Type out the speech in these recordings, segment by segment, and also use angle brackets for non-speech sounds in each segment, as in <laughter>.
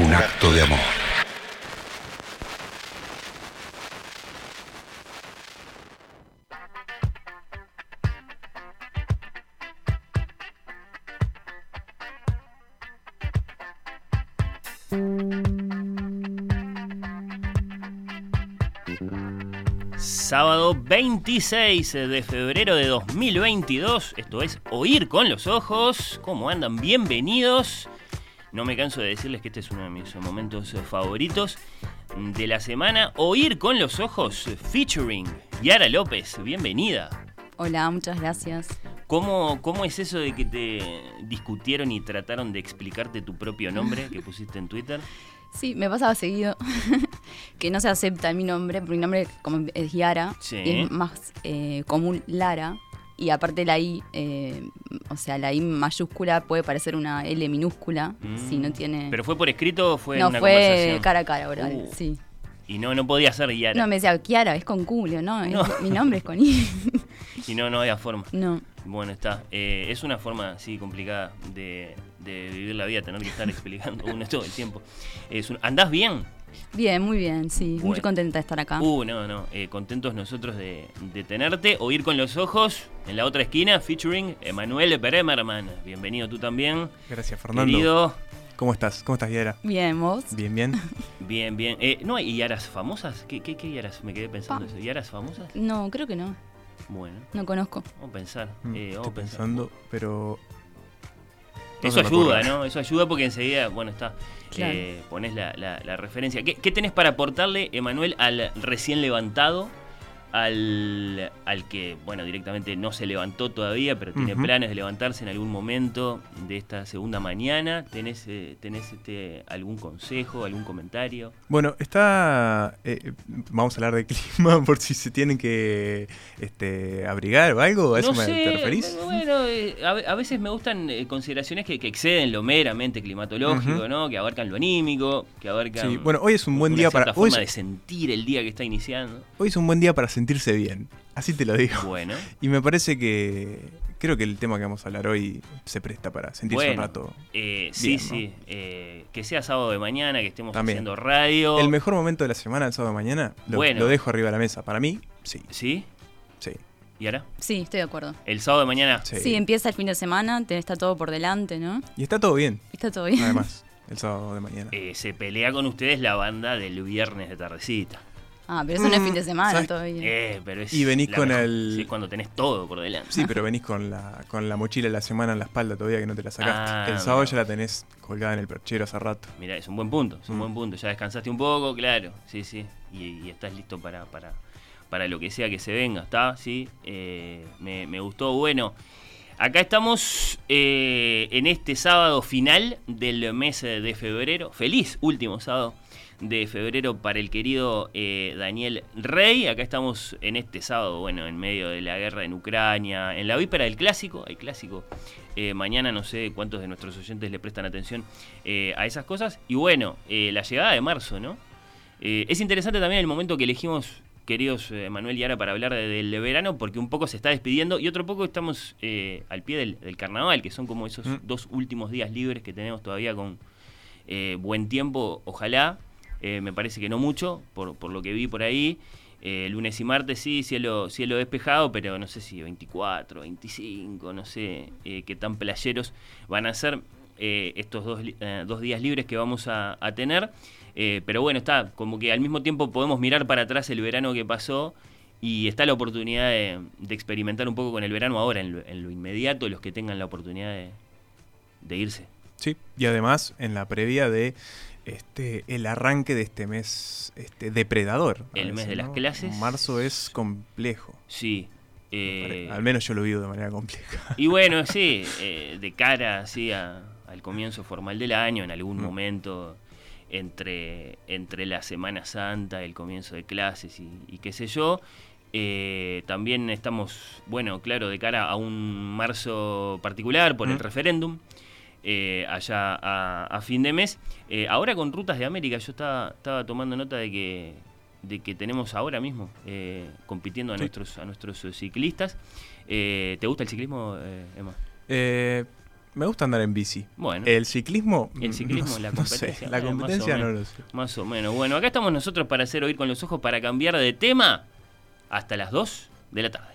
un acto de amor. Sábado 26 de febrero de 2022, esto es Oír con los Ojos. ¿Cómo andan? Bienvenidos. No me canso de decirles que este es uno de mis momentos favoritos de la semana. Oír con los Ojos, featuring Yara López. Bienvenida. Hola, muchas gracias. ¿Cómo, ¿Cómo es eso de que te discutieron y trataron de explicarte tu propio nombre que pusiste en Twitter? <laughs> Sí, me pasaba seguido <laughs> que no se acepta mi nombre, porque mi nombre como es Yara, Sí. y es más eh, común Lara, y aparte la I, eh, o sea, la I mayúscula puede parecer una L minúscula, si no tiene... ¿Pero fue por escrito o fue en no, una fue conversación? cara a cara oral, Uh, sí. Y no, no podía ser Yara. No, me decía, Kiara, es con Q, ¿no? es- mi nombre es con I. <laughs> Y no, no había forma. no. Bueno, está. Eh, es una forma, sí, complicada de, de vivir la vida, tener que estar <laughs> explicando uno todo el tiempo. Es un- ¿Andás bien? Bien, muy bien, sí. Muy contenta de estar acá. Uh, no, no. eh, contentos nosotros de, de tenerte. Oír con los ojos. En la otra esquina, featuring Emanuel Bremerman. Bienvenido tú también. Gracias, Fernando. Querido. ¿Cómo estás? ¿Cómo estás, Yara? Bien, ¿vos? Bien, bien. <laughs> Bien, bien. Eh, ¿No hay yaras famosas? ¿Qué, qué, qué yaras? Me quedé pensando Pa. eso. ¿Yaras famosas? No, creo que no. Bueno, No conozco. vamos a pensar. Mm, eh, vamos Estoy a pensar. pensando, pero... Eso ayuda. ¿no? Eso ayuda porque enseguida, bueno, está, Claro. eh, pones la, la- la referencia. ¿Qué, qué tenés para aportarle, Emanuel, al recién levantado al, al que, bueno, directamente no se levantó todavía, pero tiene planes de levantarse en algún momento de esta segunda mañana. ¿Tenés, eh, tenés este, algún consejo, algún comentario? Bueno, está. eh, vamos a hablar de clima <laughs> por si se tienen que este, abrigar o algo. ¿A eso no me, sé, te referís? bueno, eh, a, a veces me gustan eh, consideraciones que, que exceden lo meramente climatológico. ¿no? Que abarcan lo anímico, que abarcan Sí, bueno, hoy es un buen día para. Hoy forma es, de sentir el día que está iniciando. hoy es un buen día para sentirse bien. Así te lo digo. Bueno, Y me parece que. Creo que el tema que vamos a hablar hoy se presta para sentirse bueno, un rato. eh, sí, sí, eh, que sea sábado de mañana, que estemos También. haciendo radio. El mejor momento de la semana, el sábado de mañana, lo, Bueno. lo dejo arriba de la mesa. Para mí, sí. ¿Sí? Sí. ¿Y ahora? Sí, estoy de acuerdo. El sábado de mañana. Sí. Sí, empieza el fin de semana, te- está todo por delante, ¿no? Y está todo bien, Está todo bien. además, el sábado de mañana. eh, se pelea con ustedes la banda del viernes de tardecita. Ah, pero eso no es fin de semana ¿sabes? todavía. Eh, pero es Y venís con mejor- el- Sí, cuando tenés todo por delante. Sí, pero venís con la, con la mochila de la semana en la espalda todavía que no te la sacaste. Ah, el sábado mira. ya la tenés colgada en el perchero hace rato. Mira, es un buen punto, es un Mm. buen punto. Ya descansaste un poco, claro, sí, sí. Y, y estás listo para, para, para lo que sea que se venga, ¿está? Sí, eh, me, me gustó. Bueno, acá estamos eh, en este sábado final del mes de febrero. Feliz último sábado de febrero para el querido eh, Daniel Rey. Acá estamos en este sábado, bueno, en medio de la guerra en Ucrania, en la víspera del clásico. Hay clásico. Eh, mañana no sé cuántos de nuestros oyentes le prestan atención eh, a esas cosas. Y bueno, la llegada de marzo, ¿no? Es interesante también el momento que elegimos, queridos Manuel y Ara, para hablar de- del verano, porque un poco se está despidiendo y otro poco estamos al pie del, del carnaval, que son como esos Mm. dos últimos días libres que tenemos todavía con buen tiempo, ojalá. Eh, me parece que no mucho, por, por lo que vi por ahí. Eh, lunes y martes sí, cielo, cielo despejado, pero no sé si 24, 25, no sé eh, qué tan playeros van a ser estos dos, dos días libres que vamos a, tener. Pero bueno, está, como que al mismo tiempo podemos mirar para atrás el verano que pasó y está la oportunidad de, de experimentar un poco con el verano ahora, en lo, en lo inmediato, los que tengan la oportunidad de irse. Sí, y además en la previa de este el arranque de este mes este depredador. El mes de las clases. Marzo es complejo. Sí. eh, Al menos yo lo vivo de manera compleja. Y bueno, sí, <laughs> eh, de cara así a- al comienzo formal del año, en algún Mm. momento entre, entre la Semana Santa, el comienzo de clases y, y qué sé yo. eh, también estamos, bueno, claro, de cara a un marzo particular por el Mm. referéndum. Eh, allá a, a fin de mes. Eh, ahora con Rutas de América, yo estaba, estaba tomando nota de que, de que tenemos ahora mismo eh, compitiendo a Sí. nuestros, a nuestros ciclistas. ¿Te gusta el ciclismo, eh, Emma? Eh, me gusta andar en bici. Bueno, El ciclismo. el ciclismo, no, la <laughs> no sé, competencia. la competencia no menos, lo sé. Más o menos. Bueno, acá estamos nosotros para hacer oír con los ojos para cambiar de tema hasta las 2 de la tarde.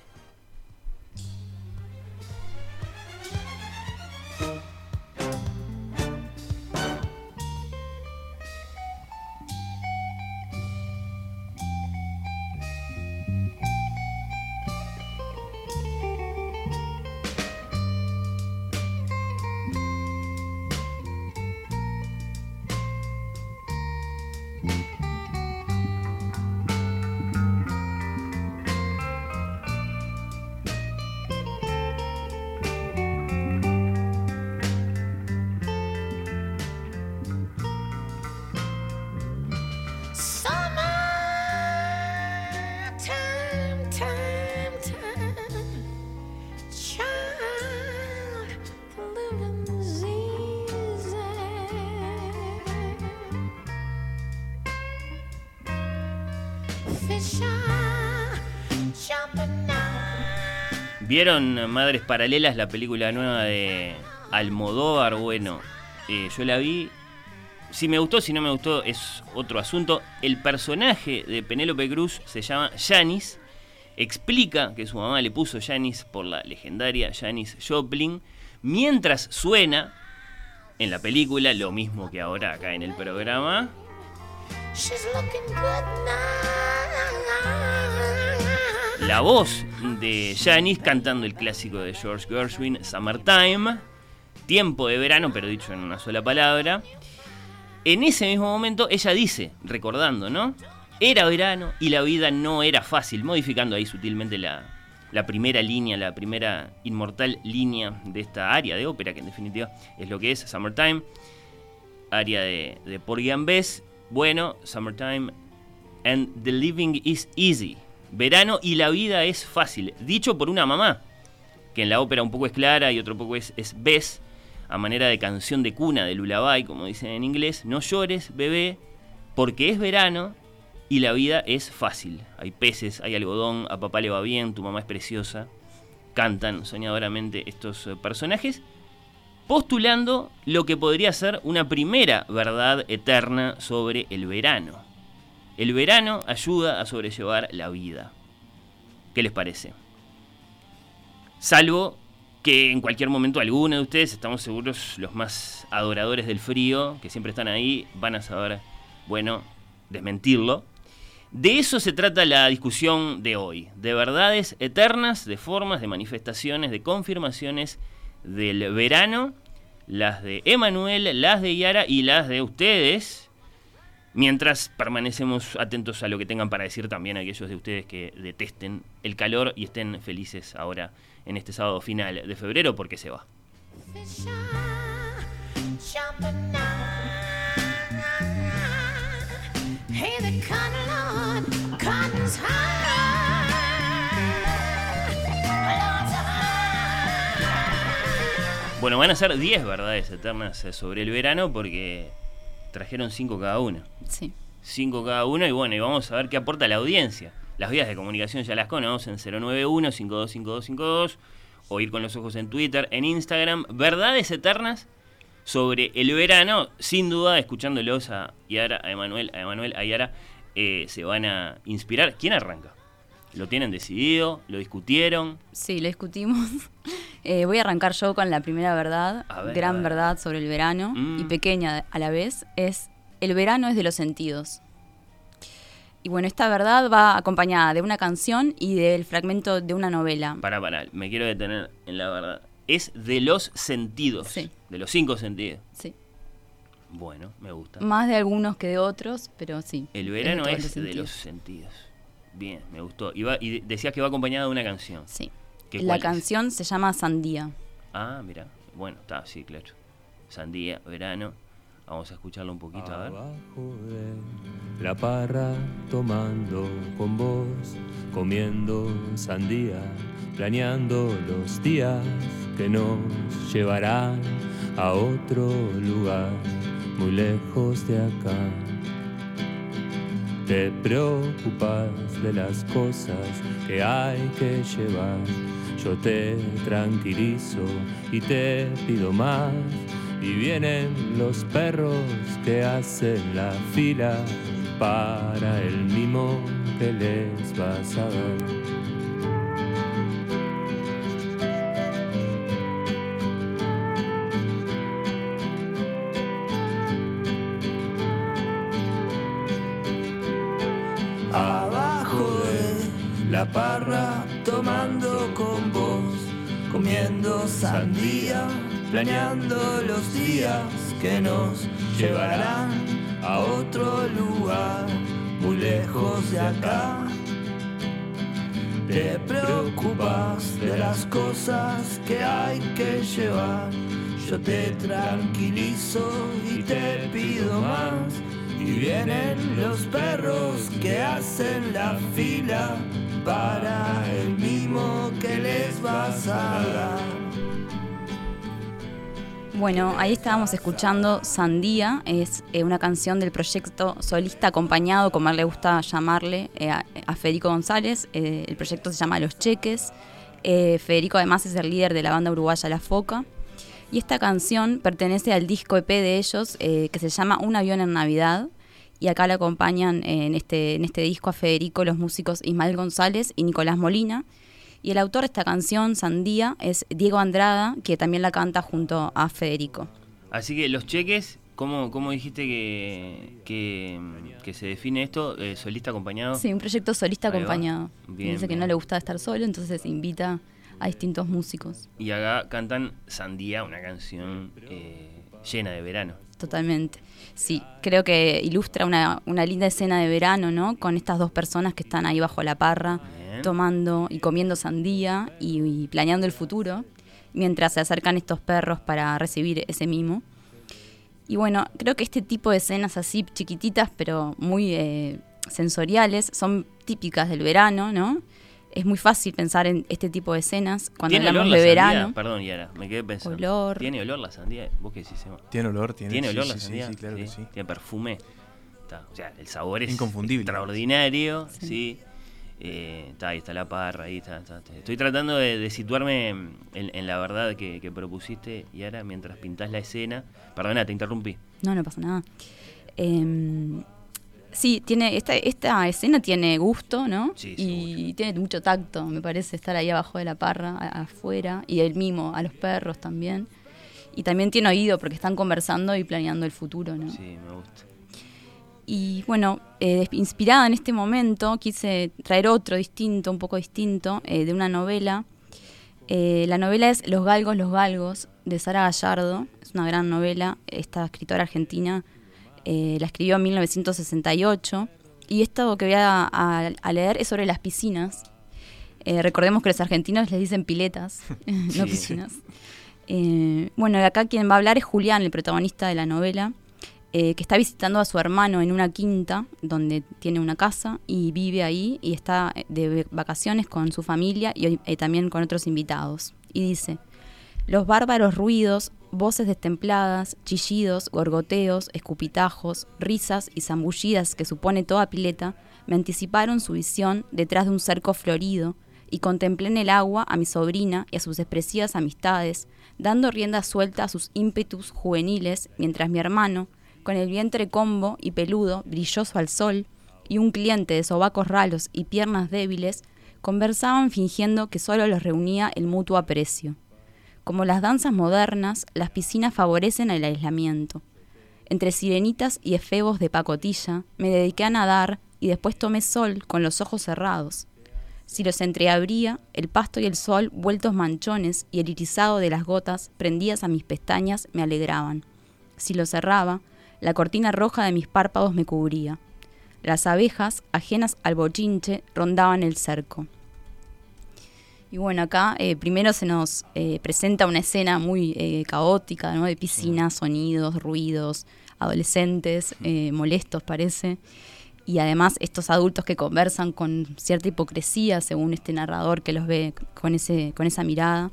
¿Vieron Madres Paralelas, la película nueva de Almodóvar? Bueno, eh, yo la vi. Si me gustó, si no me gustó, es otro asunto. El personaje de Penélope Cruz se llama Janis. Explica que su mamá le puso Janis por la legendaria Janis Joplin. Mientras suena en la película, lo mismo que ahora acá en el programa. She's. La voz de Janis cantando el clásico de George Gershwin, Summertime. Tiempo de verano, pero dicho en una sola palabra. En ese mismo momento ella dice, recordando, ¿no? Era verano y la vida no era fácil, modificando ahí sutilmente la, primera línea, la primera inmortal línea de esta área de ópera, que en definitiva es lo que es Summertime, área de, de Porgy and Bess. Bueno, Summertime and the living is easy. Verano y la vida es fácil. Dicho por una mamá, que en la ópera un poco es clara y otro poco es, es Bess, a manera de canción de cuna, de lullaby, como dicen en inglés. No llores, bebé, porque es verano y la vida es fácil. Hay peces, hay algodón, a papá le va bien, tu mamá es preciosa. Cantan soñadoramente estos eh, personajes, postulando lo que podría ser una primera verdad eterna sobre el verano. El verano ayuda a sobrellevar la vida. ¿Qué les parece? Salvo que en cualquier momento alguno de ustedes, estamos seguros, los más adoradores del frío, que siempre están ahí, van a saber, bueno, desmentirlo. De eso se trata la discusión de hoy, de verdades eternas, de formas, de manifestaciones, de confirmaciones del verano, las de Emanuel, las de Yara y las de ustedes, mientras permanecemos atentos a lo que tengan para decir también aquellos de ustedes que detesten el calor y estén felices ahora en este sábado final de febrero porque se va. Bueno, van a ser 10 verdades eternas sobre el verano porque trajeron 5 cada uno. Sí. 5 cada uno y bueno, y vamos a ver qué aporta la audiencia. Las vías de comunicación ya las conocen, 091-525252, o ir con los ojos en Twitter, en Instagram, verdades eternas sobre el verano, sin duda, escuchándolos a Yara, a Emanuel, a Emanuel, a Yara, eh, se van a inspirar. ¿Quién arranca? ¿Lo tienen decidido? ¿Lo discutieron? Sí, lo discutimos. <laughs> Eh, voy a arrancar yo con la primera verdad, ver, gran ver. verdad sobre el verano y Mm. pequeña a la vez, es el verano es de los sentidos. Y bueno, esta verdad va acompañada de una canción y del fragmento de una novela. Para, para, me quiero detener en la verdad. Es de los sentidos. Sí. De los cinco sentidos. Sí. Bueno, me gusta. Más de algunos que de otros, pero sí. El verano es los de los sentidos. Bien, me gustó. Y, va- y decías que va acompañada de una canción. Sí. ¿Qué, La es? canción se llama Sandía. Ah, mira. Bueno, está, sí, claro. Sandía, verano. Vamos a escucharlo un poquito, a ver. La parra tomando con vos, comiendo sandía, planeando los días que nos llevarán a otro lugar, muy lejos de acá. Te preocupas de las cosas que hay que llevar. Yo te tranquilizo y te pido más. Y vienen los perros que hacen la fila para el mimo que les vas a dar. Planeando los días que nos llevarán a otro lugar, muy lejos de acá. Te preocupas de las cosas que hay que llevar. Yo te tranquilizo y te pido más. Y vienen los perros que hacen la fila para el mimo que les vas a dar. Bueno, ahí estábamos escuchando Sandía, es eh, una canción del proyecto solista acompañado, como a él le gusta llamarle, eh, a, Federico González. Eh, el proyecto se llama Los Cheques. Federico además es el líder de la banda uruguaya La Foca. Y esta canción pertenece al disco EP de ellos que se llama Un avión en Navidad. Y acá le acompañan en, este, en este disco a Federico los músicos Ismael González y Nicolás Molina. Y el autor de esta canción, Sandía, es Diego Andrada, que también la canta junto a Federico. Así que los cheques, ¿cómo, cómo dijiste que, que, que se define esto? Eh, ¿Solista acompañado? Sí, un proyecto solista acompañado. Bien, Dice que no le gusta estar solo, entonces invita a distintos músicos. Y acá cantan Sandía, una canción eh, llena de verano. Totalmente. Sí, creo que ilustra una, una linda escena de verano, ¿no? Con estas dos personas que están ahí bajo la parra, Bien. tomando y comiendo sandía y, y planeando el futuro, mientras se acercan estos perros para recibir ese mimo. Y bueno, creo que este tipo de escenas así chiquititas, pero muy eh, sensoriales, son típicas del verano, ¿no? Es muy fácil pensar en este tipo de escenas cuando ¿Tiene hablamos olor de la sandía? verano. Perdón, Yara, me quedé pensando. Olor. ¿Tiene olor la sandía? ¿Vos qué decís, Emma? Tiene olor, tiene- ¿Tiene olor sí, la sí, sandía? sí, claro que sí. Tiene perfume. Está, O sea, el sabor es Inconfundible. extraordinario, sí. Eh, está ahí, está la parra, ahí está, está- está. Estoy tratando de, de situarme en, en la verdad que, que propusiste, Yara, mientras pintás la escena. Perdona, te interrumpí. No, no pasa nada. Em, sí, tiene esta, esta escena tiene gusto, ¿no? Sí, y tiene mucho tacto, me parece, estar ahí abajo de la parra, a- afuera, y el mimo a los perros también. Y también tiene oído porque están conversando y planeando el futuro, ¿no? Sí, me gusta. Y bueno, eh, inspirada en este momento, quise traer otro distinto, un poco distinto, eh, de una novela. Eh, la novela es Los Galgos, los Galgos, de Sara Gallardo. Es una gran novela. Esta escritora argentina la escribió en 1968. Y esto que voy a, a- a leer es sobre las piscinas. Recordemos que los argentinos les dicen piletas, <laughs> no Sí. piscinas. Bueno, acá quien va a hablar es Julián, el protagonista de la novela, eh, que está visitando a su hermano en una quinta donde tiene una casa y vive ahí y está de vacaciones con su familia y eh, también con otros invitados. Y dice, los bárbaros ruidos, voces destempladas, chillidos, gorgoteos, escupitajos, risas y zambullidas que supone toda pileta, me anticiparon su visión detrás de un cerco florido, y contemplé en el agua a mi sobrina y a sus expresivas amistades, dando rienda suelta a sus ímpetus juveniles, mientras mi hermano, con el vientre combo y peludo, brilloso al sol, y un cliente de sobacos ralos y piernas débiles, conversaban fingiendo que solo los reunía el mutuo aprecio. Como las danzas modernas, las piscinas favorecen el aislamiento. Entre sirenitas y efebos de pacotilla, me dediqué a nadar y después tomé sol con los ojos cerrados. Si los entreabría, el pasto y el sol, vueltos manchones, y el irisado de las gotas prendidas a mis pestañas, me alegraban. Si los cerraba, la cortina roja de mis párpados me cubría. Las abejas, ajenas al bochinche, rondaban el cerco. Y bueno, acá eh, primero se nos eh, presenta una escena muy eh, caótica, ¿no? De piscinas, sonidos, ruidos, adolescentes, molestos parece. Y además estos adultos que conversan con cierta hipocresía, según este narrador que los ve con, ese, con esa mirada.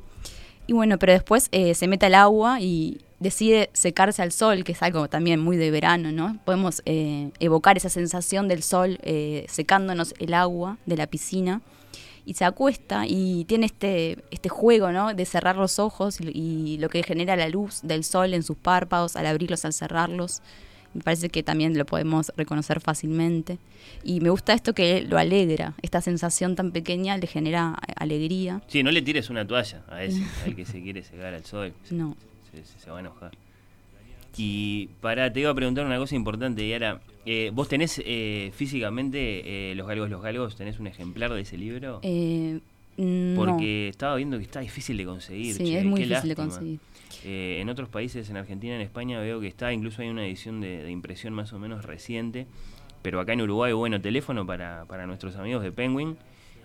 Y bueno, pero después eh, se mete al agua y decide secarse al sol, que es algo también muy de verano, ¿no? Podemos eh, evocar esa sensación del sol eh, secándonos el agua de la piscina y se acuesta y tiene este, este juego ¿no? de cerrar los ojos y, y lo que genera la luz del sol en sus párpados al abrirlos, al cerrarlos. Me parece que también lo podemos reconocer fácilmente. Y me gusta esto que lo alegra, esta sensación tan pequeña le genera alegría. Sí, no le tires una toalla a ese, <laughs> al que se quiere secar al sol. No. Se, se- se va a enojar. Y para, te iba a preguntar una cosa importante, Yara. Eh, ¿Vos tenés eh, físicamente eh, Los Galgos, los Galgos? ¿Tenés un ejemplar de ese libro? Eh, no. Porque estaba viendo que está difícil de conseguir. Sí, che, es muy difícil de conseguir. Eh, en otros países, en Argentina, en España, veo que está, incluso hay una edición de, de impresión más o menos reciente. Pero acá en Uruguay, bueno, teléfono para, para nuestros amigos de Penguin.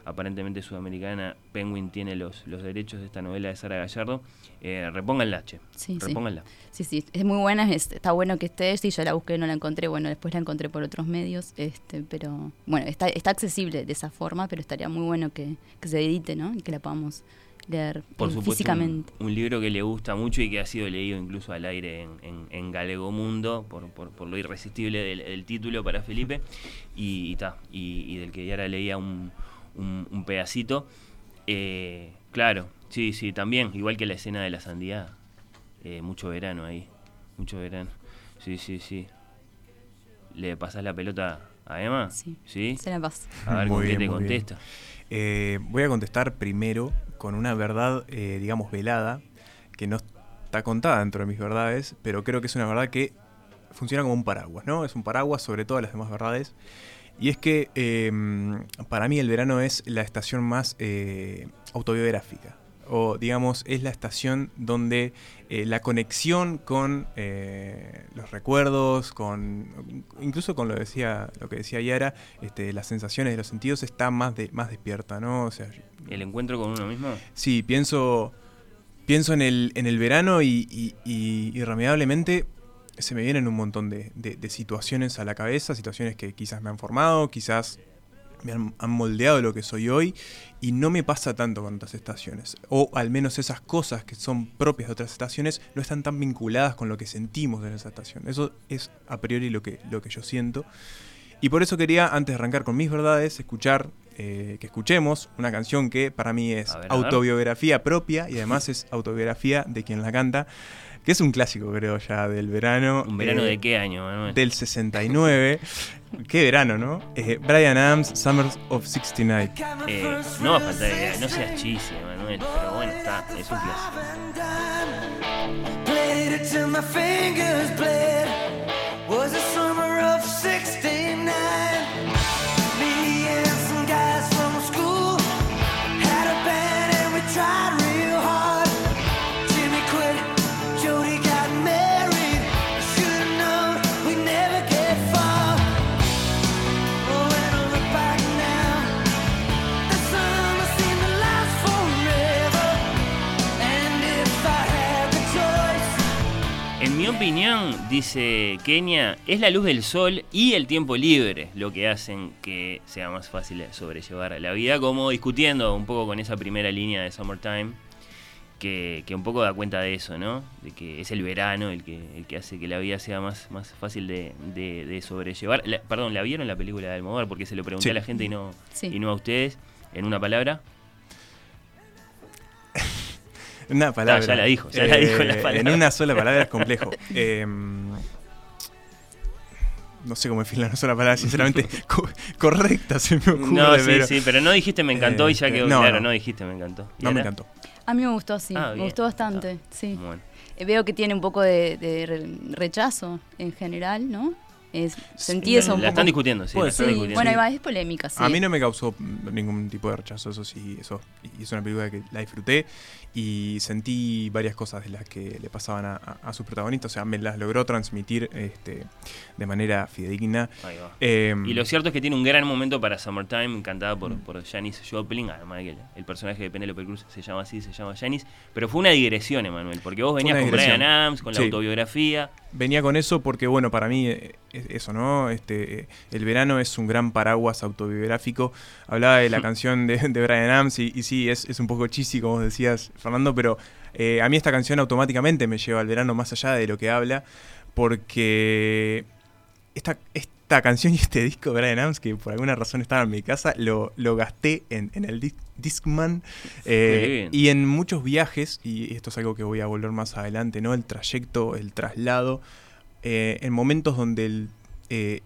Aparentemente sudamericana, Penguin tiene los, los derechos de esta novela de Sara Gallardo. Eh, repónganla, che. Sí, sí. repónganla. Sí, sí, es muy buena, es- está bueno que esté, sí, yo la busqué, no la encontré, bueno, después la encontré por otros medios, este, pero bueno, está, está accesible de esa forma, pero estaría muy bueno que, que se edite, ¿no? Y que la podamos leer Por supuesto, físicamente. Un, un libro que le gusta mucho y que ha sido leído incluso al aire en, en, en Galego Mundo, por, por, por lo irresistible del, del título para Felipe, y, y, ta, y, y del que ya leía un, un, un pedacito. Eh, claro, sí, sí, también, igual que la escena de la sandía, eh, mucho verano ahí, mucho verano. Sí, sí, sí. ¿Le pasás la pelota a Emma? Sí, ¿Sí? se la paso. A ver con Muy qué bien, te contesta. Eh, voy a contestar primero con una verdad, eh, digamos, velada, que no está contada dentro de mis verdades, pero creo que es una verdad que funciona como un paraguas, ¿no? Es un paraguas sobre todas las demás verdades. Y es que eh, para mí el verano es la estación más eh, autobiográfica. O digamos es la estación donde eh, la conexión con eh, los recuerdos, con incluso con lo decía lo que decía Yara, este, las sensaciones de los sentidos está más de, más despierta, ¿no? O sea, ¿El encuentro con uno mismo? Sí, pienso pienso en el, en el verano y, y- y irremediablemente se me vienen un montón de, de- de situaciones a la cabeza, situaciones que quizás me han formado, quizás me han, han moldeado lo que soy hoy y no me pasa tanto con otras estaciones. O al menos esas cosas que son propias de otras estaciones no están tan vinculadas con lo que sentimos en esa estación. Eso es a priori lo que, lo que yo siento. Y por eso quería, antes de arrancar con mis verdades, escuchar, eh, que escuchemos una canción que para mí es ver. autobiografía propia y además es autobiografía de quien la canta, que es un clásico creo ya del verano. ¿Un verano eh, de qué año, Manuel? Del 69. qué verano, ¿no? Eh, Brian Adams, Summers of 69. Eh, no va a faltar idea, no seas chiste, Manuel, pero bueno, está, es un clásico. Played opinión, dice Kenia, es la luz del sol y el tiempo libre lo que hacen que sea más fácil sobrellevar la vida, como discutiendo un poco con esa primera línea de Summertime, que, que un poco da cuenta de eso, ¿no? De que es el verano el que, el que hace que la vida sea más, más fácil de, de- de sobrellevar. La- perdón, ¿la vieron la película de Almodóvar? Porque se lo pregunté Sí. a la gente y no, Sí. y no a ustedes. En una palabra. Una palabra. Ah, ya la dijo, ya la dijo la Eh, palabra. En una sola palabra es complejo. <laughs> Eh, no sé cómo definir una sola palabra, sinceramente. <laughs> co- correcta se me ocurre. No, sí, pero- sí, pero no dijiste me encantó y ya Este, quedó no, claro, no. no. dijiste me encantó. ¿Y No me encantó. A mí me gustó, sí. Ah, me gustó bastante, sí. Bueno. Eh, Veo que tiene un poco de, de re- rechazo en general, ¿no? Es, sentí eso un La poco. están discutiendo, sí, están ser. discutiendo. Bueno, ahí va, es polémica, sí. A mí no me causó ningún tipo de rechazo, eso sí, eso. Y es una película que la disfruté y sentí varias cosas de las que le pasaban a, a, a sus protagonistas. O sea, me las logró transmitir este, de manera fidedigna. Ahí va. Eh, Y lo cierto es que tiene un gran momento para Summertime, cantada por, Mm. por Janis Joplin, además de que el, el personaje de Penélope Cruz se llama así, se llama Janis. Pero fue una digresión, Emanuel, porque vos venías con. Brian Adams, con la Sí. autobiografía. Venía con eso porque, bueno, para mí eh, es eso, ¿no? Este, eh, el verano es un gran paraguas autobiográfico. Hablaba de la <laughs> canción de, de Brian Adams y, y sí, es, es un poco cheesy, como decías, Fernando, pero eh, a mí esta canción automáticamente me lleva al verano más allá de lo que habla, porque esta, esta canción y este disco de Brian Adams, que por alguna razón estaba en mi casa, lo, lo gasté en, en el dis- Discman eh, y en muchos viajes, y esto es algo que voy a volver más adelante, ¿no? El trayecto, el traslado, eh, en momentos donde el, eh,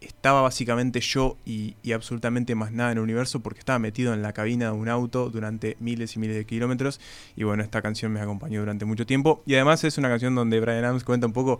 estaba básicamente yo y, y absolutamente más nada en el universo porque estaba metido en la cabina de un auto durante miles y miles de kilómetros y bueno, esta canción me acompañó durante mucho tiempo y además es una canción donde Brian Adams cuenta un poco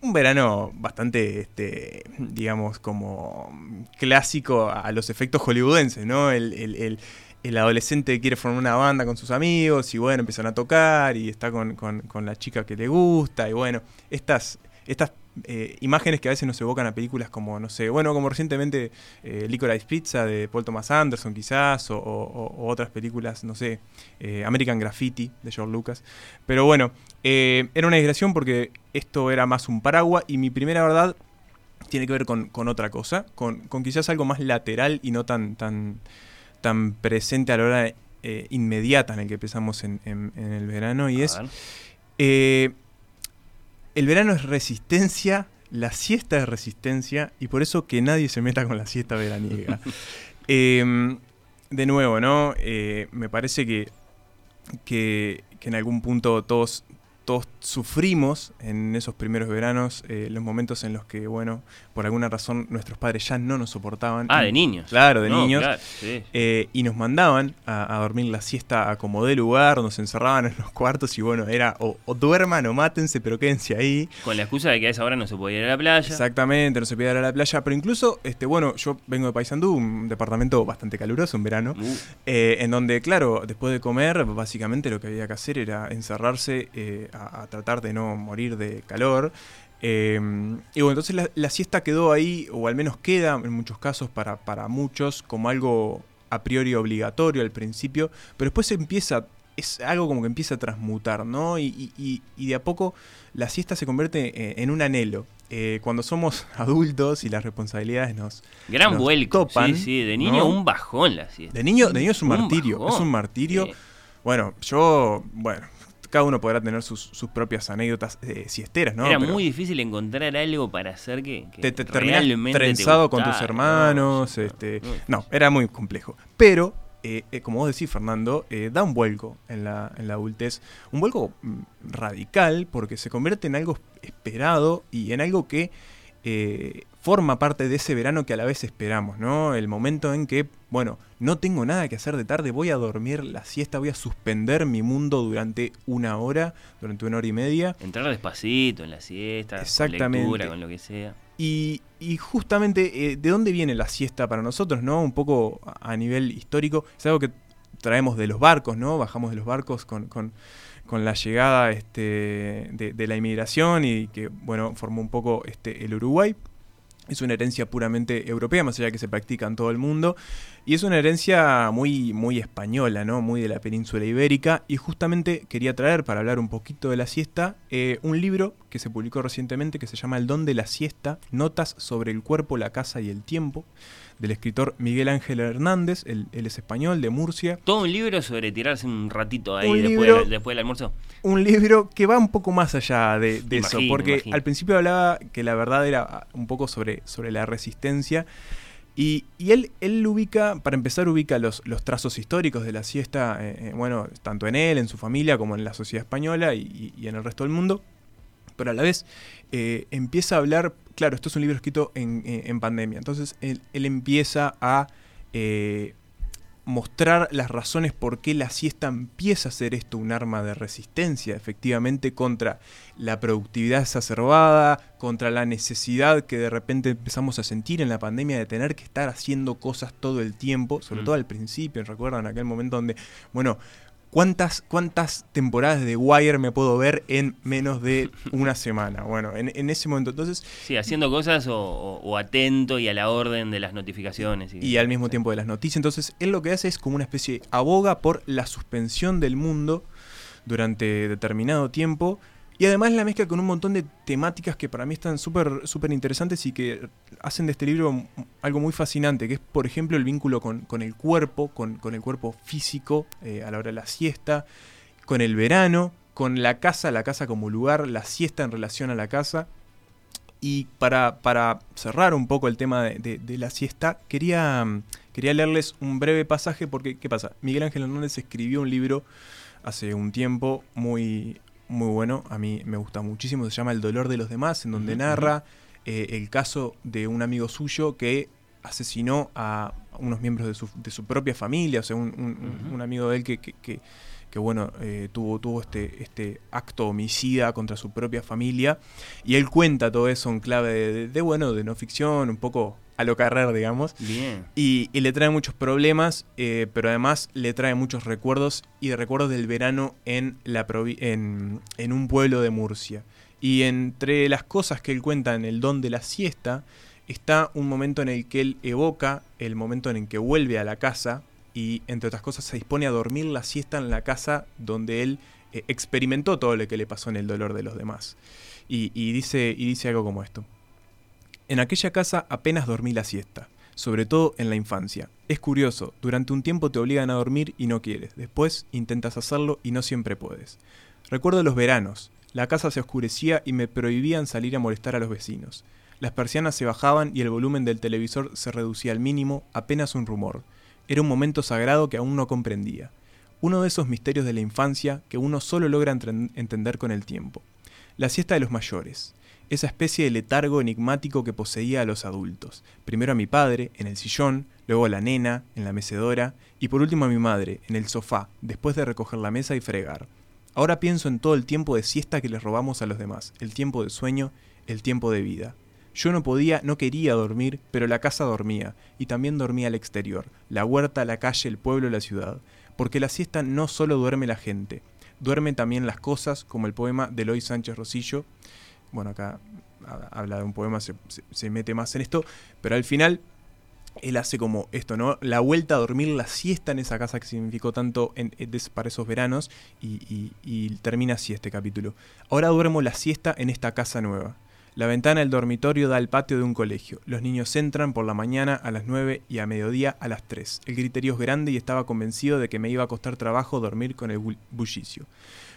un verano bastante, este, digamos, como clásico a los efectos hollywoodenses, ¿no? El, el- el- el adolescente quiere formar una banda con sus amigos y bueno, empiezan a tocar y está con, con- con la chica que le gusta y bueno, estas, estas eh, imágenes que a veces nos evocan a películas como, no sé, bueno, como recientemente eh, Licorice Pizza de Paul Thomas Anderson quizás, o otras películas, no sé, eh, American Graffiti de George Lucas. Pero bueno, eh, era una digresión porque esto era más un paraguas y mi primera verdad tiene que ver con, con otra cosa, con, con quizás algo más lateral y no tan, tan, tan presente a la hora eh, inmediata en el que empezamos en, en- en el verano y A es... eh, el verano es resistencia, la siesta es resistencia y por eso que nadie se meta con la siesta veraniega. <laughs> Em, de nuevo, ¿no? Eh, me parece que, que, que en algún punto todos todos sufrimos en esos primeros veranos, eh, los momentos en los que, bueno, por alguna razón nuestros padres ya no nos soportaban. Ah, Y- de niños. Claro, de No, niños. claro, sí. Eh, y nos mandaban a, a dormir la siesta a como de lugar, nos encerraban en los cuartos y bueno, era o, o duerman o mátense, pero quédense ahí. Con la excusa de que a esa hora no se podía ir a la playa. Exactamente, no se podía ir a la playa, pero incluso, este, bueno, yo vengo de Paysandú, un departamento bastante caluroso en verano, Uh. eh, en donde, claro, después de comer, básicamente lo que había que hacer era encerrarse a, a tratar de no morir de calor. Eh, y bueno, entonces la, la siesta quedó ahí, o al menos queda en muchos casos para, para muchos, como algo a priori obligatorio al principio, pero después empieza, es algo como que empieza a transmutar, ¿no? Y, y- y- de a poco la siesta se convierte eh, en un anhelo. Eh, cuando somos <laughs> adultos y las responsabilidades nos, Gran nos vuelco. topan, sí, sí. De niño ¿no? un bajón la siesta. De niño, de niño es un, Un martirio, bajón. es un martirio. Sí. Bueno, yo, bueno, cada uno podrá tener sus, sus propias anécdotas eh, siesteras, ¿no? Era Pero muy difícil encontrar algo para hacer que, que te, te terminás realmente te trenzado con tus hermanos, este, no, era muy complejo. Pero, eh, eh, como vos decís, Fernando, eh, da un vuelco en la, en la adultez, un vuelco mm, radical porque se convierte en algo esperado y en algo que eh, forma parte de ese verano que a la vez esperamos, ¿no? El momento en que, bueno, no tengo nada que hacer de tarde, voy a dormir la siesta, voy a suspender mi mundo durante una hora, durante una hora y media. Entrar despacito en la siesta, Exactamente. con lectura, con lo que sea. Y, y justamente, eh, ¿de dónde viene la siesta para nosotros, no? Un poco a nivel histórico, es algo que traemos de los barcos, ¿no? Bajamos de los barcos con, con- con la llegada este, de, la inmigración y que, bueno, formó un poco este, el Uruguay. Es una herencia puramente europea, más allá de que se practica en todo el mundo. Y es una herencia muy, muy española, ¿no? Muy de la península ibérica. Y justamente quería traer, para hablar un poquito de la siesta, eh, un libro que se publicó recientemente que se llama El don de la siesta, Notas sobre el cuerpo, la casa y el tiempo, del escritor Miguel Ángel Hernández, él, él es español, de Murcia. Todo un libro sobre tirarse un ratito ahí Un después, libro- del- después del almuerzo. Un libro que va un poco más allá de, de eso, porque imagino. al principio hablaba que la verdad era un poco sobre, sobre la resistencia. Y, y él, él ubica, para empezar, ubica los, los trazos históricos de la siesta, eh, eh, bueno, tanto en él, en su familia, como en la sociedad española y en el resto del mundo. Pero a la vez eh, empieza a hablar, claro, esto es un libro escrito en, en- en pandemia, entonces él, él empieza a eh, mostrar las razones por qué la siesta empieza a ser esto un arma de resistencia, efectivamente, contra la productividad exacerbada, contra la necesidad que de repente empezamos a sentir en la pandemia de tener que estar haciendo cosas todo el tiempo, sobre Mm. todo al principio, recuerdan aquel momento donde, bueno, ¿Cuántas, ¿Cuántas temporadas de Wire me puedo ver en menos de <laughs> una semana? Bueno, en, en ese momento, entonces, Sí, haciendo cosas o, o- o atento y a la orden de las notificaciones. y al mismo tiempo de las noticias. Entonces, él lo que hace es como una especie, aboga por la suspensión del mundo durante determinado tiempo. Y además la mezcla con un montón de temáticas que para mí están súper súper interesantes y que hacen de este libro algo muy fascinante, que es, por ejemplo, el vínculo con, con el cuerpo, con, con el cuerpo físico eh, a la hora de la siesta, con el verano, con la casa, la casa como lugar, la siesta en relación a la casa. Y para, para cerrar un poco el tema de, de- de la siesta, quería, mm, quería leerles un breve pasaje porque, ¿qué pasa? Miguel Ángel Hernández escribió un libro hace un tiempo muy, muy bueno, a mí me gusta muchísimo, se llama El dolor de los demás, en donde narra eh, el caso de un amigo suyo que asesinó a unos miembros de su, de su propia familia, o sea, un, un- amigo de él que, que- que- que, bueno, eh, tuvo, tuvo este, este acto homicida contra su propia familia, y él cuenta todo eso en clave de, de- de, bueno, de no ficción, un poco a lo carrer, digamos. Bien. Y, y le trae muchos problemas, eh, pero además le trae muchos recuerdos y recuerdos del verano en, la en, en un pueblo de Murcia. Y entre las cosas que él cuenta en el don de la siesta, está un momento en el que él evoca el momento en el que vuelve a la casa y entre otras cosas se dispone a dormir la siesta en la casa donde él eh, experimentó todo lo que le pasó en el dolor de los demás. Y, y dice, y dice algo como esto. En aquella casa apenas dormí la siesta, sobre todo en la infancia. Es curioso, durante un tiempo te obligan a dormir y no quieres, después intentas hacerlo y no siempre puedes. Recuerdo los veranos, la casa se oscurecía y me prohibían salir a molestar a los vecinos. Las persianas se bajaban y el volumen del televisor se reducía al mínimo, apenas un rumor. Era un momento sagrado que aún no comprendía. uno de esos misterios de la infancia que uno solo logra entender con el tiempo. La siesta de los mayores, esa especie de letargo enigmático que poseía a los adultos. Primero a mi padre, en el sillón, luego a la nena, en la mecedora, y por último a mi madre, en el sofá, después de recoger la mesa y fregar. Ahora pienso en todo el tiempo de siesta que les robamos a los demás, el tiempo de sueño, el tiempo de vida. Yo no podía, no quería dormir, pero la casa dormía, y también dormía al exterior, la huerta, la calle, el pueblo, la ciudad. Porque la siesta no solo duerme la gente, duermen también las cosas, como el poema de Eloy Sánchez Rosillo. Bueno, acá ha- habla de un poema, se, se- mete más en esto, pero al final él hace como esto, ¿no? La vuelta a dormir, la siesta en esa casa que significó tanto en- des- para esos veranos y, y- termina así este capítulo. Ahora duermo la siesta en esta casa nueva. La ventana del dormitorio da al patio de un colegio. Los niños entran por la mañana a las 9 y a mediodía a las 3. El griterío es grande y estaba convencido de que me iba a costar trabajo dormir con el bull- bullicio.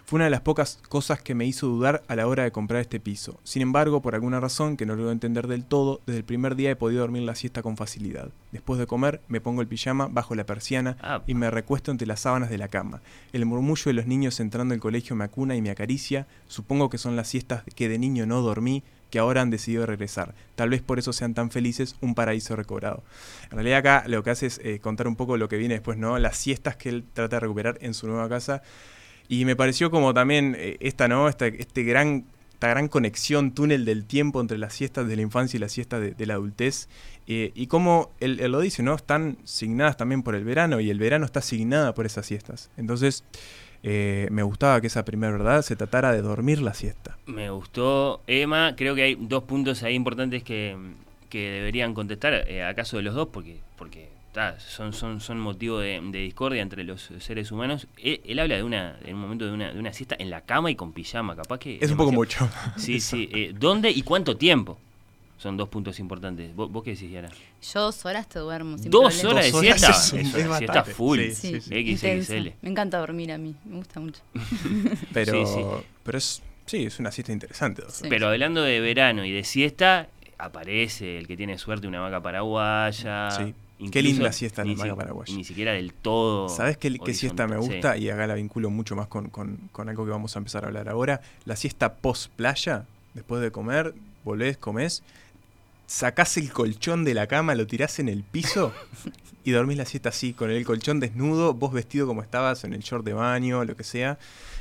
Fue una de las pocas cosas que me hizo dudar a la hora de comprar este piso. Sin embargo, por alguna razón que no logro entender del todo, desde el primer día he podido dormir la siesta con facilidad. Después de comer, me pongo el pijama bajo la persiana Ah. y me recuesto entre las sábanas de la cama. El murmullo de los niños entrando al colegio me acuna y me acaricia. Supongo que son las siestas que de niño no dormí que ahora han decidido regresar. Tal vez por eso sean tan felices, un paraíso recobrado. En realidad acá lo que hace es eh, contar un poco lo que viene después, ¿no? Las siestas que él trata de recuperar en su nueva casa. Y me pareció como también eh, esta, ¿no? Esta, este gran, esta gran conexión, túnel del tiempo entre las siestas de la infancia y las siestas de, la adultez. eh, y como él, lo dice, ¿no? Están signadas también por el verano y el verano está asignada por esas siestas. Entonces, eh, me gustaba que esa primera verdad se tratara de dormir la siesta. Me gustó, Emma. Creo que hay dos puntos ahí importantes que, que deberían contestar, eh, acaso de los dos, porque, porque ta, son, son, son motivo de, de discordia entre los seres humanos. Él, él habla de una, en un momento de una, de una siesta en la cama y con pijama, capaz que. Es un poco mucho. Sí, sí. eh, ¿Dónde y cuánto tiempo? Son dos puntos importantes. ¿Vos, vos qué decís, Yara? Yo dos horas te duermo. sin ¿Dos problema. horas de siesta? es un- Es es una siesta full. Sí, Sí. XXL. Me encanta dormir a mí, me gusta mucho. <laughs> Pero, Sí, sí. pero es, sí, es una siesta interesante. Pero hablando de verano y de siesta, aparece el que tiene suerte, una vaca paraguaya. Sí. Qué linda siesta vaca si- paraguaya. Ni siquiera del todo. ¿Sabes qué, qué siesta me gusta? sí. Y acá la vinculo mucho más con, con- con algo que vamos a empezar a hablar ahora. La siesta post playa, después de comer, volvés, comés, sacás el colchón de la cama, lo tirás en el piso <laughs> y dormís la siesta así, con el colchón desnudo, vos vestido como estabas, en el short de baño, lo que sea.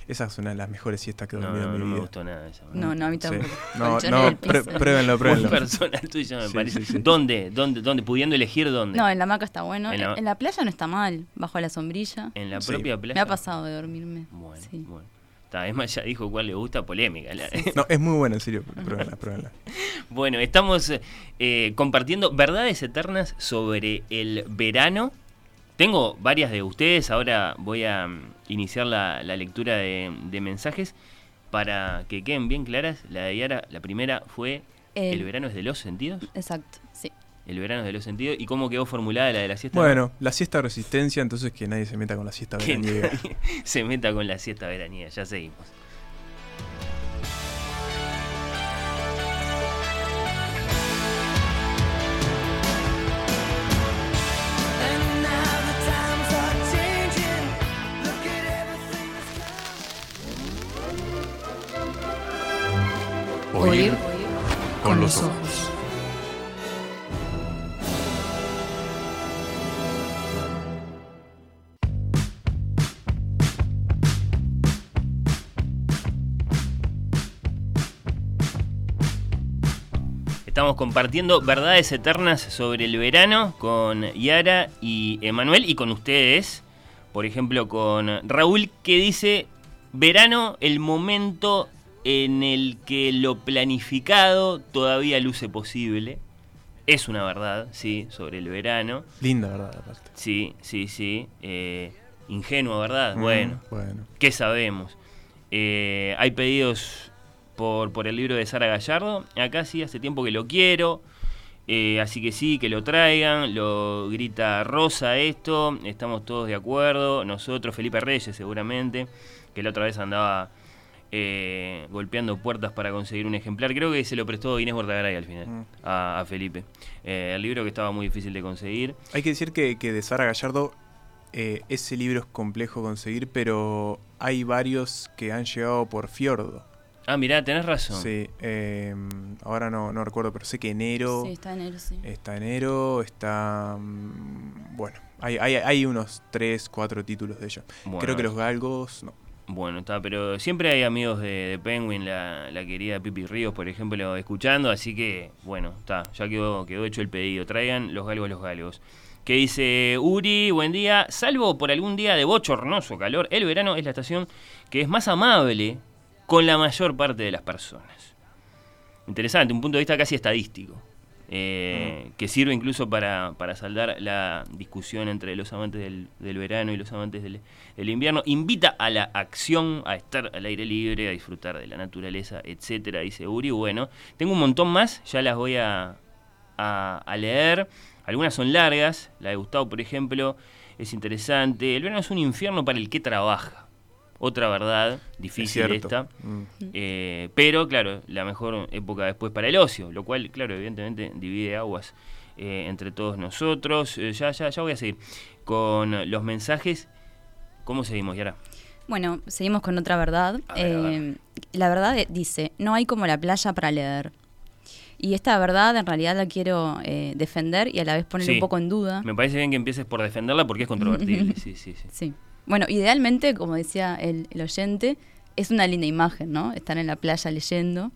Esa es una de las mejores siestas que he No, dormido no, en no me gustó nada esa. No, no, a mí Sí. tampoco. <laughs> No, Colchón no, prue- piso. pruébenlo, Muy pruébenlo. personal tuyo, me Sí, parece. sí, sí. ¿Dónde? ¿Dónde? ¿Dónde? Pudiendo elegir dónde. No, en la hamaca está bueno. En En la- la, playa no está mal, bajo la sombrilla. En la Sí. propia playa. Me ha pasado de dormirme. Bueno, Sí. bueno. Está, Emma ya dijo cuál le gusta, polémica. la- No, es muy buena, en serio. Pruébenla, pruébenla. <laughs> Bueno, estamos eh, compartiendo verdades eternas sobre el verano. Tengo varias de ustedes, ahora voy a mm, iniciar la, la lectura de, de mensajes para que queden bien claras. La de Yara, la primera fue El- ¿El verano es de los sentidos? Exacto, sí. El verano es de los sentidos. ¿Y cómo quedó formulada la de la siesta? Bueno, la siesta resistencia, entonces que nadie se meta con la siesta Que veraniega. nadie <laughs> se meta con la siesta veraniega, ya seguimos. Oír con los ojos. Estamos compartiendo verdades eternas sobre el verano con Yara y Emanuel y con ustedes. Por ejemplo, con Raúl que dice, verano, el momento en el que lo planificado todavía luce posible. Es una verdad, sí, sobre el verano. Linda, ¿verdad? Aparte. Sí, sí, sí. Eh, ingenuo, ¿verdad? Mm, Bueno. Bueno. ¿Qué sabemos? Eh, hay pedidos por, por el libro de Sara Gallardo. Acá sí, hace tiempo que lo quiero. Eh, así que sí, que lo traigan. Lo grita Rosa esto. Estamos todos de acuerdo. Nosotros, Felipe Reyes seguramente, que la otra vez andaba eh, golpeando puertas para conseguir un ejemplar. Creo que se lo prestó Inés Bortagaray al final Mm. a, a Felipe. Eh, el libro que estaba muy difícil de conseguir. Hay que decir que, que de Sara Gallardo eh, ese libro es complejo conseguir, pero hay varios que han llegado por Fiordo. Ah, mirá, tenés razón. Sí, eh, ahora no, no recuerdo, pero sé que enero. Sí, está enero, sí. Está enero, está. mm, Bueno, hay, hay, hay unos 3, 4 títulos de ellos. Bueno. Creo que los galgos no. Bueno, está, pero siempre hay amigos de, Penguin, la, la querida Pipi Ríos, por ejemplo, escuchando, así que, bueno, está, ya quedó, quedó hecho el pedido. Traigan los galgos, los galgos. Que dice Uri, buen día. Salvo por algún día de bochornoso calor, el verano es la estación que es más amable con la mayor parte de las personas. Interesante, un punto de vista casi estadístico. Eh, que sirve incluso para, para saldar la discusión entre los amantes del, del verano y los amantes del, del invierno. Invita a la acción, a estar al aire libre, a disfrutar de la naturaleza, etcétera, dice Uri. Bueno, tengo un montón más, ya las voy a, a, a leer. Algunas son largas, la de Gustavo, por ejemplo, es interesante. El verano es un infierno para el que trabaja. Otra verdad, difícil esta. Eh, pero, claro, la mejor época después para el ocio, lo cual, claro, evidentemente divide aguas eh, entre todos nosotros. Eh, ya, ya, ya voy a seguir con los mensajes. ¿Cómo seguimos, Yara? Bueno, seguimos con otra verdad. A ver, a ver. Eh, la verdad dice, no hay como la playa para leer. Y esta verdad en realidad la quiero eh, defender y a la vez poner Sí. un poco en duda. Me parece bien que empieces por defenderla porque es controvertible. <laughs> sí, sí, sí. Sí. Bueno, idealmente, como decía el, el oyente, es una linda imagen, ¿no? Estar en la playa leyendo.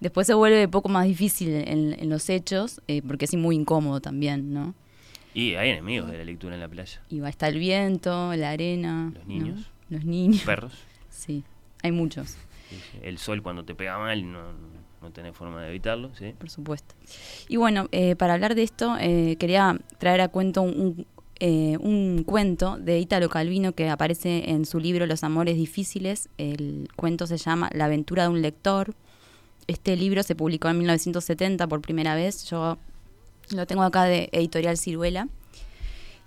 Después se vuelve un poco más difícil en, en los hechos, eh, porque es muy incómodo también, ¿no? Y hay enemigos de la lectura en la playa. Y va a estar el viento, la arena. Los niños. ¿no? Los niños. Perros. <laughs> Sí, hay muchos. El sol cuando te pega mal no, no tenés forma de evitarlo, ¿sí? por supuesto. Y bueno, eh, para hablar de esto, eh, quería traer a cuento un, eh, un cuento de Ítalo Calvino que aparece en su libro Los Amores Difíciles. El cuento se llama La aventura de un lector. Este libro se publicó en 1970 por primera vez. Yo lo tengo acá de Editorial Ciruela.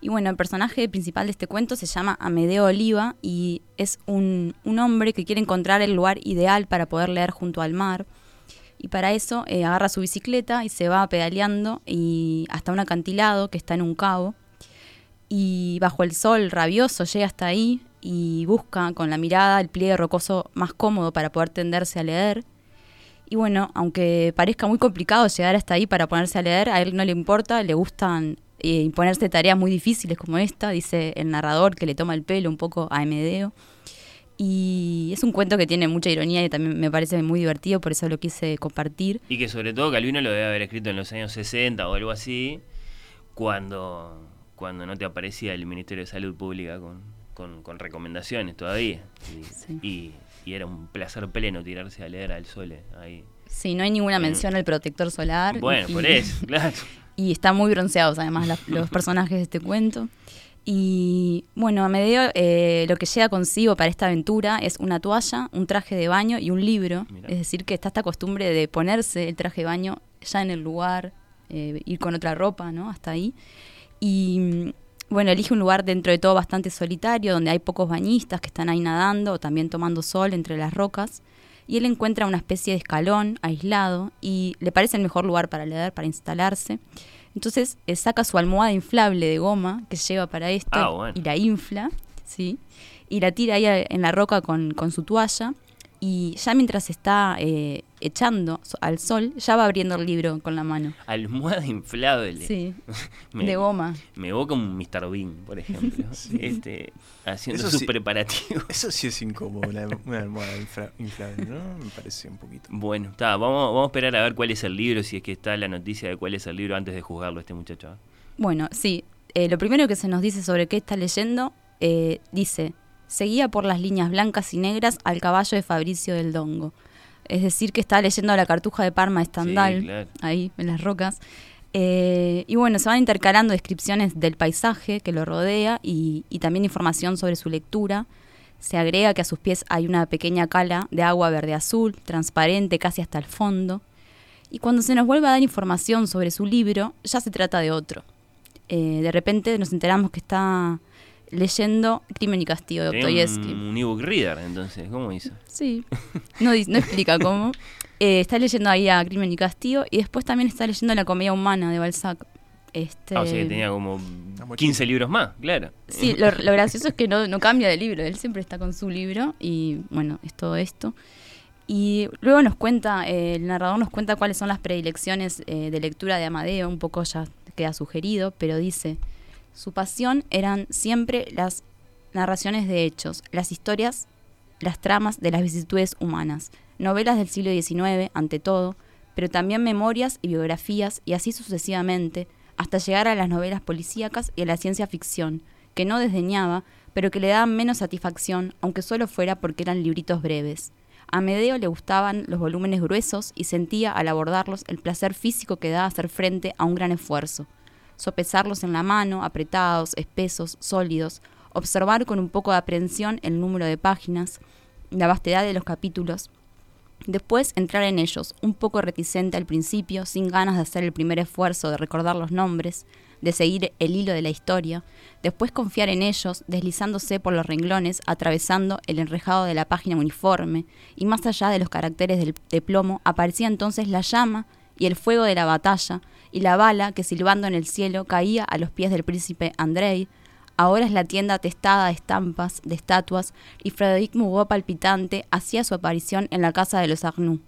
Y bueno, el personaje principal de este cuento se llama Amedeo Oliva y es un, un hombre que quiere encontrar el lugar ideal para poder leer junto al mar. Y para eso eh, agarra su bicicleta y se va pedaleando y hasta un acantilado que está en un cabo. Y bajo el sol rabioso llega hasta ahí y busca con la mirada el pliegue rocoso más cómodo para poder tenderse a leer. Y bueno, aunque parezca muy complicado llegar hasta ahí para ponerse a leer, a él no le importa, le gustan eh, imponerse tareas muy difíciles como esta, dice el narrador que le toma el pelo un poco a Emedeo. Y es un cuento que tiene mucha ironía y también me parece muy divertido, por eso lo quise compartir. Y que sobre todo Calvino lo debe haber escrito en los años 60 o algo así, cuando, cuando no te aparecía el Ministerio de Salud Pública con, con, con recomendaciones todavía. Y, Sí. y- y era un placer pleno tirarse a leer al sol eh, ahí. Sí, no hay ninguna mención al protector solar. Bueno, y- por eso, <laughs> claro. Y están muy bronceados además los personajes de este cuento. Y bueno, a medio eh, lo que llega consigo para esta aventura es una toalla, un traje de baño y un libro. Es decir, que está esta costumbre de ponerse el traje de baño ya en el lugar, eh, ir con otra ropa, ¿no? Hasta ahí. Y mm, bueno, elige un lugar dentro de todo bastante solitario, donde hay pocos bañistas que están ahí nadando o también tomando sol entre las rocas. Y él encuentra una especie de escalón aislado y le parece el mejor lugar para leer, para instalarse. Entonces eh, saca su almohada inflable de goma que lleva para esto Ah, bueno. y la infla, ¿sí? Y la tira ahí en la roca con, con su toalla. Y ya mientras está eh, echando al sol, ya va abriendo el libro con la mano. Almohada inflable. Sí, <laughs> de goma. Me evoca un Mr. Bean, por ejemplo. <laughs> este, haciendo Eso sus sí. preparativos. Eso sí es incómodo, una, una almohada infra- inflable, ¿no? Me parece un poquito. Bueno, está, vamos, vamos a esperar a ver cuál es el libro, si es que está la noticia de cuál es el libro antes de juzgarlo este muchacho. ¿eh? Bueno, sí. eh, lo primero que se nos dice sobre qué está leyendo, eh, dice, seguía por las líneas blancas y negras al caballo de Fabricio del Dongo. Es decir, que está leyendo la cartuja de Parma Sí, claro. ahí en las rocas. Eh, y bueno, se van intercalando descripciones del paisaje que lo rodea y, y también información sobre su lectura. Se agrega que a sus pies hay una pequeña cala de agua verde-azul, transparente casi hasta el fondo. Y cuando se nos vuelve a dar información sobre su libro, ya se trata de otro. Eh, de repente nos enteramos que está leyendo Crimen y Castigo de Dostoyevsky. un, un ebook reader, entonces, ¿cómo hizo? Sí, no, no explica cómo. <laughs> Eh, está leyendo ahí a Crimen y Castigo y después también está leyendo La comedia humana de Balzac. Este, Ah, o sea que tenía como 15 libros más, claro. Sí, lo, lo gracioso es que no, no cambia de libro, él siempre está con su libro y bueno, es todo esto. Y luego nos cuenta, eh, el narrador nos cuenta cuáles son las predilecciones eh, de lectura de Amadeo, un poco ya queda sugerido, pero dice, su pasión eran siempre las narraciones de hechos, las historias, las tramas de las vicisitudes humanas, novelas del siglo XIX, ante todo, pero también memorias y biografías, y así sucesivamente, hasta llegar a las novelas policíacas y a la ciencia ficción, que no desdeñaba, pero que le daban menos satisfacción, aunque solo fuera porque eran libritos breves. A Medeo le gustaban los volúmenes gruesos y sentía al abordarlos el placer físico que da hacer frente a un gran esfuerzo. Sopesarlos en la mano, apretados, espesos, sólidos, observar con un poco de aprehensión el número de páginas, la vastedad de los capítulos, Después entrar en ellos, un poco reticente al principio, sin ganas de hacer el primer esfuerzo de recordar los nombres, de seguir el hilo de la historia, después confiar en ellos, deslizándose por los renglones, atravesando el enrejado de la página uniforme, y más allá de los caracteres de plomo aparecía entonces la llama y el fuego de la batalla, y la bala que silbando en el cielo caía a los pies del príncipe Andrei, Ahora es la tienda atestada de estampas, de estatuas, y Frédéric Mugot palpitante hacía su aparición en la casa de los Arnoux.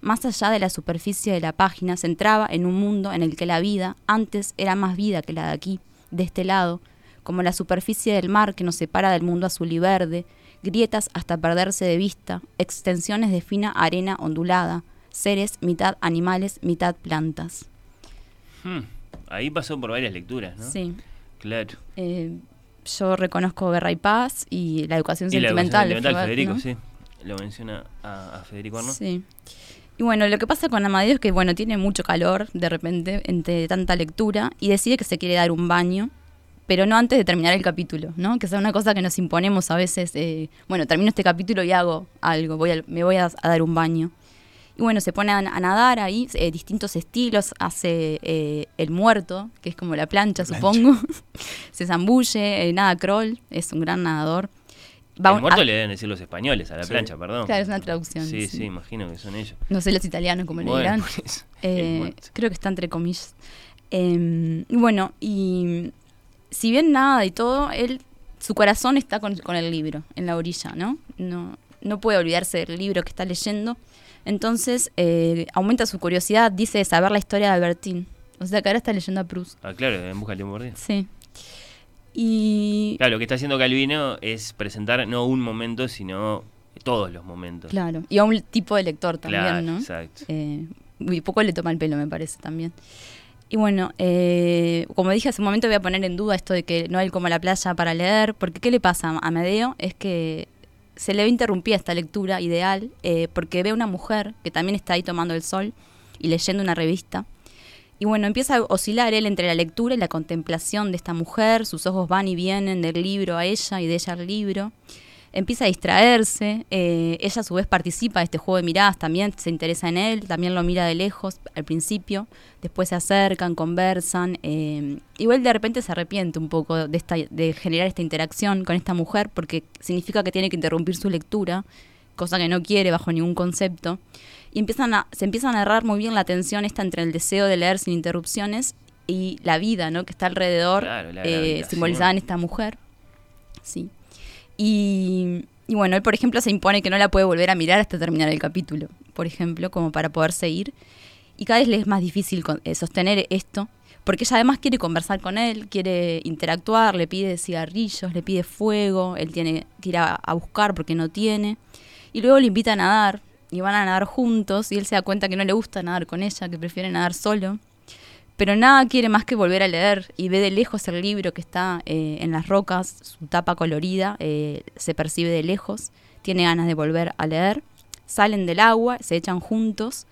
Más allá de la superficie de la página se entraba en un mundo en el que la vida antes era más vida que la de aquí, de este lado, como la superficie del mar que nos separa del mundo azul y verde, grietas hasta perderse de vista, extensiones de fina arena ondulada, seres mitad animales, mitad plantas. Hmm, Ahí pasó por varias lecturas, ¿no? Sí. Claro. Eh, yo reconozco Guerra y Paz y la educación Y la sentimental. educación de sentimental, Federico, ¿no? sí. Lo menciona a, a Federico Arno. Sí. Y bueno, lo que pasa con Amadeo es que, bueno, tiene mucho calor de repente entre tanta lectura y decide que se quiere dar un baño, pero no antes de terminar el capítulo, ¿no? Que es una cosa que nos imponemos a veces. eh, bueno, termino este capítulo y hago algo, voy a- me voy a, a dar un baño. Y bueno, se pone a, a nadar ahí, eh, distintos estilos, hace eh, el muerto, que es como la plancha, supongo. <laughs> se zambulle, eh, nada crawl, es un gran nadador. Va el muerto a- le deben decir los españoles a la Sí. plancha, perdón. Claro, es una traducción, Sí, sí. sí, imagino que son ellos. No sé los italianos como le Bueno, dirán. por eso, Eh, creo que está entre comillas. Eh, y bueno, y si bien nada y todo, él, su corazón está con, con el libro, en la orilla, ¿no? No, no puede olvidarse del libro que está leyendo. Entonces, eh, aumenta su curiosidad, dice de saber la historia de Albertín. O sea que ahora está leyendo a Proust. Ah, claro, en busca de un mordido. Sí. Y Claro, lo que está haciendo Calvino es presentar no un momento, sino todos los momentos. Claro, y a un tipo de lector también, Claro, ¿no? exacto. Eh, y poco le toma el pelo, me parece también. Y bueno, eh, como dije hace un momento, voy a poner en duda esto de que no hay como la playa para leer, porque ¿qué le pasa a Medeo? Es que se le ve interrumpida esta lectura ideal, eh, porque ve a una mujer que también está ahí tomando el sol y leyendo una revista. Y bueno, empieza a oscilar él entre la lectura y la contemplación de esta mujer, sus ojos van y vienen del libro a ella y de ella al libro. Empieza a distraerse, eh, ella a su vez participa de este juego de miradas, también se interesa en él, también lo mira de lejos al principio, después se acercan, conversan, eh, igual de repente se arrepiente un poco de, esta, de generar esta interacción con esta mujer porque significa que tiene que interrumpir su lectura, cosa que no quiere bajo ningún concepto y empiezan a, se empieza a narrar muy bien la tensión esta entre el deseo de leer sin interrupciones y la vida ¿no? que está alrededor, Claro, la eh, simbolizada en esta mujer. Sí. Y, bueno, él, por ejemplo, se impone que no la puede volver a mirar hasta terminar el capítulo, por ejemplo, como para poder seguir. Y cada vez le es más difícil eh, sostener esto, porque ella además quiere conversar con él, quiere interactuar, le pide cigarrillos, le pide fuego, él tiene que ir a buscar porque no tiene. Y luego le invita a nadar, y van a nadar juntos, y él se da cuenta que no le gusta nadar con ella, que prefiere nadar solo. Pero nada quiere más que volver a leer y ve de lejos el libro que está eh, en las rocas, su tapa colorida, eh, se percibe de lejos, tiene ganas de volver a leer, salen del agua, se echan juntos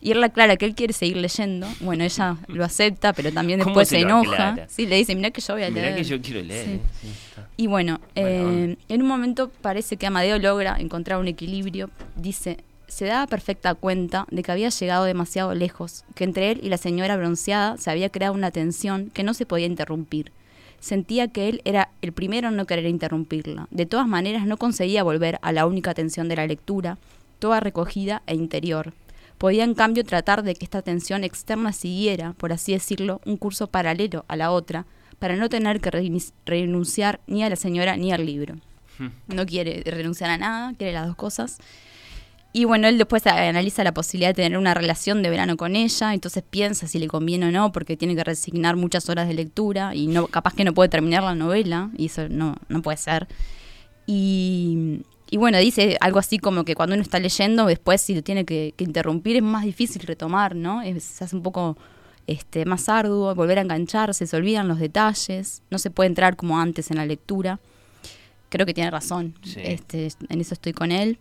y él le aclara que él quiere seguir leyendo. Bueno, ella lo acepta, pero también <laughs> ¿Cómo después se enoja. aclara? Sí, le dice, mira que yo voy a Mirá leer. que yo quiero leer. Sí. sí, está. Y bueno, Buena eh, en un momento parece que Amadeo logra encontrar un equilibrio. Dice, se daba perfecta cuenta de que había llegado demasiado lejos, que entre él y la señora bronceada se había creado una tensión que no se podía interrumpir. Sentía que él era el primero en no querer interrumpirla. De todas maneras no conseguía volver a la única tensión de la lectura, toda recogida e interior. podía en cambio tratar de que esta tensión externa siguiera, por así decirlo, un curso paralelo a la otra, para no tener que renunciar ni a la señora ni al libro. Hmm. No quiere renunciar a nada, quiere las dos cosas. Y bueno, él después analiza la posibilidad de tener una relación de verano con ella, entonces piensa si le conviene o no, porque tiene que resignar muchas horas de lectura y no, capaz que no puede terminar la novela, y eso no, no puede ser. Y, y bueno, dice algo así como que cuando uno está leyendo, después si lo tiene que, que interrumpir es más difícil retomar, ¿no? Es, se hace un poco este, más arduo, volver a engancharse, se olvidan los detalles, no se puede entrar como antes en la lectura. Creo que tiene razón, Sí. este, en eso estoy con él.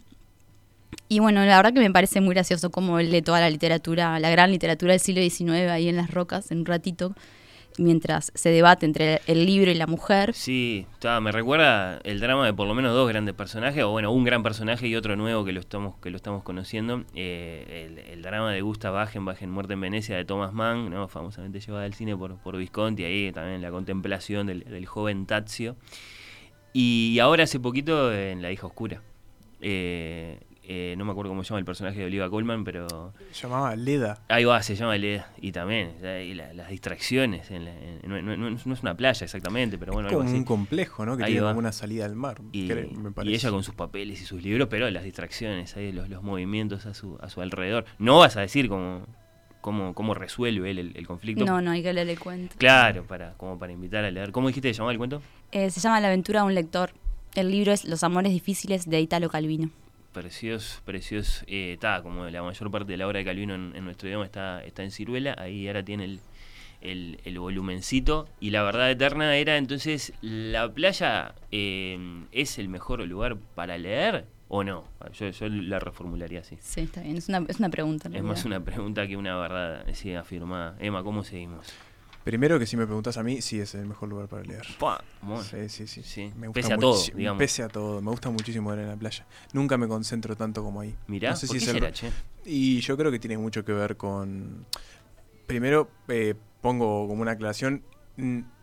Y bueno, la verdad que me parece muy gracioso cómo lee toda la literatura, la gran literatura del siglo XIX ahí en las rocas, en un ratito, mientras se debate entre el libro y la mujer. Sí, está, me recuerda el drama de por lo menos dos grandes personajes, o bueno, un gran personaje y otro nuevo que lo estamos, que lo estamos conociendo. eh, el, drama de Gustav Wagenbach en Muerte en Venecia de Thomas Mann, ¿no? famosamente llevada al cine por, por Visconti, ahí también la contemplación del, del joven Tazio. Y ahora hace poquito en La hija oscura. Eh, eh, no me acuerdo cómo se llama el personaje de Oliva Colman, pero Se llamaba Leda. Ahí va, se llama Leda. Y también, y la- las distracciones. En la- en- no, no- no- no es una playa exactamente, pero bueno, es algo como así. un complejo, ¿no? Que Ahí tiene va. como una salida al mar. Y, creo, me y ella con sus papeles y sus libros, pero las distracciones, ahí, los, los movimientos a su, a su alrededor. No vas a decir cómo, cómo, cómo resuelve él el, el conflicto. No, no, hay que leer el cuento. Claro, para, como para invitar a leer. ¿Cómo dijiste que se llamaba el cuento? Eh, se llama La aventura de un lector. El libro es Los amores difíciles de Italo Calvino. Precioso. Eh, Está, como la mayor parte de la obra de Calvino en, en nuestro idioma está, está en ciruela, ahí ahora tiene el, el, el volumencito. Y la verdad eterna era entonces, ¿la playa eh, es el mejor lugar para leer o no? Yo, yo la reformularía así. Sí, está bien. Es una, es una pregunta. Es más una pregunta que una verdad sí, afirmada. Emma, ¿cómo seguimos? Primero que si me preguntas a mí, sí es el mejor lugar para leer. Sí, sí, sí. Sí, Me pese a todo, digamos. Pese a todo. Me gusta muchísimo leer en la playa. Nunca me concentro tanto como ahí. Mirá, no sé ¿por si qué es el- será, che? Y yo creo que tiene mucho que ver con... Primero, eh, pongo como una aclaración.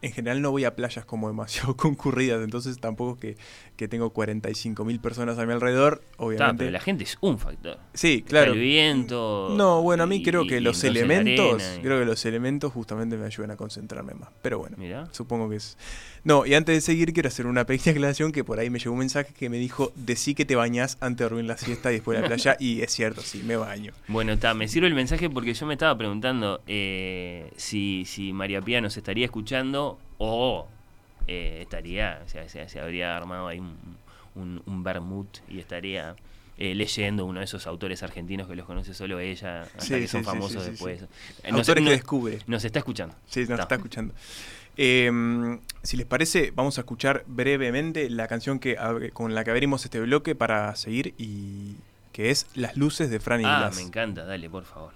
En general no voy a playas como demasiado <laughs> concurridas, entonces tampoco que, que tengo 45 mil personas a mi alrededor, obviamente. pero la gente es un factor. Sí, claro. El viento. No, bueno, a mí y- creo que los elementos, y- creo que los elementos justamente me ayudan a concentrarme más. Pero bueno, Mirá. supongo que es. No, y antes de seguir quiero hacer una pequeña <laughs> aclaración que por ahí me llegó un mensaje que me dijo, decí que te bañás antes de dormir la siesta y después de la playa, <laughs> y es cierto, sí, me baño. Bueno, está, me sirve el mensaje porque yo me estaba preguntando eh, si, si María Pía nos estaría escuchando o eh, estaría, o sea, se, se habría armado ahí un, un, un vermut y estaría eh, leyendo uno de esos autores argentinos que los conoce solo ella, hasta Sí, que son sí, famosos sí, después. Eh, no sé- Autores que no- descubre. Nos está escuchando. Sí, nos Está. está escuchando. Eh, si les parece, vamos a escuchar brevemente la canción que con la que abrimos este bloque para seguir y que es Las luces de Franny Ah, Glass. me encanta, dale, por favor.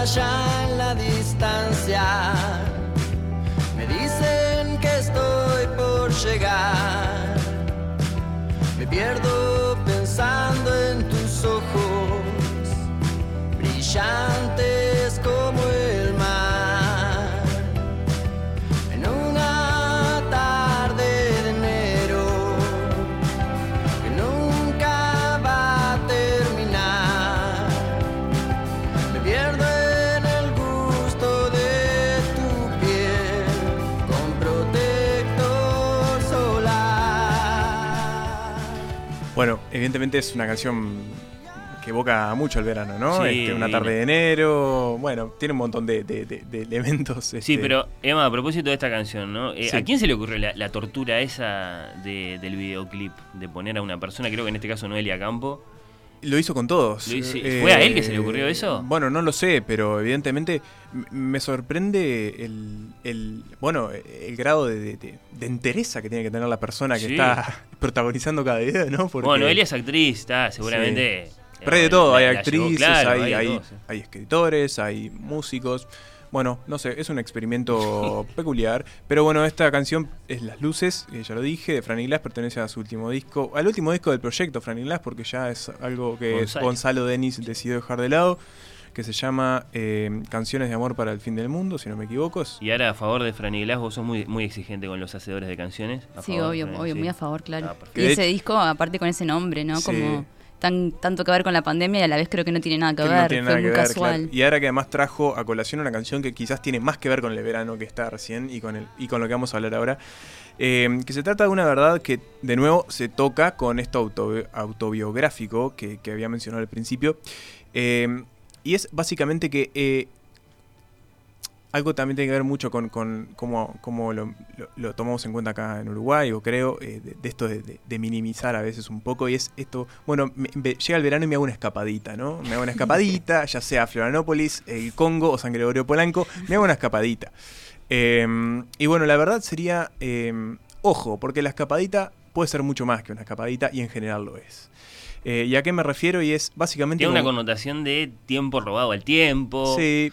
Allá en la distancia me dicen que estoy por llegar. Me pierdo pensando en tus ojos, brillantes como Bueno, evidentemente es una canción que evoca mucho el verano, ¿no? Sí, Este, una tarde de enero, bueno, tiene un montón de, de- de- de elementos. Sí, este, pero Emma, a propósito de esta canción, ¿no? Eh, Sí. ¿A quién se le ocurrió la, la tortura esa de- del videoclip? De poner a una persona, creo que en este caso Noelia Campo. Lo hizo con todos. Hizo- Eh, ¿Fue a él que se le ocurrió eso? Bueno, no lo sé, pero evidentemente me sorprende el, el- bueno, el grado de, de- de- entereza que tiene que tener la persona que Sí. está <laughs> protagonizando cada video, ¿no? Porque- Bueno, Noelia es actriz, está, seguramente. Sí. Pero hay de eh, todo, hay llevó, actrices, claro, hay, hay- todo, sí. hay escritores, hay músicos. Bueno, no sé, es un experimento <laughs> peculiar. Pero bueno, esta canción es Las Luces, eh, ya lo dije, de Franny Glass, pertenece a su último disco, al último disco del proyecto Franny Glass, porque ya es algo que Gonzalo. Gonzalo Denis decidió dejar de lado, que se llama eh, Canciones de Amor para el Fin del Mundo, si no me equivoco. Y ahora a favor de Franny Glass, vos sos muy, muy exigente con los hacedores de canciones. ¿A Sí, favor, obvio, obvio, Sí. muy a favor, claro. Ah, y ese disco, aparte con ese nombre, ¿no? Sí. Como tan, tanto que ver con la pandemia y a la vez creo que no tiene nada que, que ver, no tiene fue nada muy que ver, casual. claro. Y ahora que además trajo a colación una canción que quizás tiene más que ver con el verano que está recién y con, el, y con lo que vamos a hablar ahora. eh, que se trata de una verdad que de nuevo se toca con esto autobi- autobiográfico que, que había mencionado al principio. Eh, y es básicamente que eh, algo también tiene que ver mucho con, con cómo, cómo lo, lo- lo tomamos en cuenta acá en Uruguay, o creo, eh, de, de esto de, de- de minimizar a veces un poco. Y es esto, bueno, me- me- llega el verano y me hago una escapadita, ¿no? Me hago una escapadita, <laughs> ya sea Florianópolis, el Congo o San Gregorio Polanco, me hago una escapadita. Eh, y bueno, la verdad sería, eh, ojo, porque la escapadita puede ser mucho más que una escapadita y en general lo es. Eh, ¿Y a qué me refiero? Y es básicamente... Tiene una como- connotación de tiempo robado al tiempo. Sí.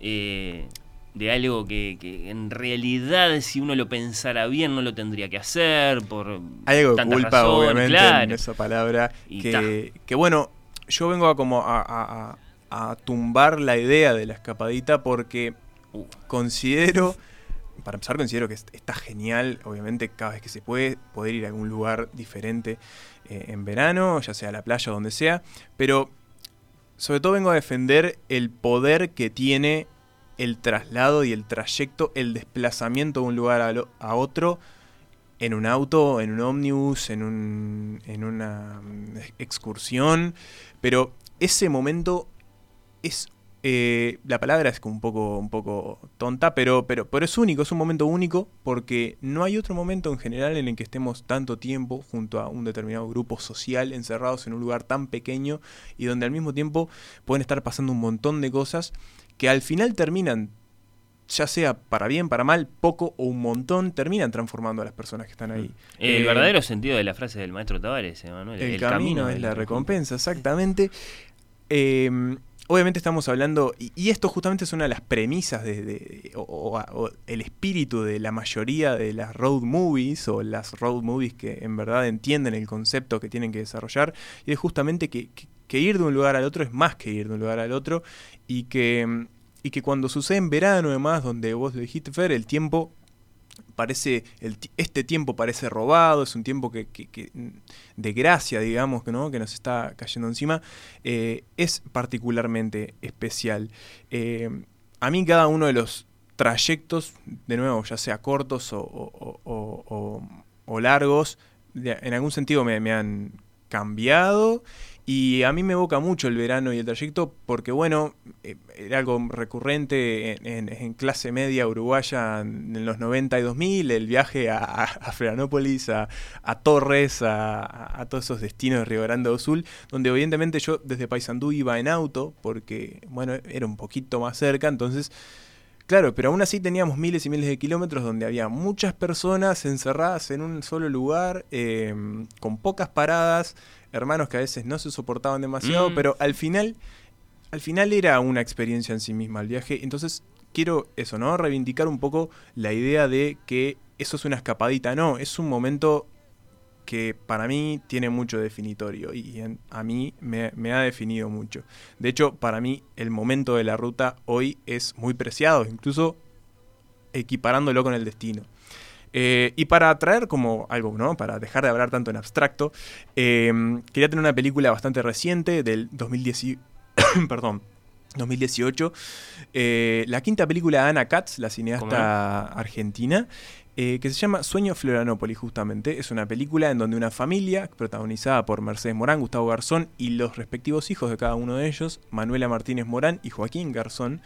eh, de algo que, que en realidad, si uno lo pensara bien, no lo tendría que hacer por Hay algo de culpa, obviamente, claro. en esa palabra. Y Que, que bueno, yo vengo a como a, a- a- a tumbar la idea de la escapadita porque Uh. considero, para empezar, considero que es- está genial, obviamente, cada vez que se puede, poder ir a algún lugar diferente eh, en verano, ya sea a la playa o donde sea, pero sobre todo vengo a defender el poder que tiene el traslado y el trayecto, el desplazamiento de un lugar a, otro en un auto, en un ómnibus, en, un, en una mm, excursión, pero ese momento es... eh, la palabra es un poco, un poco tonta, pero, pero, pero es único, es un momento único porque no hay otro momento en general en el que estemos tanto tiempo junto a un determinado grupo social encerrados en un lugar tan pequeño y donde al mismo tiempo pueden estar pasando un montón de cosas que al final terminan, ya sea para bien, para mal, poco o un montón, terminan transformando a las personas que están ahí. El Eh, verdadero sentido de la frase del maestro Tavares, Emanuel. el, camino, es la recompensa, exactamente. Eh, obviamente estamos hablando, y, y esto justamente es una de las premisas de, de- o, o- o el espíritu de la mayoría de las road movies o las road movies que en verdad entienden el concepto que tienen que desarrollar, y es justamente que, que- que ir de un lugar al otro es más que ir de un lugar al otro, y que, y que cuando sucede en verano además, donde vos lo dijiste, Fer, el tiempo parece el este tiempo parece robado, es un tiempo que, de gracia, digamos, ¿no? que nos está cayendo encima, eh, es particularmente especial. Eh, a mí cada uno de los trayectos, de nuevo, ya sea cortos o, o- largos, en algún sentido me han cambiado y a mí me evoca mucho el verano y el trayecto porque, bueno, eh, era algo recurrente en, clase media uruguaya en los 90 y 2000, el viaje a, a, Florianópolis, a, Torres, a todos esos destinos de Río Grande do Sul, donde evidentemente yo desde Paysandú iba en auto porque, bueno, era un poquito más cerca, entonces... Claro, pero aún así teníamos miles y miles de kilómetros donde había muchas personas encerradas en un solo lugar, eh, con pocas paradas, hermanos que a veces no se soportaban demasiado, Mm. pero al final, al final era una experiencia en sí misma el viaje. Entonces quiero eso, ¿no? Reivindicar un poco la idea de que eso es una escapadita. No, es un momento que para mí tiene mucho definitorio y en- a mí me, me ha definido mucho. De hecho, para mí el momento de la ruta hoy es muy preciado, incluso equiparándolo con el destino. Eh, y para traer como algo, ¿no? Para dejar de hablar tanto en abstracto, eh, quería tener una película bastante reciente del 2010, <coughs> perdón, 2018. eh, la quinta película de Ana Katz, la cineasta argentina, eh, que se llama Sueño Florianópolis, justamente. Es una película en donde una familia, protagonizada por Mercedes Morán, Gustavo Garzón y los respectivos hijos de cada uno de ellos, Manuela Martínez Morán y Joaquín Garzón,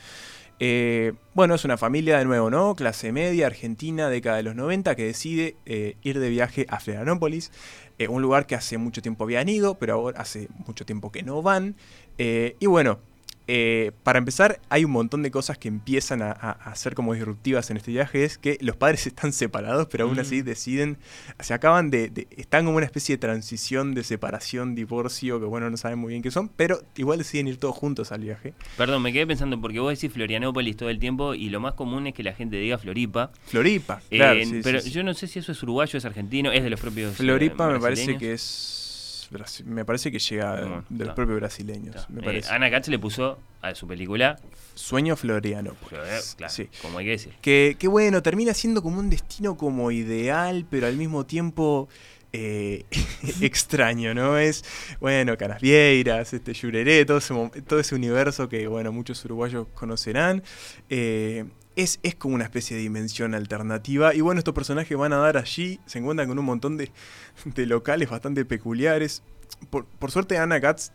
eh, bueno, es una familia de nuevo, ¿no? Clase media, argentina, década de los 90, que decide eh, ir de viaje a Florianópolis, eh, un lugar que hace mucho tiempo habían ido, pero ahora hace mucho tiempo que no van. Y bueno, Eh, para empezar, hay un montón de cosas que empiezan a, a- a ser como disruptivas en este viaje. Es que los padres <laughs> están separados, pero aún Mm. así deciden, se acaban de, de- están como una especie de transición de separación, divorcio, que bueno, no saben muy bien qué son, pero igual deciden ir todos juntos al viaje. Perdón, me quedé pensando porque vos decís Florianópolis todo el tiempo y lo más común es que la gente diga Floripa. Floripa, Eh, claro, sí, pero sí, sí. yo no sé si eso es uruguayo, es argentino, es de los propios. eh, Floripa me parece que es. Me parece que llega Bueno, de los está. propios brasileños. Me Eh, parece. Ana Katz le puso a su película. Sueño Floriano. eh, claro, sí. como hay que decir. Que, que bueno, termina siendo como un destino como ideal, pero al mismo tiempo eh, <laughs> extraño, ¿no? Es, bueno, Canasvieiras, este, Yureré, todo ese, mo- todo ese universo que, bueno, muchos uruguayos conocerán. Eh, es, es como una especie de dimensión alternativa. Y bueno, estos personajes van a dar allí, se encuentran con un montón de, de locales bastante peculiares. Por, por suerte, Ana Katz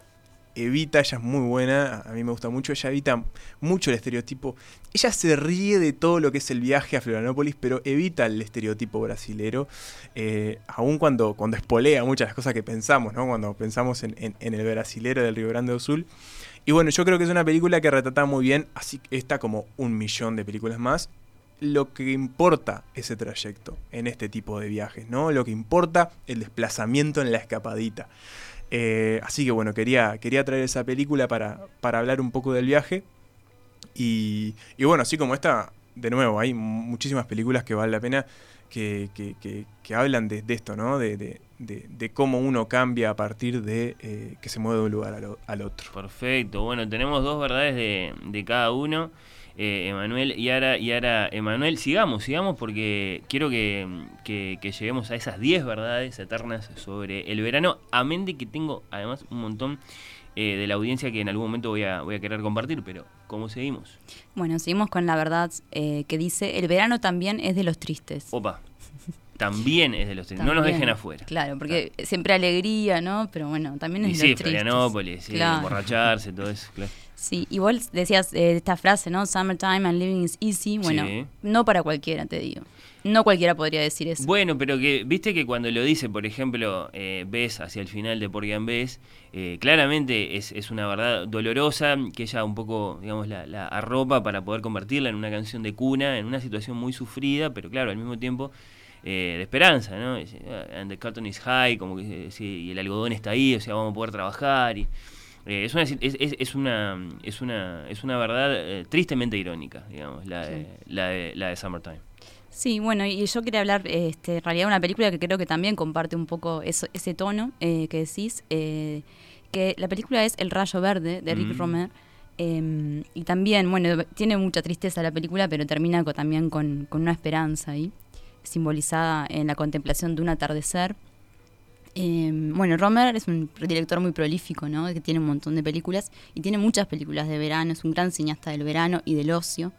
evita, ella es muy buena, a mí me gusta mucho, ella evita mucho el estereotipo. Ella se ríe de todo lo que es el viaje a Florianópolis, pero evita el estereotipo brasilero, eh, aun cuando, cuando espolea muchas de las cosas que pensamos, ¿no? Cuando pensamos en, en- en el brasilero del Río Grande do Sul. Y bueno, yo creo que es una película que retrata muy bien, así está como un millón de películas más. Lo que importa ese trayecto en este tipo de viajes, ¿no? Lo que importa el desplazamiento en la escapadita. Eh, así que bueno, quería, quería traer esa película para, para hablar un poco del viaje. Y, y bueno, así como esta, de nuevo, hay muchísimas películas que vale la pena que, que- que- hablan de, esto, ¿no? De, de- de- cómo uno cambia a partir de eh, que se mueve de un lugar al otro. Perfecto, bueno, tenemos dos verdades de, de cada uno. Eh, Emanuel y ahora, y ahora Emanuel, sigamos, sigamos porque quiero que, que- que lleguemos a esas 10 verdades eternas sobre el verano. Amén de que tengo además un montón eh, de la audiencia que en algún momento voy a, voy a querer compartir, pero ¿cómo seguimos? Bueno, seguimos con la verdad eh, que dice, el verano también es de los tristes. Opa, también es de los no nos dejen afuera. Claro, porque siempre alegría, ¿no? Pero bueno, también es Y de sí, los tristes. Florianópolis, sí, Claro. emborracharse, todo eso, claro. Sí, igual decías eh, esta frase, ¿no? Summertime and living is easy. Bueno, Sí. no para cualquiera, te digo. No cualquiera podría decir eso. Bueno, pero que viste que cuando lo dice, por ejemplo, eh, ves hacia el final de Por ves, eh, claramente es, es una verdad dolorosa que ella un poco, digamos, la, la arropa para poder convertirla en una canción de cuna, en una situación muy sufrida, pero claro, al mismo tiempo eh, de esperanza, ¿no? "Ah, And the cotton is high, como que sí, y el algodón está ahí, o sea, vamos a poder trabajar. Y, eh, es, una, es, es- una es una es una verdad eh, tristemente irónica, digamos, la, de, la, de, la de Summertime. Sí, bueno, y yo quería hablar este, en realidad de una película que creo que también comparte un poco eso, ese tono eh, que decís, eh, que la película es El Rayo Verde de Rick Mm. Romer. eh, y también, bueno, tiene mucha tristeza la película, pero termina también con, con una esperanza ahí, simbolizada en la contemplación de un atardecer. Eh, bueno, Romer es un director muy prolífico, ¿no? Que tiene un montón de películas y tiene muchas películas de verano, es un gran cineasta del verano y del ocio.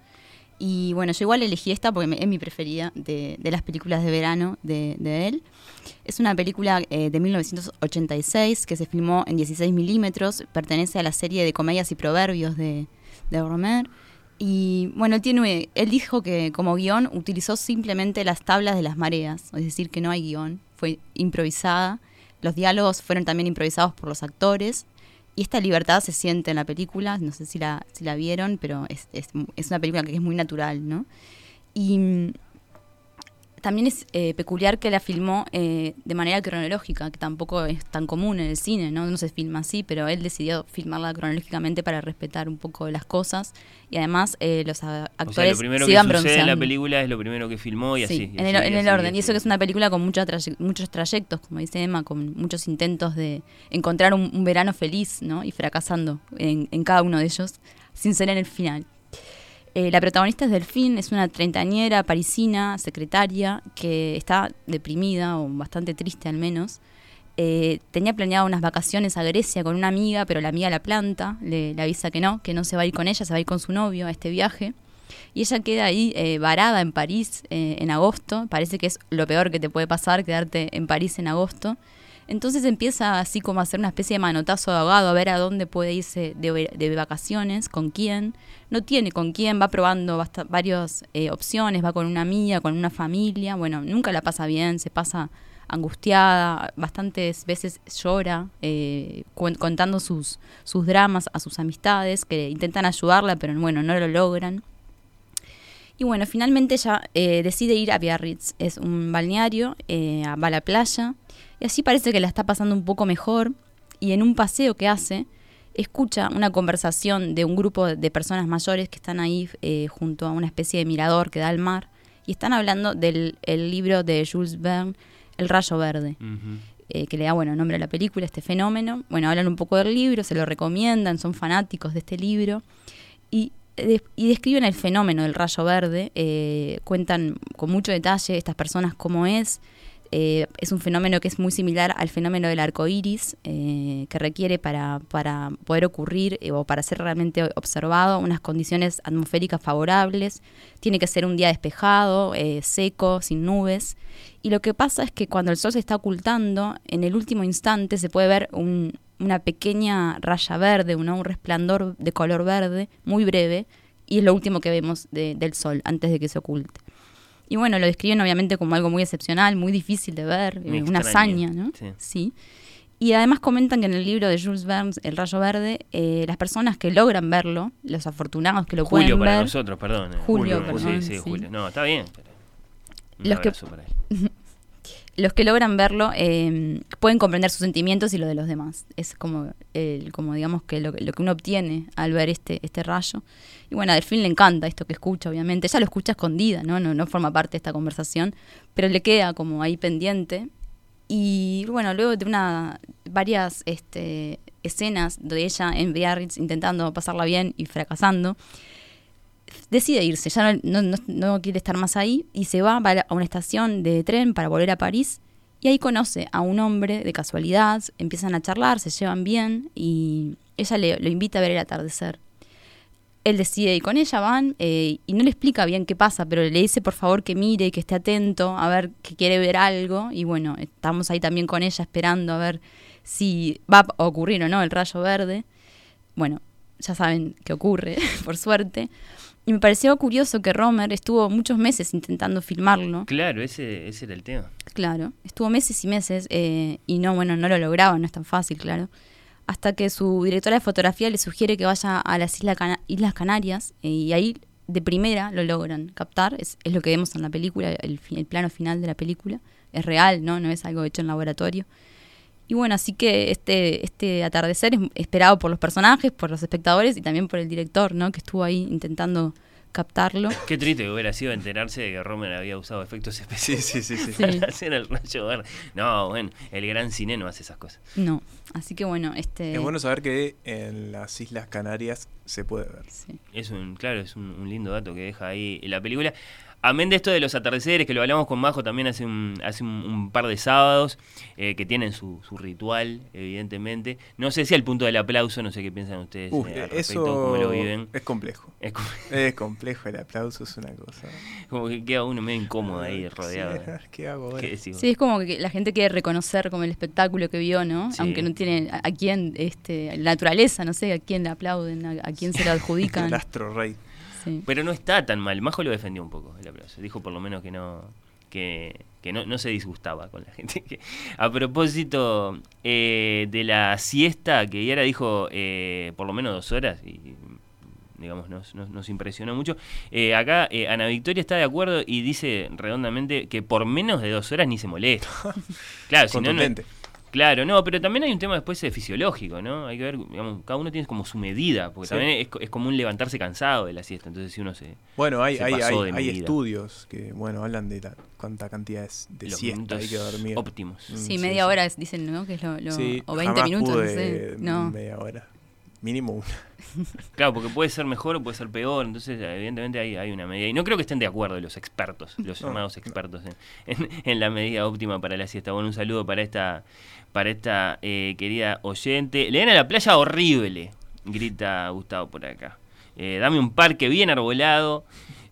Y bueno, yo igual elegí esta porque es mi preferida de, de las películas de verano de, de él. Es una película eh, de 1986 que se filmó en 16 milímetros, pertenece a la serie de comedias y proverbios de, de Romer. Y bueno, tiene, él dijo que como guion utilizó simplemente las tablas de las mareas, es decir, que no hay guion, fue improvisada. Los diálogos fueron también improvisados por los actores. Y esta libertad se siente en la película, no sé si la, si la vieron, pero es, es, es una película que es muy natural, ¿no? Y también es eh, peculiar que la filmó eh, de manera cronológica, que tampoco es tan común en el cine, ¿no? No se filma así, pero él decidió filmarla cronológicamente para respetar un poco las cosas y además eh, los a- O sea, actores lo primero se que sucede en la película es lo primero que filmó y Sí, así. y en el, así, en y el así, orden. Y eso que es una película con mucha muchos trayectos, como dice Emma, con muchos intentos de encontrar un, un verano feliz, ¿no? Y fracasando en, en cada uno de ellos, sin ser en el final. Eh, la protagonista es Delfín, es una treintañera parisina, secretaria, que está deprimida, o bastante triste al menos. Eh, tenía planeado unas vacaciones a Grecia con una amiga, pero la amiga la planta, le, avisa que no, que no se va a ir con ella, se va a ir con su novio a este viaje. Y ella queda ahí eh, varada en París en agosto. Parece que es lo peor que te puede pasar, quedarte en París en agosto. Entonces empieza así como a hacer una especie de manotazo de ahogado, a ver a dónde puede irse de, vacaciones, con quién. No tiene con quién, va probando varias eh, opciones, va con una amiga, con una familia. Bueno, nunca la pasa bien, se pasa angustiada, bastantes veces llora, eh, contando sus, sus dramas a sus amistades, que intentan ayudarla, pero bueno, no lo logran. Y bueno, finalmente ella eh, decide ir a Biarritz, es un balneario, eh, va a la playa, y así parece que la está pasando un poco mejor, y en un paseo que hace, escucha una conversación de un grupo de personas mayores que están ahí eh, junto a una especie de mirador que da al mar, y están hablando del el libro de Jules Verne, El rayo verde eh, que le da bueno nombre a la película, este fenómeno. Bueno, hablan un poco del libro, se lo recomiendan, son fanáticos de este libro y, de- y describen el fenómeno del rayo verde, eh, cuentan con mucho detalle estas personas cómo es. Eh, es un fenómeno que es muy similar al fenómeno del arco iris, eh, que requiere para, para poder ocurrir eh, o para ser realmente observado unas condiciones atmosféricas favorables. Tiene que ser un día despejado, seco, sin nubes. Y lo que pasa es que cuando el sol se está ocultando, en el último instante se puede ver un- una pequeña raya verde, un resplandor de color verde muy breve, y es lo último que vemos de- del sol antes de que se oculte. Y bueno, lo describen obviamente como algo muy excepcional, muy difícil de ver, Muy una extraño, hazaña, ¿no? sí. Sí. Y además comentan que en el libro de Jules Verne, El Rayo Verde, eh, las personas que logran verlo, los afortunados que lo Julio pueden para ver, nosotros, perdón. eh. Julio, Sí, perdón, sí, sí. Julio. No, está bien. pero Los que- abrazo para él. <laughs> los que logran verlo eh, pueden comprender sus sentimientos y lo de los demás. Es como, el, como digamos que lo, que- lo que uno obtiene al ver este, este rayo. Y bueno, a Delfín le encanta esto que escucha, obviamente. Ella lo escucha escondida, ¿no? No, no forma parte de esta conversación, pero le queda como ahí pendiente. Y bueno, luego de varias este, escenas de ella en Biarritz intentando pasarla bien y fracasando, decide irse, ya no, no- quiere estar más ahí y se va a una estación de tren para volver a París y ahí conoce a un hombre de casualidad, empiezan a charlar, se llevan bien y ella le, lo invita a ver el atardecer. Él decide ir con ella, van eh, y no le explica bien qué pasa, pero le dice por favor que mire, que esté atento, a ver que quiere ver algo y bueno, estamos ahí también con ella esperando a ver si va a ocurrir o no el rayo verde. Bueno, ya saben qué ocurre, <laughs> por suerte. Y me pareció curioso que Romer estuvo muchos meses intentando filmarlo. Claro, ese, ese era el tema. Claro, estuvo meses y meses eh, y no, bueno, no lo lograba, no es tan fácil, claro. Hasta que su directora de fotografía le sugiere que vaya a las Islas Canarias eh, y ahí de primera lo logran captar. Es, lo que vemos en la película, el, el plano final de la película. Es real, ¿no? No es algo hecho en laboratorio. Y bueno, así que este, este atardecer es esperado por los personajes, por los espectadores y también por el director, ¿no? Que estuvo ahí intentando captarlo. <laughs> Qué triste que hubiera sido enterarse de que Romer había usado efectos especiales Sí, sí, sí, sí. <laughs> para hacer el rayo verde. No, bueno, el gran cine no hace esas cosas. No, así que bueno, este... Es bueno saber que en las Islas Canarias se puede ver. Es un, claro, es un, un lindo dato que deja ahí la película. Amén de esto de los atardeceres, que lo hablamos con Majo también hace un, hace un, un par de sábados, eh, que tienen su, su ritual, evidentemente. No sé si al punto del aplauso, no sé qué piensan ustedes Uf, eh, al respecto, eso cómo lo viven. es complejo. Es complejo, el aplauso es una cosa. <laughs> como que queda uno medio incómodo ahí, Sí, rodeado. <laughs> ¿Qué hago ahora? ¿Qué? Sí, es como que la gente quiere reconocer como el espectáculo que vio, ¿no? Sí. Aunque no tiene a, a quién, este, la naturaleza, no sé, a quién le aplauden, a, a quién se lo <laughs> adjudican. El astro rey. Sí. Pero no está tan mal. Majo lo defendió un poco el aplauso. Dijo por lo menos que no que, que no, no se disgustaba con la <laughs> gente. A propósito eh, de la siesta, que Yara dijo eh, por lo menos dos horas y digamos nos, nos, nos impresionó mucho. eh, acá eh, Ana Victoria está de acuerdo y dice redondamente que por menos de dos horas ni se molesta. <laughs> claro, si no. Claro, no, pero también hay un tema después eh, fisiológico, ¿no? Hay que ver, digamos, cada uno tiene como su medida, porque Sí. también es, co- es común levantarse cansado de la siesta, entonces si uno se... Bueno, hay, se hay, pasó hay, de hay estudios que, bueno, hablan de la, cuánta cantidad es de Los siesta hay que dormir. óptimos. Mm, Sí, media hora es- dicen, ¿no? Que es lo, lo- Sí, o 20 jamás minutos, no pude sé. No. Media hora. Mínimo una. <laughs> Claro, porque puede ser mejor o puede ser peor, entonces evidentemente hay, hay una medida. Y no creo que estén de acuerdo los expertos, los No, llamados expertos en, en- en la medida óptima para la siesta. Bueno, un saludo para esta, para esta eh, querida oyente. Le dan a la playa horrible, grita Gustavo por acá. Eh, dame un parque bien arbolado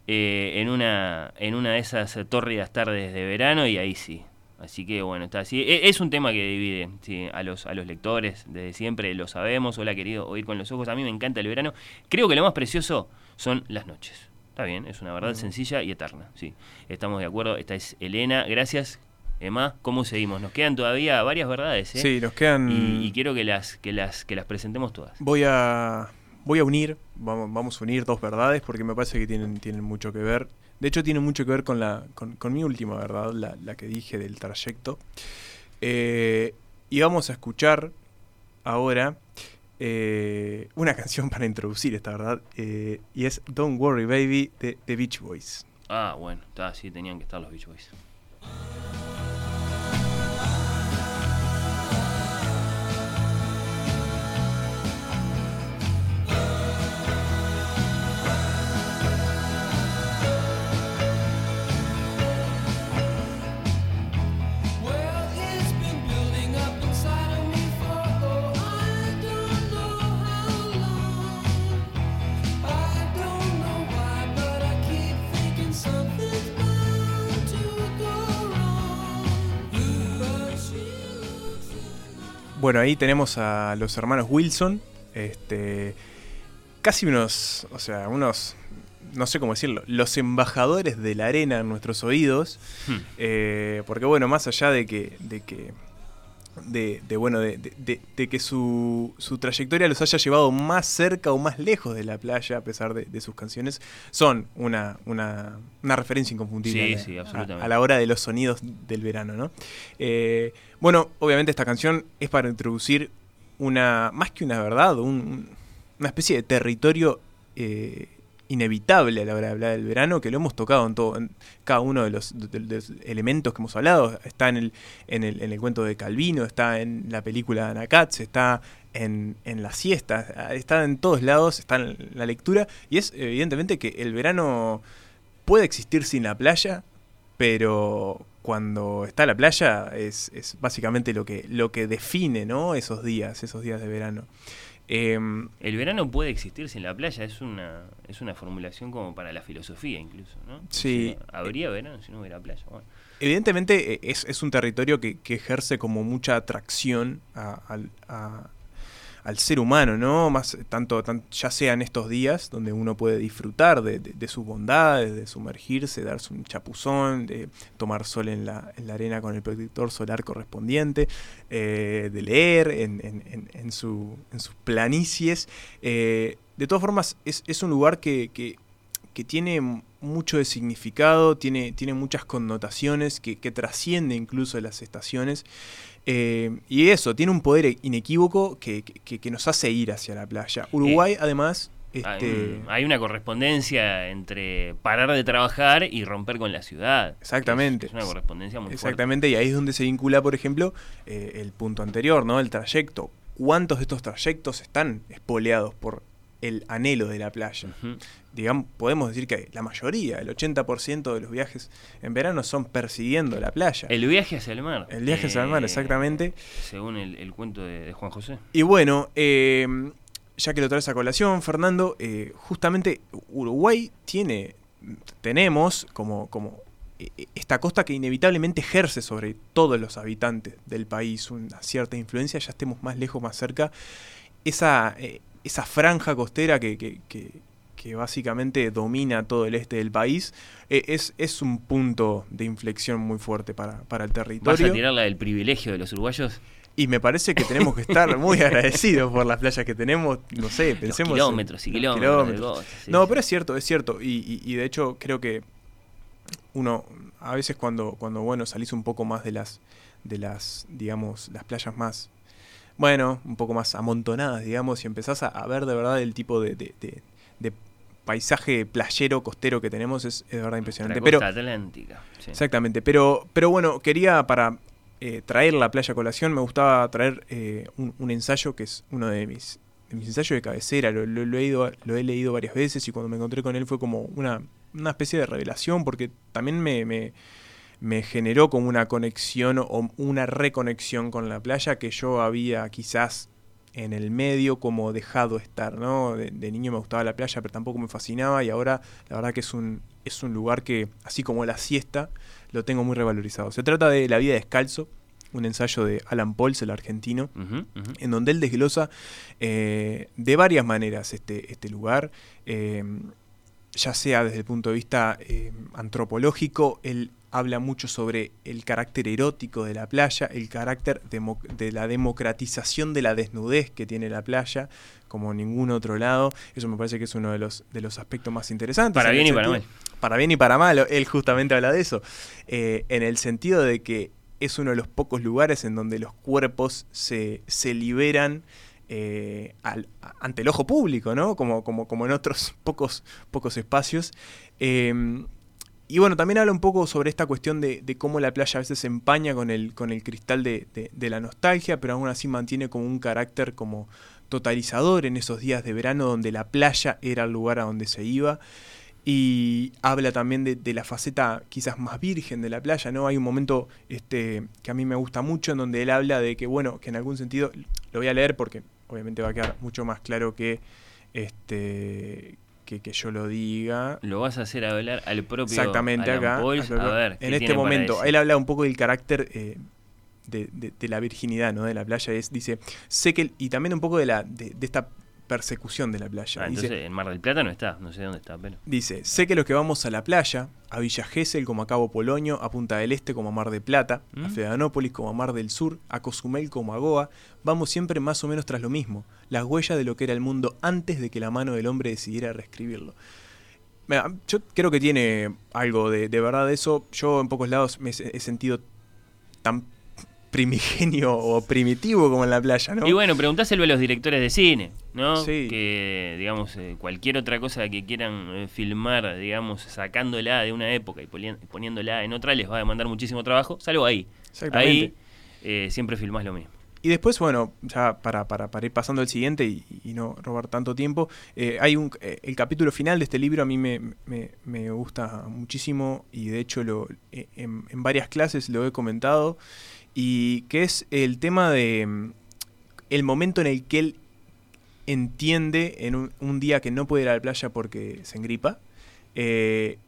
eh, en, una, en una de esas tórridas tardes de verano y ahí sí. Así que bueno, está así. E- Es un tema que divide sí, a, los, a los lectores desde siempre, lo sabemos. Hola querido, oír con los ojos. A mí me encanta el verano. Creo que lo más precioso son las noches. Está bien, es una verdad Ujú. sencilla y eterna. Sí, estamos de acuerdo. Esta es Elena. Gracias. Emma, ¿cómo seguimos? Nos quedan todavía varias verdades, ¿eh? Sí, nos quedan- Y, y quiero que las, que, las, que las presentemos todas. Voy a, voy a unir, vamos, vamos a unir dos verdades porque me parece que tienen, tienen mucho que ver. De hecho, tienen mucho que ver con, la, con, con mi última verdad, la, la que dije del trayecto. Eh, y vamos a escuchar ahora eh, una <laughs> canción para introducir esta verdad. eh, y es Don't Worry Baby de The Beach Boys. Ah, bueno, está, sí, tenían que estar los Beach Boys. Bueno, ahí tenemos a los hermanos Wilson. Este. Casi unos. O sea, unos. No sé cómo decirlo. Los embajadores de la arena en nuestros oídos. Hmm. Eh, porque bueno, más allá de que. de que. De, de, bueno, de, de- que su, su trayectoria los haya llevado más cerca o más lejos de la playa, a pesar de, sus canciones, son una, una, una referencia inconfundible Sí, sí, a- absolutamente. a la hora de los sonidos del verano, ¿no? Eh, bueno, obviamente esta canción es para introducir una, más que una verdad, un- un- una especie de territorio eh, inevitable a la hora de hablar del verano, que lo hemos tocado en todo, en cada uno de los, elementos que hemos hablado. Está en el, en el, en el cuento de Calvino, está en la película de Ana Katz, está en, en la siesta, está en todos lados, está en la lectura, y es evidentemente que el verano puede existir sin la playa, pero cuando está la playa es, es básicamente lo que, lo que define ¿no? esos días, esos días de verano. Em, El verano puede existir sin la playa, es una, es una formulación como para la filosofía incluso, ¿no? Sí. Habría verano si no hubiera playa. Bueno. Evidentemente eh, es, es un territorio que, que ejerce como mucha atracción a- al ser humano, ¿no? Más tanto, tan- ya sea en estos días donde uno puede disfrutar de, sus bondades, de sumergirse, darse un chapuzón, de tomar sol en la, en la arena con el protector solar correspondiente, eh, de leer en, en- su- en sus planicies. Eh, de todas formas, es, un lugar que- que tiene mucho de significado, tiene, tiene muchas connotaciones, que, que trasciende incluso las estaciones. Eh, y eso, tiene un poder inequívoco que, que- que nos hace ir hacia la playa. Uruguay, además, Hay, este, hay una correspondencia entre parar de trabajar y romper con la ciudad. Exactamente. Es, es una correspondencia muy fuerte. Exactamente, y ahí es donde se vincula, por ejemplo, eh, el punto anterior, ¿no? El trayecto. ¿Cuántos de estos trayectos están espoleados por el anhelo de la playa? Digamos, podemos decir que la mayoría, el 80% de los viajes en verano son persiguiendo la playa. El viaje hacia el mar. El viaje hacia el mar, Eh, exactamente. Según el, el cuento de, de Juan José. Y bueno, eh, ya que lo traes a colación, Fernando, eh, justamente Uruguay tiene, tenemos como, como eh, esta costa que inevitablemente ejerce sobre todos los habitantes del país una cierta influencia, ya estemos más lejos, más cerca, esa, eh, esa franja costera que, que- que- que básicamente domina todo el este del país, eh, es, es un punto de inflexión muy fuerte para, para el ¿Vas territorio. a tirar la del privilegio de los uruguayos? Y me parece que tenemos que estar muy <laughs> agradecidos por las playas que tenemos. No sé, pensemos. en- kilómetros y los kilómetros cosas, sí, no, sí. pero es cierto, es cierto. Y, y- y de hecho, creo que uno, a veces cuando, cuando bueno, salís un poco más de las, de las, digamos, las playas más, bueno, un poco más amontonadas, digamos, y empezás a, a ver de verdad el tipo de, de- de- de paisaje playero, costero que tenemos, es, es de verdad impresionante. Pero, costa atlántica. sí. Exactamente, pero, pero bueno, quería para eh, traer la playa a colación, me gustaba traer eh, un, un ensayo que es uno de mis, de mis ensayos de cabecera, lo, lo- lo he ido, lo he leído varias veces y cuando me encontré con él fue como una, una especie de revelación porque también me, me, me generó como una conexión o una reconexión con la playa que yo había quizás en el medio como dejado estar, ¿no? De, de niño me gustaba la playa, pero tampoco me fascinaba y ahora la verdad que es un, es un lugar que, así como la siesta, lo tengo muy revalorizado. Se trata de La vida descalzo, un ensayo de Alan Pauls, el argentino, en donde él desglosa eh, de varias maneras este, este lugar, eh, ya sea desde el punto de vista eh, antropológico, él habla mucho sobre el carácter erótico de la playa, el carácter de la democratización de la desnudez que tiene la playa, como ningún otro lado. Eso me parece que es uno de los, de los aspectos más interesantes. Para bien y para mal. Para bien y para mal, él justamente habla de eso. Eh, en el sentido de que es uno de los pocos lugares en donde los cuerpos se, se liberan eh, al- ante el ojo público, ¿no? Como, como, como en otros <laughs> pocos, pocos espacios. Eh, y bueno, también habla un poco sobre esta cuestión de, cómo la playa a veces se empaña con el, con el cristal de, de- la nostalgia, pero aún así mantiene como un carácter como totalizador en esos días de verano donde la playa era el lugar a donde se iba. Y habla también de, de la faceta quizás más virgen de la playa, ¿no? Hay un momento este, que a mí me gusta mucho en donde él habla de que, bueno, que en algún sentido, lo voy a leer porque obviamente va a quedar mucho más claro que, este, que, que yo lo diga. Lo vas a hacer hablar al propio Exactamente Alan acá. Pauls. acá, A ver, ¿qué en este momento, él habla un poco del carácter eh, de, de- de la virginidad, ¿no? De la playa. Es, dice, sé que, y también un poco de, la, de, de esta persecución de la playa. Ah, Dice, entonces en Mar del Plata no está, no sé dónde está, pero. Dice, sé que los que vamos a la playa, a Villa Gesell como a Cabo Polonio, a Punta del Este como a Mar de Plata, a ¿Mm? Florianópolis como a Mar del Sur, a Cozumel como a Goa, vamos siempre más o menos tras lo mismo, las huellas de lo que era el mundo antes de que la mano del hombre decidiera reescribirlo. Mira, yo creo que tiene algo de, de verdad de eso. Yo en pocos lados me he sentido tan primigenio o primitivo como en la playa, ¿no? Y bueno, preguntáselo a los directores de cine, ¿no? Sí. Que, digamos, eh, cualquier otra cosa que quieran eh, filmar, digamos, sacándola de una época y poniéndola en otra, les va a demandar muchísimo trabajo, salvo ahí. Exactamente. Ahí eh, siempre filmás lo mismo. Y después, bueno, ya para, para, para ir pasando al siguiente y, y no robar tanto tiempo, eh, hay un, eh, el capítulo final de este libro a mí me, me- me gusta muchísimo y de hecho lo, eh, en, en varias clases lo he comentado y que es el tema de mm, el momento en el que él entiende en un, día que no puede ir a la playa porque se engripa, eh,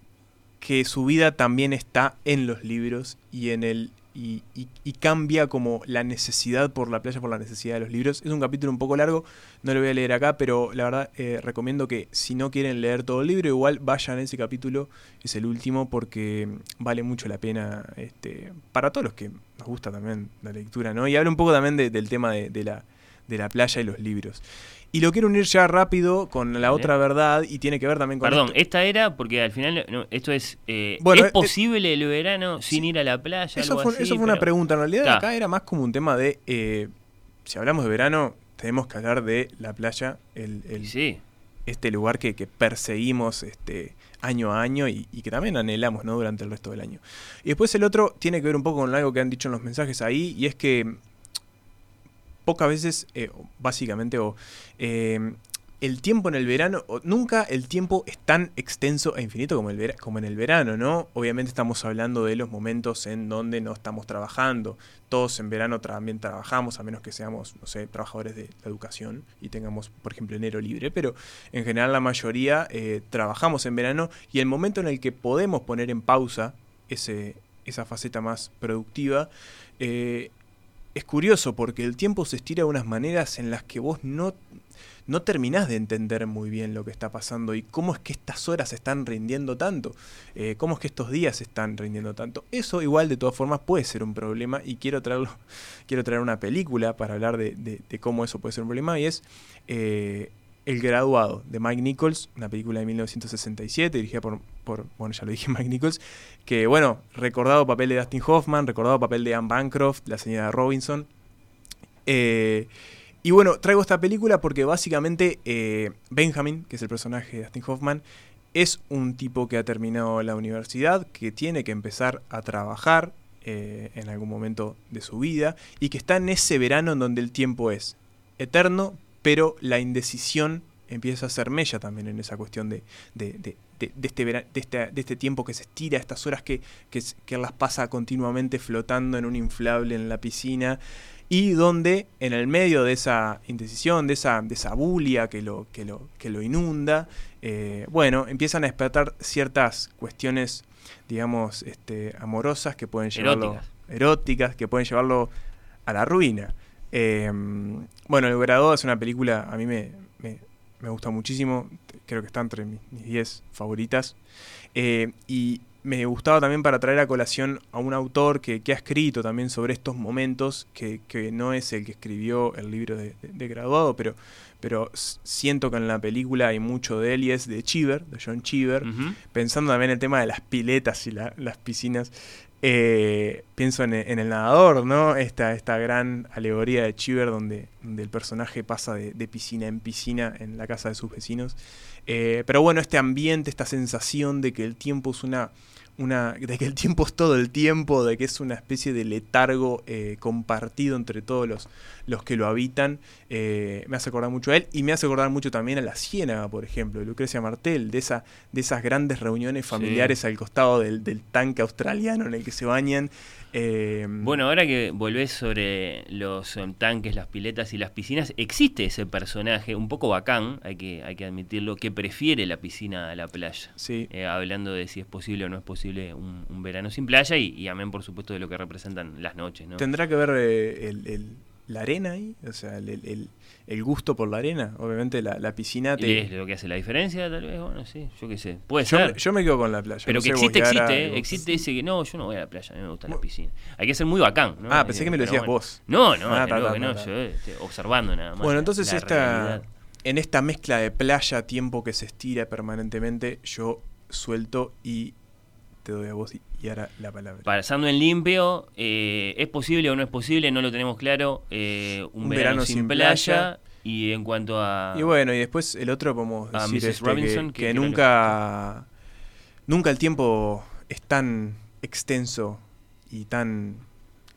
que su vida también está en los libros y en el y, y- y cambia como la necesidad por la playa por la necesidad de los libros. Es un capítulo un poco largo, no lo voy a leer acá, pero la verdad eh, recomiendo que si no quieren leer todo el libro, igual vayan a ese capítulo, es el último, porque vale mucho la pena este, para todos los que nos gusta también la lectura, ¿no? Y habla un poco también de- del tema de la, de la playa y los libros. Y lo quiero unir ya rápido con la otra verdad y tiene que ver también con Perdón, esto. esta era porque al final no, esto es eh, Bueno, ¿es eh, posible el verano sin ir a la playa? Eso algo fue, así? eso fue una pregunta. En realidad, Ta. acá era más como un tema de. eh, si hablamos de verano, tenemos que hablar de la playa, el, el- Sí. este lugar que, que perseguimos este, año a año y, y que también anhelamos ¿no? durante el resto del año. Y después el otro tiene que ver un poco con algo que han dicho en los mensajes ahí, y es que pocas veces, eh, básicamente, o eh, el tiempo en el verano, nunca el tiempo es tan extenso e infinito como, el vera- como en el verano, ¿no? Obviamente estamos hablando de los momentos en donde no estamos trabajando. Todos en verano también trabajamos, a menos que seamos, no sé, trabajadores de la educación y tengamos, por ejemplo, enero libre, pero en general la mayoría eh, trabajamos en verano y el momento en el que podemos poner en pausa ese, esa faceta más productiva, eh, es curioso porque el tiempo se estira de unas maneras en las que vos no, no terminás de entender muy bien lo que está pasando y cómo es que estas horas están rindiendo tanto, eh, cómo es que estos días están rindiendo tanto. Eso igual de todas formas puede ser un problema y quiero <laughs> quiero traer una película para hablar de cómo eso puede ser un problema y es eh, El graduado de Mike Nichols, una película de 1967 dirigida por, por, bueno ya lo dije <laughs> Mike Nichols, que bueno, recordado papel de Dustin Hoffman, recordado papel de Anne Bancroft, la señora Robinson. Eh, y bueno, traigo esta película porque básicamente eh, Benjamin, que es el personaje de Dustin Hoffman, es un tipo que ha terminado la universidad, que tiene que empezar a trabajar eh, en algún momento de su vida y que está en ese verano en donde el tiempo es eterno, pero la indecisión empieza a ser mella también en esa cuestión de, de- de este, vera- de, este, de este tiempo que se estira, estas horas que, que, las pasa continuamente flotando en un inflable en la piscina y donde en el medio de esa indecisión, de esa, de esa bulia que lo, que lo, que lo inunda, eh, bueno, empiezan a despertar ciertas cuestiones, digamos, este, amorosas que pueden llevarlo... Eróticas. eróticas, que pueden llevarlo a la ruina. Eh, bueno, El Graduado es una película, a mí me, me, gusta muchísimo, creo que está entre mis mis 10 favoritas. Eh, y me gustaba también para traer a colación a un autor que, que ha escrito también sobre estos momentos, que, que no es el que escribió el libro de, de- de graduado, pero, pero siento que en la película hay mucho de él y es de Cheever, de John Cheever, pensando también en el tema de las piletas y la- las piscinas. Eh, pienso en, El Nadador, ¿no? Esta, esta gran alegoría de Cheever donde, el personaje pasa de, de piscina en piscina en la casa de sus vecinos. Eh, pero bueno, este ambiente, esta sensación de que el tiempo es una, una. de que el tiempo es todo el tiempo, de que es una especie de letargo eh, compartido entre todos los, los que lo habitan, eh, me hace acordar mucho a él y me hace acordar mucho también a la Ciénaga, por ejemplo, de Lucrecia Martel, de, esa, de esas grandes reuniones familiares al costado del, del tanque australiano en el que se bañan. Eh, Bueno, ahora que volvés sobre los eh, tanques, las piletas y las piscinas, existe ese personaje un poco bacán, hay que, hay que admitirlo, que prefiere la piscina a la playa. Sí. Eh, hablando de si es posible o no es posible un, un verano sin playa y, y amén, por supuesto, de lo que representan las noches. ¿no? ¿Tendrá que ver eh, el, el- la arena ahí? O sea, el, el- el- gusto por la arena. Obviamente la, la piscina te... ¿Es lo que hace la diferencia? Tal vez, bueno, sí, yo qué sé. Puede yo, ser. me, yo me quedo con la playa. Pero no que existe, existe, ¿eh? existe ese que no, yo no voy a la playa, a mí me gusta la piscina. Hay que ser muy bacán, ¿no? Ah, pensé que me lo decías vos. No, no, Ah, ta, no, ta, que ta, no, ta. yo este, observando nada más. Bueno, entonces esta, realidad. en esta mezcla de playa, tiempo que se estira permanentemente, yo suelto y te doy a vos y, ahora la palabra. Pasando en limpio, eh, ¿es posible o no es posible? No lo tenemos claro. eh, un, verano, sin, playa. Y en cuanto a. Y bueno, y después el otro podemos A decir este, Robinson, que, ¿qué- que le- nunca, nunca el tiempo es tan extenso y tan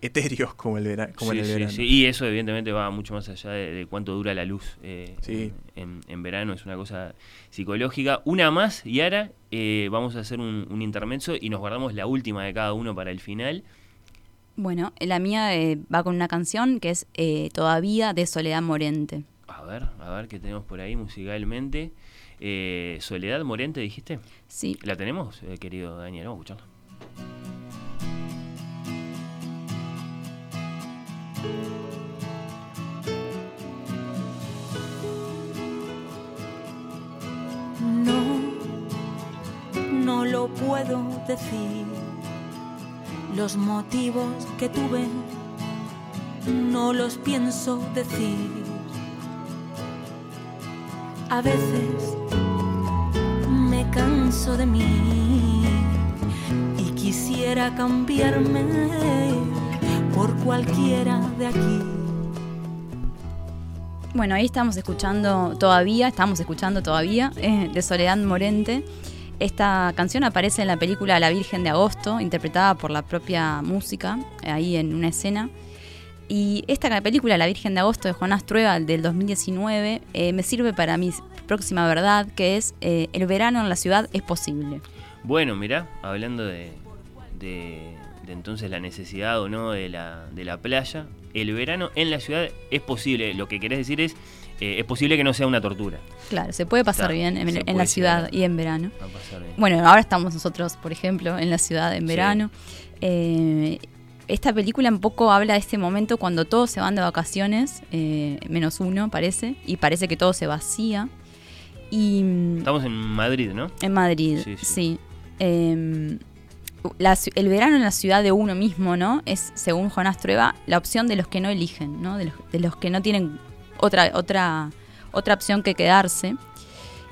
etéreo <laughs> como, el vera- como Sí, en el sí, verano. sí. Y eso, evidentemente, va mucho más allá de, de cuánto dura la luz eh, Sí. en, en verano. Es una cosa psicológica. Una más, y ahora eh, vamos a hacer un, un intermezzo y nos guardamos la última de cada uno para el final. Bueno, la mía eh, va con una canción que es eh, Todavía de Soledad Morente. A ver, a ver qué tenemos por ahí musicalmente. Eh, Soledad Morente, dijiste. Sí. ¿La tenemos, eh, querido Daniel? Vamos a escucharla. Puedo decir. Los motivos que tuve no los pienso decir. A veces me canso de mí y quisiera cambiarme por cualquiera de aquí. Bueno, ahí estamos escuchando todavía, estamos escuchando todavía, eh, de Soledad Morente. Esta canción aparece en la película La Virgen de Agosto, interpretada por la propia música, eh, ahí en una escena. Y esta película, La Virgen de Agosto, de Jonás Trueba, del 2019, eh, me sirve para mi próxima verdad, que es eh, el verano en la ciudad es posible. Bueno, mirá, hablando de, de- de entonces la necesidad o no de la, de la playa, el verano en la ciudad es posible. Lo que querés decir es, eh, es posible que no sea una tortura. Claro, se puede pasar Está, bien en, se en puede la ciudad y en verano. a pasar bien. Bueno, ahora estamos nosotros, por ejemplo, en la ciudad en verano. Eh, esta película un poco habla de este momento cuando todos se van de vacaciones, eh, menos uno parece, y parece que todo se vacía. Y mm, Estamos en Madrid, ¿no? en Madrid, Sí, sí. sí. La el verano en la ciudad de uno mismo, ¿no? Es, según Jonás Trueba, la opción de los que no eligen, ¿no? De los, de los que no tienen otra, otra, otra opción que quedarse.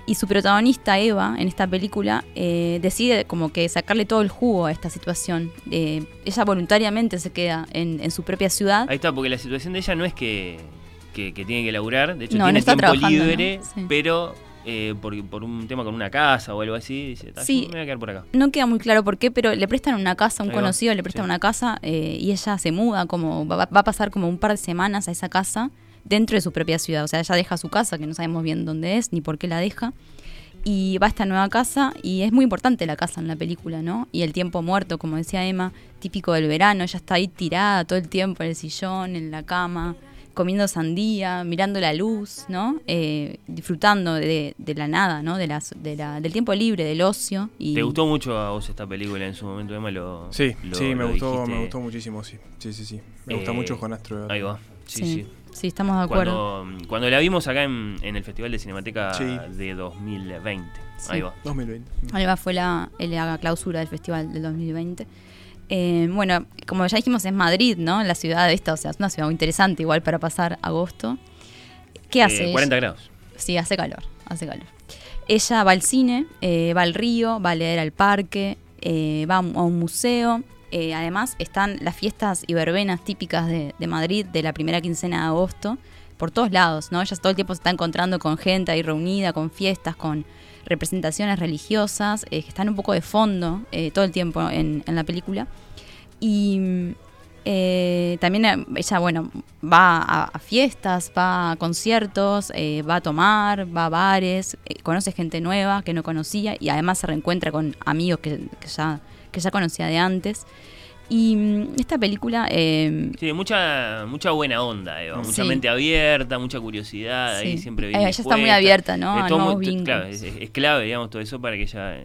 Y su protagonista, Eva, en esta película, eh, decide como que sacarle todo el jugo a esta situación. Eh, ella voluntariamente se queda en, en su propia ciudad. Ahí está, porque la situación de ella no es que, que, que tiene que laburar, de hecho No, no tiene está tiempo trabajando, libre, ¿no? Sí. pero eh, por, por un tema con una casa o algo así, dice, "Ta, Sí. me voy a quedar por acá. No queda muy claro por qué, pero le prestan una casa, un Ahí va, conocido le presta sí. una casa eh, y ella se muda, como va, va a pasar como un par de semanas a esa casa dentro de su propia ciudad. O sea, ella deja su casa, que no sabemos bien dónde es ni por qué la deja, y va a esta nueva casa y es muy importante la casa en la película, ¿no? Y el tiempo muerto, como decía Emma, típico del verano, ella está ahí tirada todo el tiempo en el sillón, en la cama, comiendo sandía, mirando la luz, ¿no? Eh, disfrutando de, de la nada, ¿no? De las, de la, del tiempo libre, del ocio. Y ¿Te gustó mucho a vos esta película en su momento, Emma? Lo, Sí, lo- sí, me lo gustó, dijiste. me gustó muchísimo, sí. Sí, sí, sí. Me gusta Eh, mucho Jonás Trueba. Ahí va, sí, Sí. sí. Sí, estamos de acuerdo. Cuando, cuando la vimos acá en, en el Festival de Cinemateca Sí. de 2020. Sí. Ahí va. 2020. Ahí va, fue la, la clausura del festival del 2020. Eh, bueno, como ya dijimos, es Madrid, ¿no? La ciudad esta, o sea, es una ciudad muy interesante igual para pasar agosto. ¿Qué Eh, hace? 40 ella? grados. Sí, hace calor, hace calor. Ella va al cine, eh, va al río, va a leer al parque, eh, va a un museo. Eh, además, están las fiestas y verbenas típicas de, de Madrid de la primera quincena de agosto, por todos lados, ¿no? Ella todo el tiempo se está encontrando con gente ahí reunida, con fiestas, con representaciones religiosas, eh, que están un poco de fondo eh, todo el tiempo en, en la película. Y eh, también eh, ella, bueno, va a, a fiestas, va a conciertos, eh, va a tomar, va a bares, eh, conoce gente nueva que no conocía y además se reencuentra con amigos que, que ya, que ya conocía de antes. Y mm, esta película... eh, Sí, mucha, mucha buena onda, Eva. Mucha Sí. mente abierta, mucha curiosidad, ahí Sí. siempre Eh, bien ella está muy abierta, ¿no? Todo claro, es, es clave, digamos, todo eso para que ella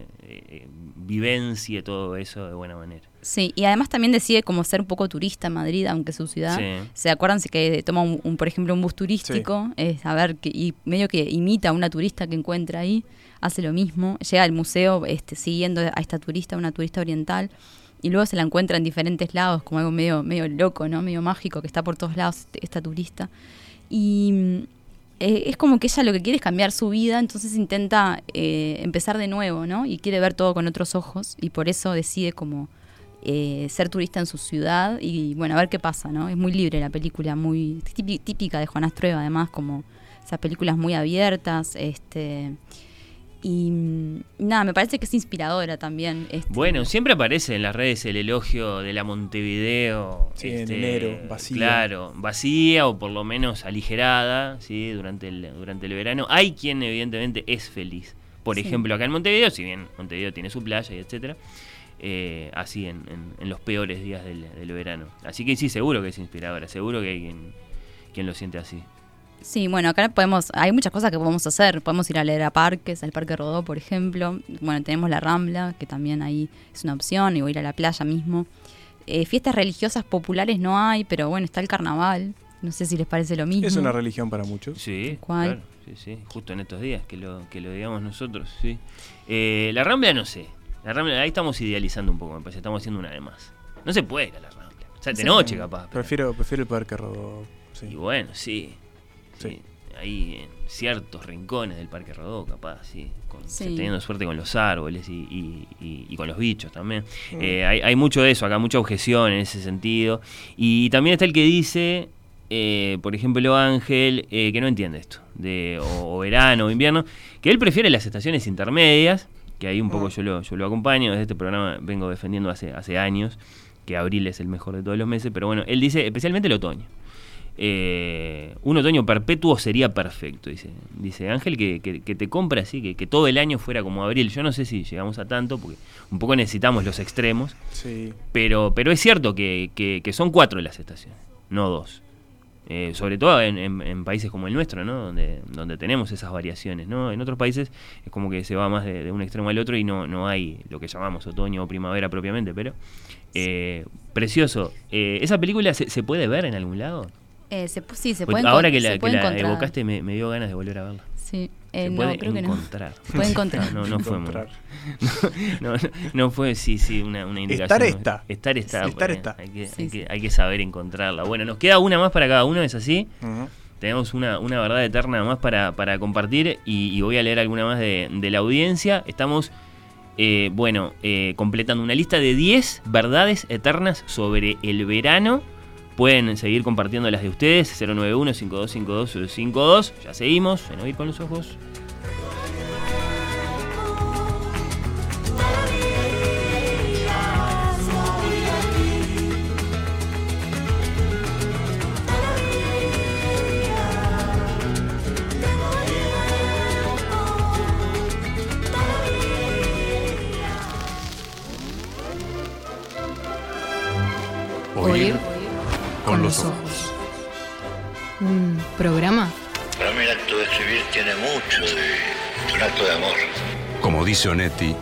vivencie todo eso de buena manera. Sí, y además también decide como ser un poco turista en Madrid, aunque su ciudad. Sí. ¿Se acuerdan que toma, un, un, por ejemplo, un bus turístico? Es, a ver, que, y medio que imita a una turista que encuentra ahí, hace lo mismo. Llega al museo este, siguiendo a esta turista, una turista oriental, y luego se la encuentra en diferentes lados, como algo medio, medio loco, ¿no? Medio mágico, que está por todos lados este- esta turista. Y mm, eh, es como que ella lo que quiere es cambiar su vida, entonces intenta eh, empezar de nuevo, ¿no? Y quiere ver todo con otros ojos, y por eso decide como eh, ser turista en su ciudad y bueno, a ver qué pasa, ¿no? Es muy libre la película, muy típi- típica de Juan Trueba, además, como esas películas muy abiertas, este y mm, nada, me parece que es inspiradora también. este, Bueno, siempre aparece en las redes el elogio de la Montevideo. Sí, en enero, vacía. Claro, vacía o por lo menos aligerada, ¿sí? Durante el, durante el verano. Hay quien evidentemente es feliz. Por Sí. ejemplo, acá en Montevideo, si bien Montevideo tiene su playa y etcétera, eh, así en, en- en los peores días del, del verano. Así que sí, seguro que es inspiradora, seguro que hay quien, quien lo siente así. Sí, bueno, acá podemos, hay muchas cosas que podemos hacer. Podemos ir a leer a parques, al Parque Rodó, por ejemplo. Bueno, tenemos la Rambla, que también ahí es una opción, y voy a ir a la playa mismo. Eh, fiestas religiosas populares no hay, pero bueno, está el carnaval. No sé si les parece lo mismo. Es una religión para muchos. Sí, claro, sí, sí, justo en estos días que lo, que lo digamos nosotros, sí. Eh, la Rambla no sé, la Rambla ahí estamos idealizando un poco, me parece, estamos haciendo una de más. No se puede ir a la Rambla, o sea, de Sí. noche capaz. pero- Prefiero, prefiero el Parque Rodó. Sí. Y bueno, sí, sí, ahí en ciertos rincones del Parque Rodó, capaz, sí, con- Sí. teniendo suerte con los árboles y, y- y- y con los bichos también. Mm. Eh, hay, hay mucho de eso acá, mucha objeción en ese sentido. Y también está el que dice, eh, por ejemplo, Ángel, eh, que no entiende esto, de o, o verano o invierno, que él prefiere las estaciones intermedias, que ahí un poco Mm. yo, lo, yo lo acompaño, desde este programa vengo defendiendo hace, hace años, que abril es el mejor de todos los meses, pero bueno, él dice especialmente el otoño. Eh, un otoño perpetuo sería perfecto, dice, dice Ángel, que, que- que te compra así, que, que todo el año fuera como abril. Yo no sé si llegamos a tanto, porque un poco necesitamos los extremos, Sí. pero, pero es cierto que, que- que son cuatro las estaciones, no dos. Eh, sobre todo en, en- en países como el nuestro, ¿no? Donde, donde tenemos esas variaciones, ¿no? En otros países es como que se va más de, de un extremo al otro y no, no hay lo que llamamos otoño o primavera propiamente, pero eh, precioso. Eh, ¿Esa película se, se puede ver en algún lado? Eh, se, sí, se puede ahora encon- que la, que la evocaste me, me dio ganas de volver a verla. Sí, eh, Se no, creo que no. encontrar. <laughs> Puede encontrar. No, no, no fue muy- Encontrar. <laughs> no, no, no fue, sí, sí, una, una indicación. Estar está. Estar está. Sí, estar está. Hay que, Sí, hay, sí. que, hay que saber encontrarla. Bueno, nos queda una más para cada uno, ¿es así? Ujú. Tenemos una, una verdad eterna más para, para compartir y, y voy a leer alguna más de, de la audiencia. Estamos, eh, bueno, eh, completando una lista de 10 verdades eternas sobre el verano. Pueden seguir compartiendo las de ustedes, 091-5252-52. Ya seguimos, en Oír con los Ojos. dice Onetti,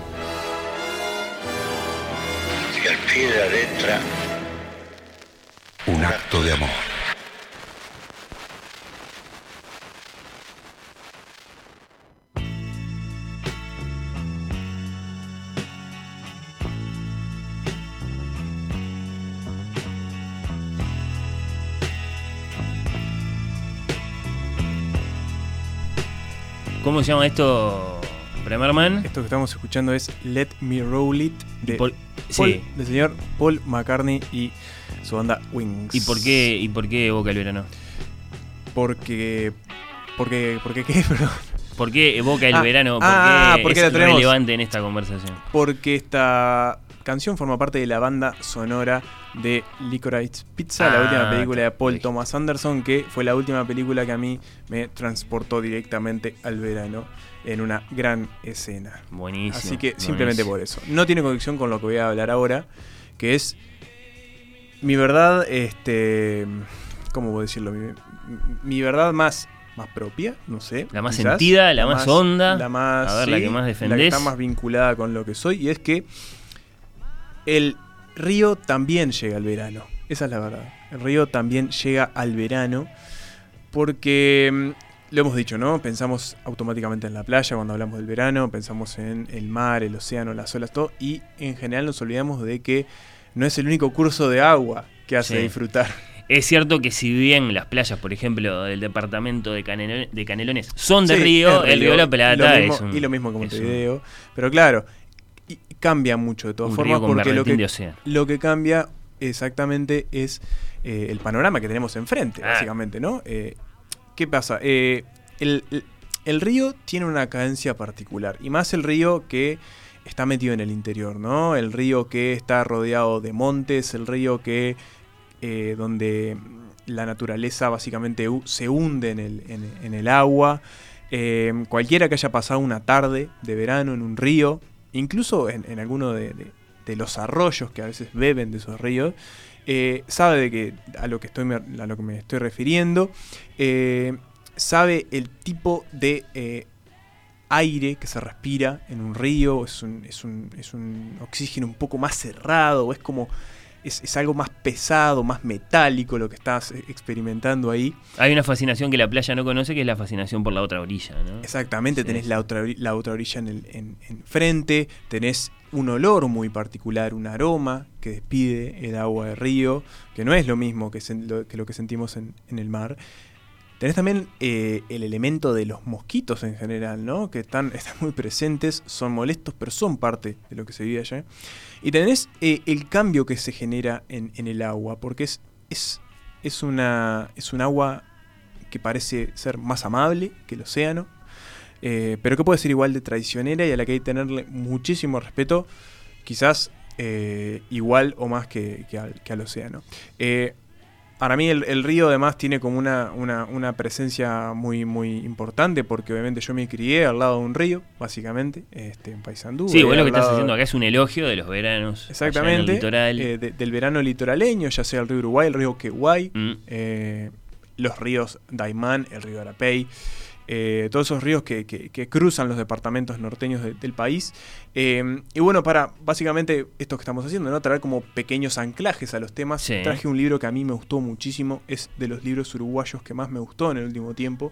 y al pie de la letra, un acto de amor. ¿Cómo se llama esto? Bremerman? Esto que estamos escuchando es Let Me Roll It de, Paul- sí. del señor Paul McCartney y su banda Wings. ¿Y por qué, y por qué evoca el verano? Porque. Porque. Porque qué, <laughs> perdón. ¿Por qué evoca el Ah, verano? ¿Por ah, qué porque es la tenemos. relevante en esta conversación? Porque esta canción forma parte de la banda sonora de Licorice Pizza, la Ah, última película de Paul Thomas Anderson, que fue la última película que a mí me transportó directamente al verano en una gran escena. Buenísimo. Así que simplemente buenísimo. por eso. No tiene conexión con lo que voy a hablar ahora, que es mi verdad, este, ¿cómo puedo decirlo? Mi, mi verdad más, más propia, no sé. La más quizás, sentida, la más honda. La más, A ver, la que más La que defendés. está más vinculada con lo que soy, y es que el río también llega al verano. Esa es la verdad. El río también llega al verano porque mm, lo hemos dicho, ¿no? Pensamos automáticamente en la playa cuando hablamos del verano, pensamos en el mar, el océano, las olas, todo, y en general nos olvidamos de que no es el único curso de agua que hace Sí. disfrutar. Es cierto que si bien las playas, por ejemplo, del departamento de, Canelo- de Canelones son de Sí, río, el río de la Plata y lo mismo, es un... y lo mismo que es un- Montevideo. Pero claro, y cambia mucho de todas formas porque que, lo que cambia exactamente es eh, el panorama que tenemos enfrente, Ah. básicamente, ¿no? Eh, ¿Qué pasa? Eh, el, río tiene una cadencia particular, y más el río que está metido en el interior, ¿no? El río que está rodeado de montes, el río que eh, donde la naturaleza básicamente se hunde en el, en- agua. Eh, cualquiera que haya pasado una tarde de verano en un río, incluso en, alguno de- de los arroyos que a veces beben de esos ríos, eh, sabe de que a lo que estoy me- a lo que me estoy refiriendo, eh, sabe el tipo de eh, aire que se respira en un río, es un, es un- es un oxígeno un poco más cerrado, es como es, es algo más pesado, más metálico lo que estás experimentando ahí. Hay una fascinación que la playa no conoce, que es la fascinación por la otra orilla, ¿no? Exactamente, Sí. tenés la otra, la otra orilla en, el, en, en frente, tenés un olor muy particular, un aroma que despide el agua de río, que no es lo mismo que, lo, que sentimos en, el mar. Tenés también eh, el elemento de los mosquitos en general, ¿no? Que están, <laughs> están muy presentes, son molestos, pero son parte de lo que se vive allá. Y tenés eh, el cambio que se genera en, en el agua, porque es, es, es, una, es un agua que parece ser más amable que el océano, eh, pero que puede ser igual de traicionera y a la que hay que tenerle muchísimo respeto, quizás eh, igual o más que, que al, que al océano. Eh, para mí el, el río además tiene como una, una, una presencia muy, muy importante porque obviamente yo me crié al lado de un río, básicamente, este, en Paysandú. Sí, vos lo que estás haciendo acá es un elogio de los veranos. en Exactamente. el litoral. eh, de- del verano litoraleño, ya sea el río Uruguay, el río Queguay, Mm. eh, los ríos Daimán, el río Arapey, eh, todos esos ríos que, que- que cruzan los departamentos norteños de- del país. Eh, y bueno, para básicamente esto que estamos haciendo, ¿no? Traer como pequeños anclajes a los temas. Sí. Traje un libro que a mí me gustó muchísimo, es de los libros uruguayos que más me gustó en el último tiempo.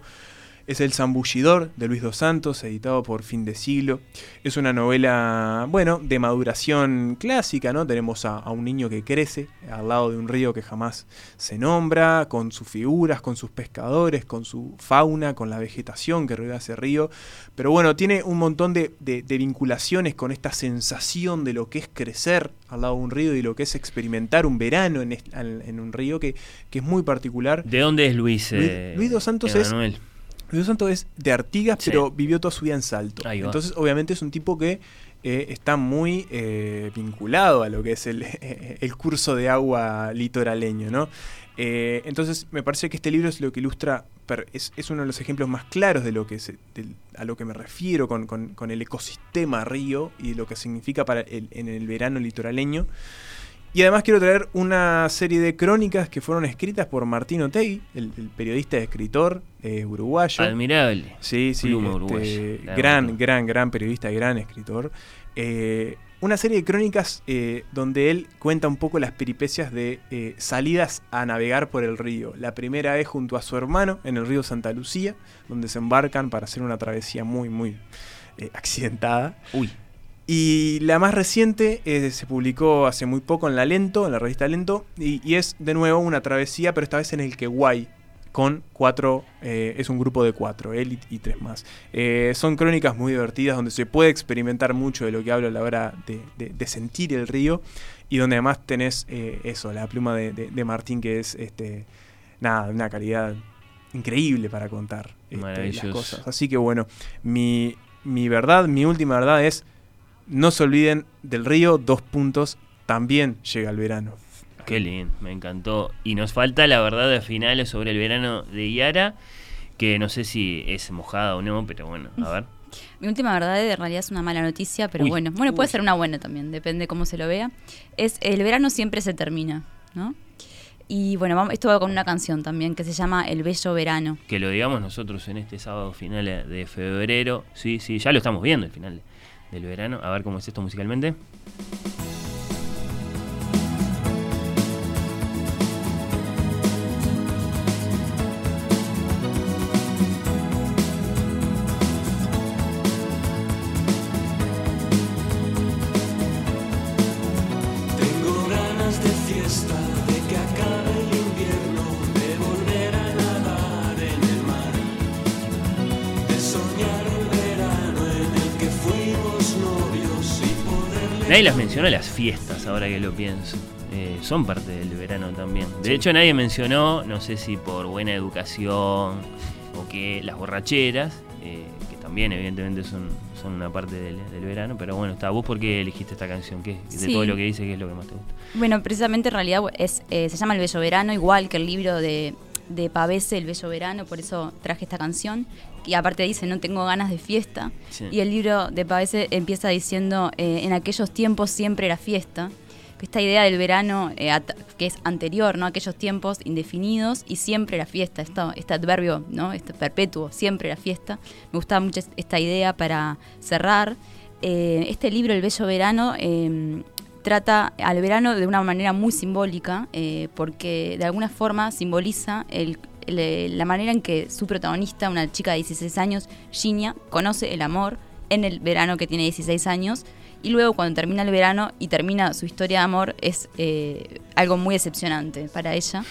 Es El Zambullidor de Luis Dos Santos, editado por Fin de Siglo. Es una novela, bueno, de maduración clásica, ¿no? Tenemos a, a un niño que crece al lado de un río que jamás se nombra, con sus figuras, con sus pescadores, con su fauna, con la vegetación que rodea ese río. Pero bueno, tiene un montón de, de- de vinculaciones con esta sensación de lo que es crecer al lado de un río y lo que es experimentar un verano en, en- un río que, que es muy particular. ¿De dónde es Luis? Luis- eh, Luis Dos Santos es-? Luis Dos Santos es de Artigas, Sí. pero vivió toda su vida en Salto. Entonces, obviamente, es un tipo que eh, está muy eh, vinculado a lo que es el, <laughs> el curso de agua litoraleño, ¿no? Eh, entonces, me parece que este libro es lo que ilustra, es, es uno de los ejemplos más claros de lo que se- del- a lo que me refiero con, con- con el ecosistema río y lo que significa para el, en el verano litoraleño. Y además quiero traer una serie de crónicas que fueron escritas por Martín Otegui, el, el periodista y escritor eh, uruguayo. Admirable. Sí, sí, este, gran, gran, gran periodista, gran escritor. Eh, una serie de crónicas eh, donde él cuenta un poco las peripecias de eh, salidas a navegar por el río. La primera es junto a su hermano en el río Santa Lucía, donde se embarcan para hacer una travesía muy, muy eh, accidentada. Uy. Y la más reciente eh, se publicó hace muy poco en La Lento, en la revista Lento, y, y es de nuevo una travesía, pero esta vez en el Queguay, con cuatro, eh, es un grupo de cuatro, él y, y tres más. Eh, son crónicas muy divertidas donde se puede experimentar mucho de lo que hablo a la hora de, de- de sentir el río y donde además tenés eso, la pluma de, de- Martín que es este, nada, de una calidad increíble para contar este, las cosas. Así que bueno, mi, mi verdad, mi última verdad es, no se olviden del río, dos puntos, también llega el verano. Qué lindo, me encantó. Y nos falta la verdad de finales sobre el verano de Yara, que no sé si es mojada o no, pero bueno, a ver. <laughs> Mi última verdad en realidad es una mala noticia, pero Uy. bueno, bueno, puede Uy. ser una buena también, depende cómo se lo vea. Es el verano siempre se termina, ¿no? Y bueno, vamos, esto va con una canción también que se llama El Bello Verano. Que lo digamos nosotros en este sábado final de febrero. Sí, sí, ya lo estamos viendo el final del verano. A ver cómo es esto musicalmente. Ahora que lo pienso. Eh, son parte del verano también. De Sí. hecho, nadie mencionó, no sé si por buena educación o que las borracheras, eh, que también evidentemente son, son una parte del, del verano, pero bueno, está. ¿Vos por qué elegiste esta canción? ¿Qué, de Sí. todo lo que dice, qué es lo que más te gusta? Bueno, precisamente en realidad es, eh, se llama El Bello Verano, igual que el libro de, de Pavese, El Bello Verano, por eso traje esta canción. Y aparte dice, no tengo ganas de fiesta. Sí. Y el libro de Pavese empieza diciendo, eh, en aquellos tiempos siempre era fiesta. Esta idea del verano, eh, que es anterior, ¿no? Aquellos tiempos indefinidos y siempre era fiesta. Esto, este adverbio, ¿no? Este perpetuo, siempre era fiesta. Me gustaba mucho es- esta idea para cerrar. Eh, este libro, El Bello Verano, eh, trata al verano de una manera muy simbólica, eh, porque de alguna forma simboliza el- la manera en que su protagonista, una chica de 16 años, Ginia, conoce el amor en el verano que tiene 16 años. Y luego cuando termina el verano y termina su historia de amor es eh, algo muy decepcionante para ella.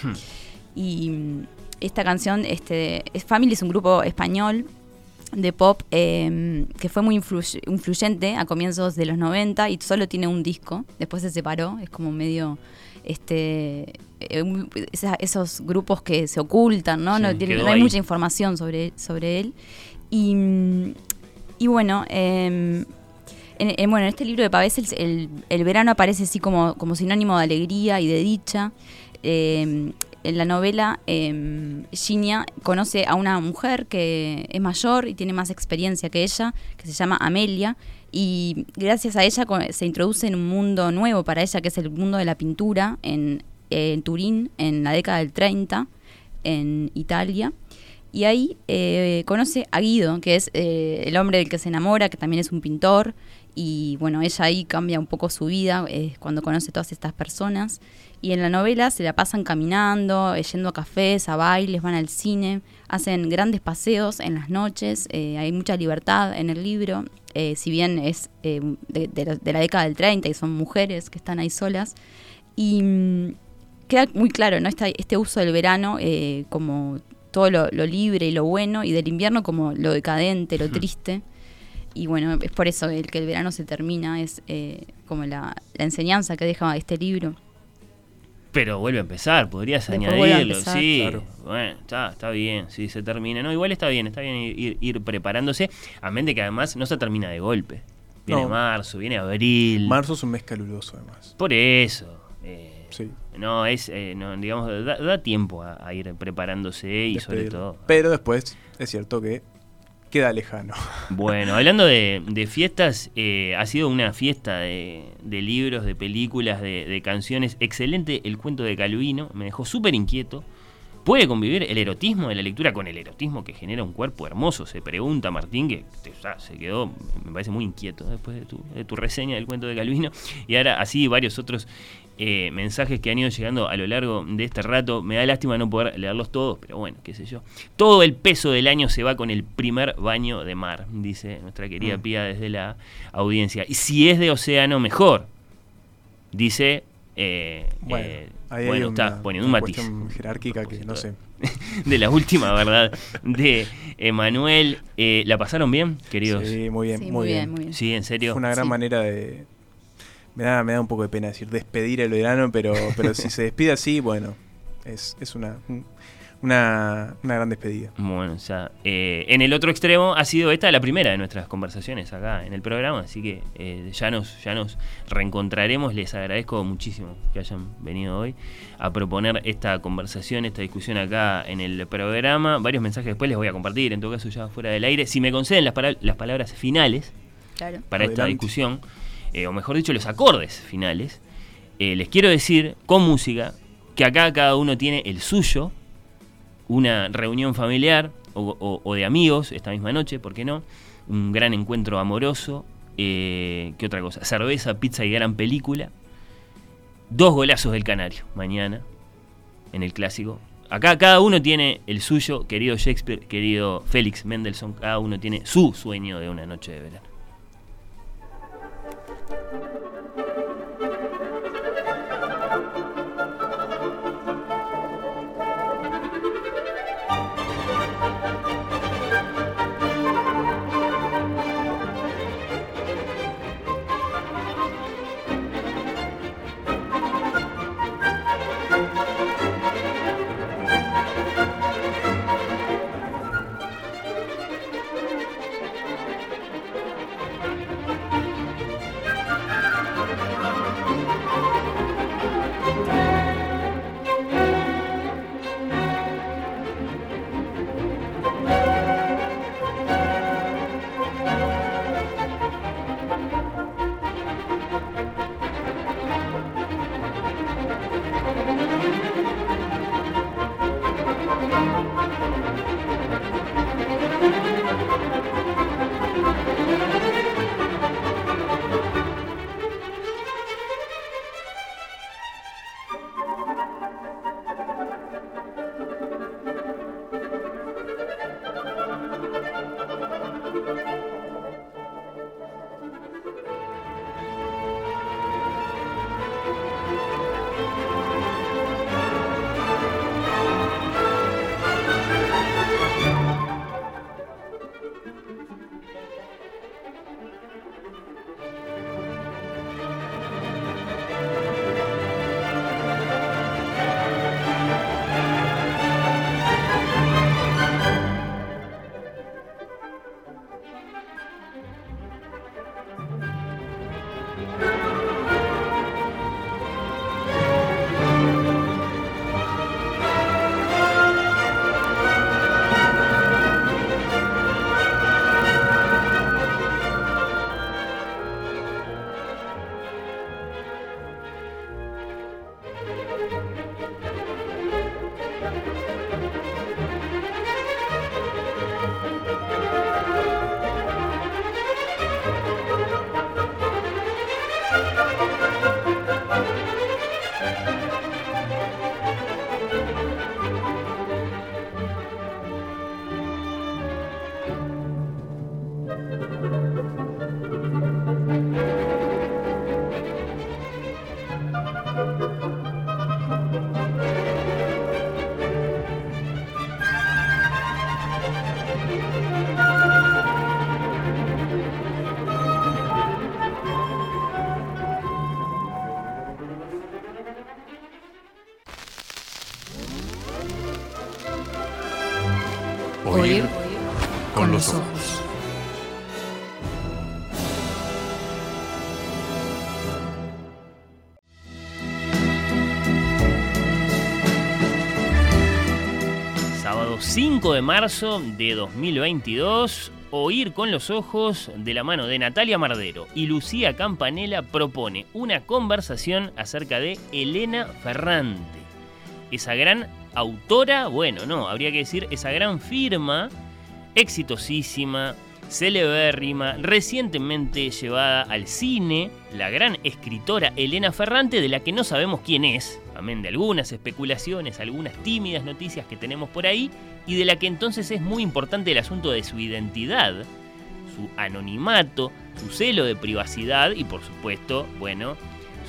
Y mm, esta canción, este, es Family es un grupo español de pop eh, que fue muy influ- influyente a comienzos de los 90 y solo tiene un disco, después se separó, es como medio este eh, esos grupos que se ocultan, ¿no? Sí, no, tiene- quedó no hay mucha información sobre, sobre él. Y, y bueno, eh, en, en- bueno, en este libro de Pavés el, el- el verano aparece así como, como sinónimo de alegría y de dicha. Eh, en la novela, eh, Ginia conoce a una mujer que es mayor y tiene más experiencia que ella, que se llama Amelia, y gracias a ella se introduce en un mundo nuevo para ella, que es el mundo de la pintura en, en Turín, en la década del 30, en Italia. Y ahí eh, conoce a Guido, que es eh, el hombre del que se enamora, que también es un pintor. Y bueno, ella ahí cambia un poco su vida eh, cuando conoce todas estas personas. Y en la novela se la pasan caminando, eh, yendo a cafés, a bailes, van al cine, hacen grandes paseos en las noches, eh, hay mucha libertad en el libro, eh, si bien es eh, de, de la, de la década del 30 y son mujeres que están ahí solas. Y mm, queda muy claro, ¿no? Este uso del verano eh, como todo lo, lo libre y lo bueno, y del invierno como lo decadente, lo triste. Y bueno, es por eso el que el verano se termina, es eh, como la, la enseñanza que deja este libro. Pero vuelve a empezar, podrías Después añadirlo, empezar. sí. Claro. Bueno, está, está bien, sí, se termina. No, igual está bien, está bien ir, ir preparándose. A mente que además no se termina de golpe. Viene No. marzo, viene abril. Marzo es un mes caluroso además. Por eso. eh, Sí. No, es, eh, no, digamos, da, da tiempo a, a ir preparándose y sobre todo. Pero después es cierto que queda lejano. <laughs> Bueno, hablando de, fiestas, eh, ha sido una fiesta de, libros, de películas, de, canciones. Excelente el cuento de Calvino, me dejó súper inquieto. ¿Puede convivir el erotismo de la lectura con el erotismo que genera un cuerpo hermoso? Se pregunta Martín, que te- se quedó, me parece muy inquieto después de tu, de tu reseña del cuento de Calvino. Y ahora así varios otros eh, mensajes que han ido llegando a lo largo de este rato. Me da lástima no poder leerlos todos, pero bueno, qué sé yo. Todo el peso del año se va con el primer baño de mar, dice nuestra querida Mm. Pía desde la audiencia. Y si es de océano, mejor, dice Eh, Bueno, eh, ahí hay bueno, está una- poniendo un una matiz. jerárquica que no sé. <laughs> de la última verdad de Emanuel. Eh, ¿La pasaron bien, queridos? Sí, muy bien, Sí, muy, muy bien. bien, muy bien. Sí, en serio. Fue una gran Sí. manera de. Me da, me da un poco de pena decir despedir el verano, pero, pero si se despide así, bueno, es, es una, una, una gran despedida. Bueno, o sea, eh, en el otro extremo ha sido esta la primera de nuestras conversaciones acá en el programa, así que eh, ya, nos, ya nos reencontraremos. Les agradezco muchísimo que hayan venido hoy a proponer esta conversación, esta discusión acá en el programa. Varios mensajes después les voy a compartir, en todo caso ya fuera del aire. Si me conceden las, para- las palabras finales Claro. para esta discusión, eh, o mejor dicho, los acordes finales, eh, les quiero decir con música que acá cada uno tiene el suyo, una reunión familiar o, de amigos esta misma noche, ¿por qué no? Un gran encuentro amoroso, eh, ¿qué otra cosa? Cerveza, pizza y gran película. Dos golazos del Canario mañana en el clásico. Acá cada uno tiene el suyo, querido Shakespeare, querido Félix Mendelssohn, cada uno tiene su sueño de una noche de verano. 5 de marzo de 2022, Oír con los ojos de la mano de Natalia Mardero y Lucía Campanella propone una conversación acerca de Elena Ferrante. Esa gran autora, bueno, no, habría que decir esa gran firma, exitosísima, celebérrima, recientemente llevada al cine, la gran escritora Elena Ferrante, de la que no sabemos quién es, amén de algunas especulaciones, algunas tímidas noticias que tenemos por ahí, y de la que entonces es muy importante el asunto de su identidad, su anonimato, su celo de privacidad y por supuesto, bueno,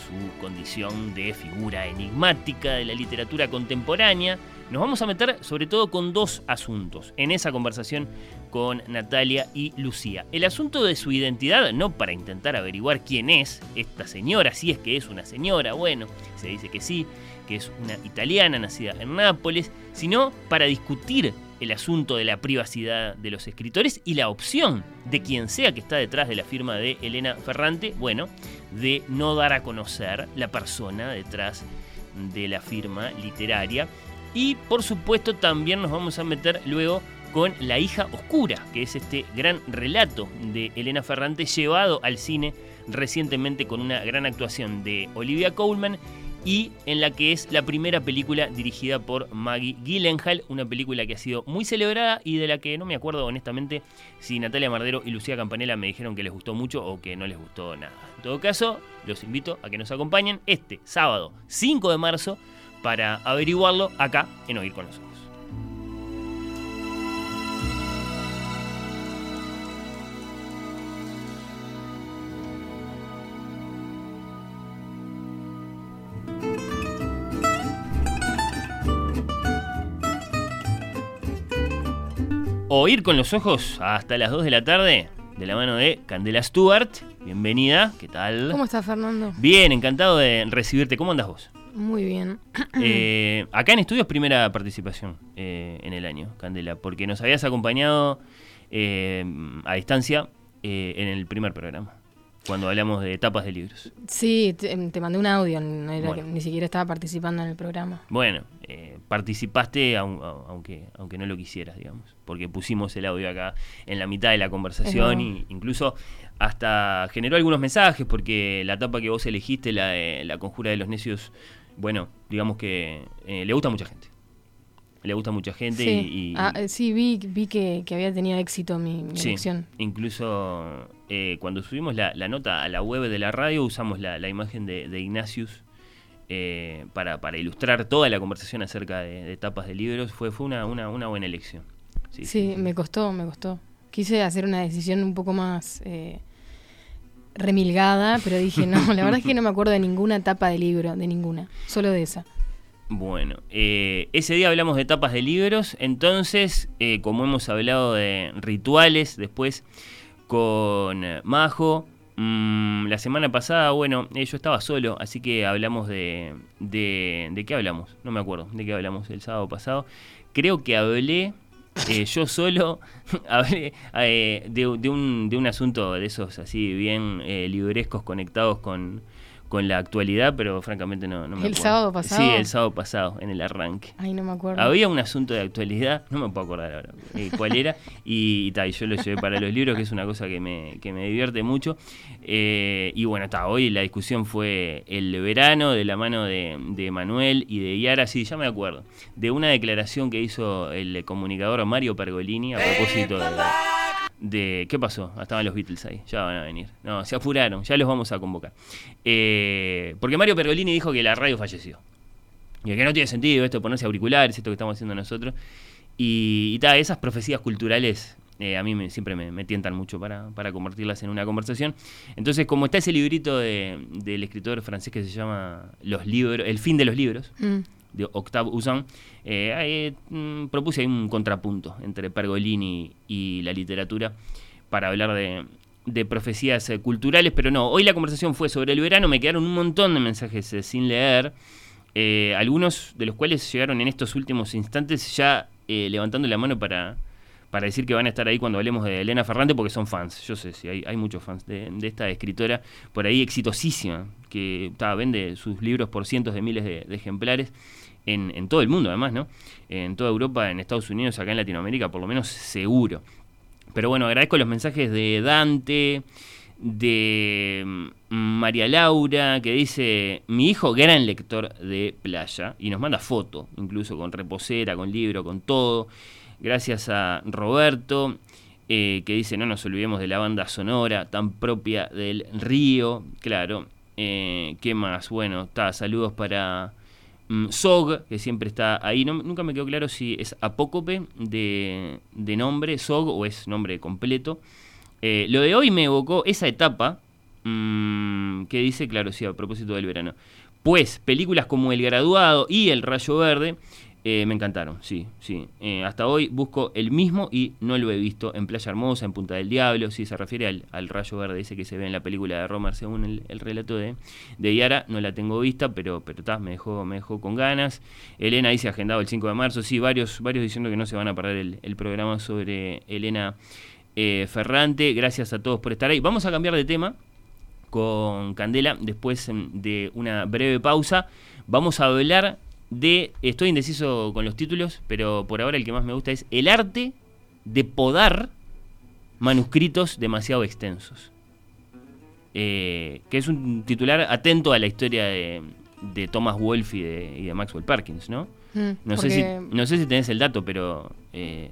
su condición de figura enigmática de la literatura contemporánea, nos vamos a meter sobre todo con dos asuntos en esa conversación con Natalia y Lucía. El asunto de su identidad, no para intentar averiguar quién es esta señora, si es que es una señora, bueno, se dice que sí, que es una italiana nacida en Nápoles, sino para discutir el asunto de la privacidad de los escritores y la opción de quien sea que está detrás de la firma de Elena Ferrante, bueno, de no dar a conocer la persona detrás de la firma literaria. Y por supuesto también nos vamos a meter luego con La hija oscura, que es este gran relato de Elena Ferrante llevado al cine recientemente con una gran actuación de Olivia Colman y en la que es la primera película dirigida por Maggie Gyllenhaal, una película que ha sido muy celebrada y de la que no me acuerdo honestamente si Natalia Mardero y Lucía Campanella me dijeron que les gustó mucho o que no les gustó nada. En todo caso, los invito a que nos acompañen este sábado 5 de marzo para averiguarlo acá en Oír con los Ojos. Oír con los ojos hasta las 2 de la tarde, de la mano de Candela Stewart. Bienvenida, ¿qué tal? ¿Cómo estás, Fernando? Bien, encantado de recibirte. ¿Cómo andas vos? Muy bien. <clears throat> Eh, acá en estudios, primera participación eh, en el año, Candela, porque nos habías acompañado eh, a distancia eh, en el primer programa, cuando hablamos de etapas de libros. Sí, te, te mandé un audio, no era Bueno. que ni siquiera estaba participando en el programa. Bueno, eh, participaste aun- au- aunque, aunque no lo quisieras, digamos, porque pusimos el audio acá en la mitad de la conversación y incluso hasta generó algunos mensajes porque la etapa que vos elegiste, la de la conjura de los necios, bueno, digamos que eh, le gusta a mucha gente. Le gusta a mucha gente sí, y, y- Ah, eh, sí vi, vi que, que había tenido éxito mi, mi Sí, elección. incluso eh, cuando subimos la, la nota a la web de la radio usamos la, la imagen de, de Ignatius eh, para, para ilustrar toda la conversación acerca de, de tapas de libros. Fue, fue una, una, una buena elección. Sí, Sí, me costó, me costó. Quise hacer una decisión un poco más eh, remilgada, pero dije, no, la verdad es que no me <laughs> acuerdo de ninguna etapa de libro, de ninguna, solo de esa. Bueno, eh, ese día hablamos de tapas de libros, entonces, eh, como hemos hablado de rituales, después con Majo, mm, la semana pasada, bueno, eh, yo estaba solo, así que hablamos de, de... ¿De qué hablamos? No me acuerdo, ¿de qué hablamos el sábado pasado? Creo que hablé... eh, yo solo <laughs> hablé eh, de, de un, de un asunto de esos así bien eh, librescos conectados con, con la actualidad, pero francamente no, no me ¿El acuerdo. sábado pasado? Sí, el sábado pasado, en el arranque. Ay, no me acuerdo. Había un asunto de actualidad, no me puedo acordar ahora eh, cuál era, y, y ta, y yo lo llevé para los libros, que es una cosa que me, que me divierte mucho. Eh, y bueno, está hoy la discusión fue el verano de la mano de, de Manuel y de Yara, sí, ya me acuerdo, de una declaración que hizo el comunicador Mario Pergolini a propósito de... de- ¿Qué pasó? Ah, Estaban los Beatles ahí, ya van a venir. No, se apuraron, ya los vamos a convocar. Eh, porque Mario Pergolini dijo que la radio falleció. Y que no tiene sentido esto ponerse auriculares, esto que estamos haciendo nosotros. Y, y esas profecías culturales eh, a mí siempre me, me tientan mucho para, para convertirlas en una conversación. Entonces, como está ese librito de- del escritor francés que se llama Los libros, El fin de los libros, Mm. De Octave Usan, eh, mm, propuse un contrapunto entre Pergolini y la literatura para hablar de, de profecías eh, culturales, pero no, hoy la conversación fue sobre el verano, me quedaron un montón de mensajes eh, sin leer, eh, algunos de los cuales llegaron en estos últimos instantes ya eh, levantando la mano para, para decir que van a estar ahí cuando hablemos de Elena Ferrante porque son fans. Yo sé, sí, hay, hay muchos fans de, de esta escritora por ahí exitosísima, que vende sus libros por cientos de miles de ejemplares en, todo el mundo además, ¿no? En toda Europa, en Estados Unidos, acá en Latinoamérica, por lo menos seguro. Pero bueno, agradezco los mensajes de Dante, de mm, María Laura, que dice, mi hijo gran lector de playa, y nos manda foto, incluso con reposera, con libro, con todo. Gracias a Roberto, eh, que dice, no nos olvidemos de la banda sonora tan propia del río, claro. Eh, ¿Qué más? Bueno, está, saludos para mm, Sog, que siempre está ahí. No- nunca me quedó claro si es apócope de, de nombre, Sog, o es nombre completo. Eh, lo de hoy me evocó esa etapa Mm, ¿Qué dice? Claro, sí, a propósito del verano. Pues películas como El Graduado y El Rayo Verde eh, me encantaron, sí, sí. Eh, hasta hoy busco el mismo y no lo he visto en Playa Hermosa, en Punta del Diablo, sí, se refiere al, al rayo verde ese que se ve en la película de Romer según el, el relato de, de Yara, no la tengo vista, pero, pero ta, me, dejó, me dejó con ganas. Elena dice agendado el 5 de marzo, sí, varios, varios diciendo que no se van a perder el, el programa sobre Elena eh, Ferrante, gracias a todos por estar ahí. Vamos a cambiar de tema con Candela después em, de una breve pausa. Vamos a hablar de, estoy indeciso con los títulos, pero por ahora el que más me gusta es El arte de podar manuscritos demasiado extensos. Eh, que es un titular atento a la historia de, de Thomas Wolfe y de, y de Maxwell Perkins, ¿no? Mm, No, sé si, no sé si tenés el dato, pero eh,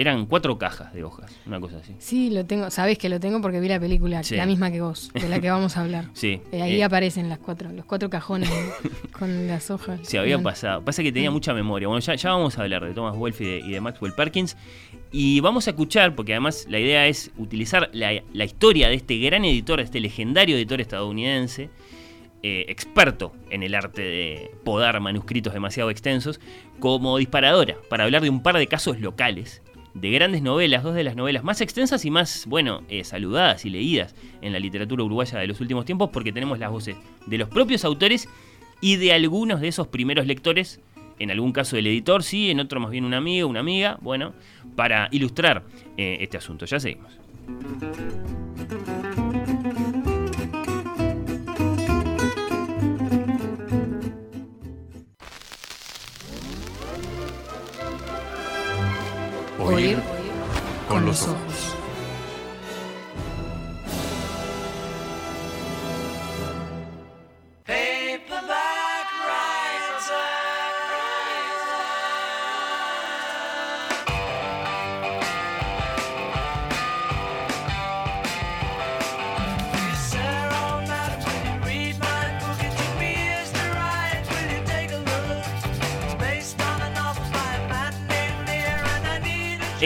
eran cuatro cajas de hojas, una cosa así. Sí, lo tengo. Sabés que lo tengo porque vi la película, Sí. la misma que vos, de la que vamos a hablar. <laughs> Sí. Eh, ahí eh, aparecen las cuatro, los cuatro cajones <laughs> con las hojas. Se había Bueno. pasado. Pasa que tenía mucha memoria. Bueno, ya, ya vamos a hablar de Thomas Wolfe y de, y de Maxwell Perkins. Y vamos a escuchar, porque además la idea es utilizar la, la historia de este gran editor, este legendario editor estadounidense, eh, experto en el arte de podar manuscritos demasiado extensos, como disparadora, para hablar de un par de casos locales, de grandes novelas, dos de las novelas más extensas y más, bueno, eh, saludadas y leídas en la literatura uruguaya de los últimos tiempos, porque tenemos las voces de los propios autores y de algunos de esos primeros lectores, en algún caso del editor, sí, en otro más bien un amigo, una amiga, bueno, para ilustrar eh, este asunto. Ya seguimos. Oír con los ojos.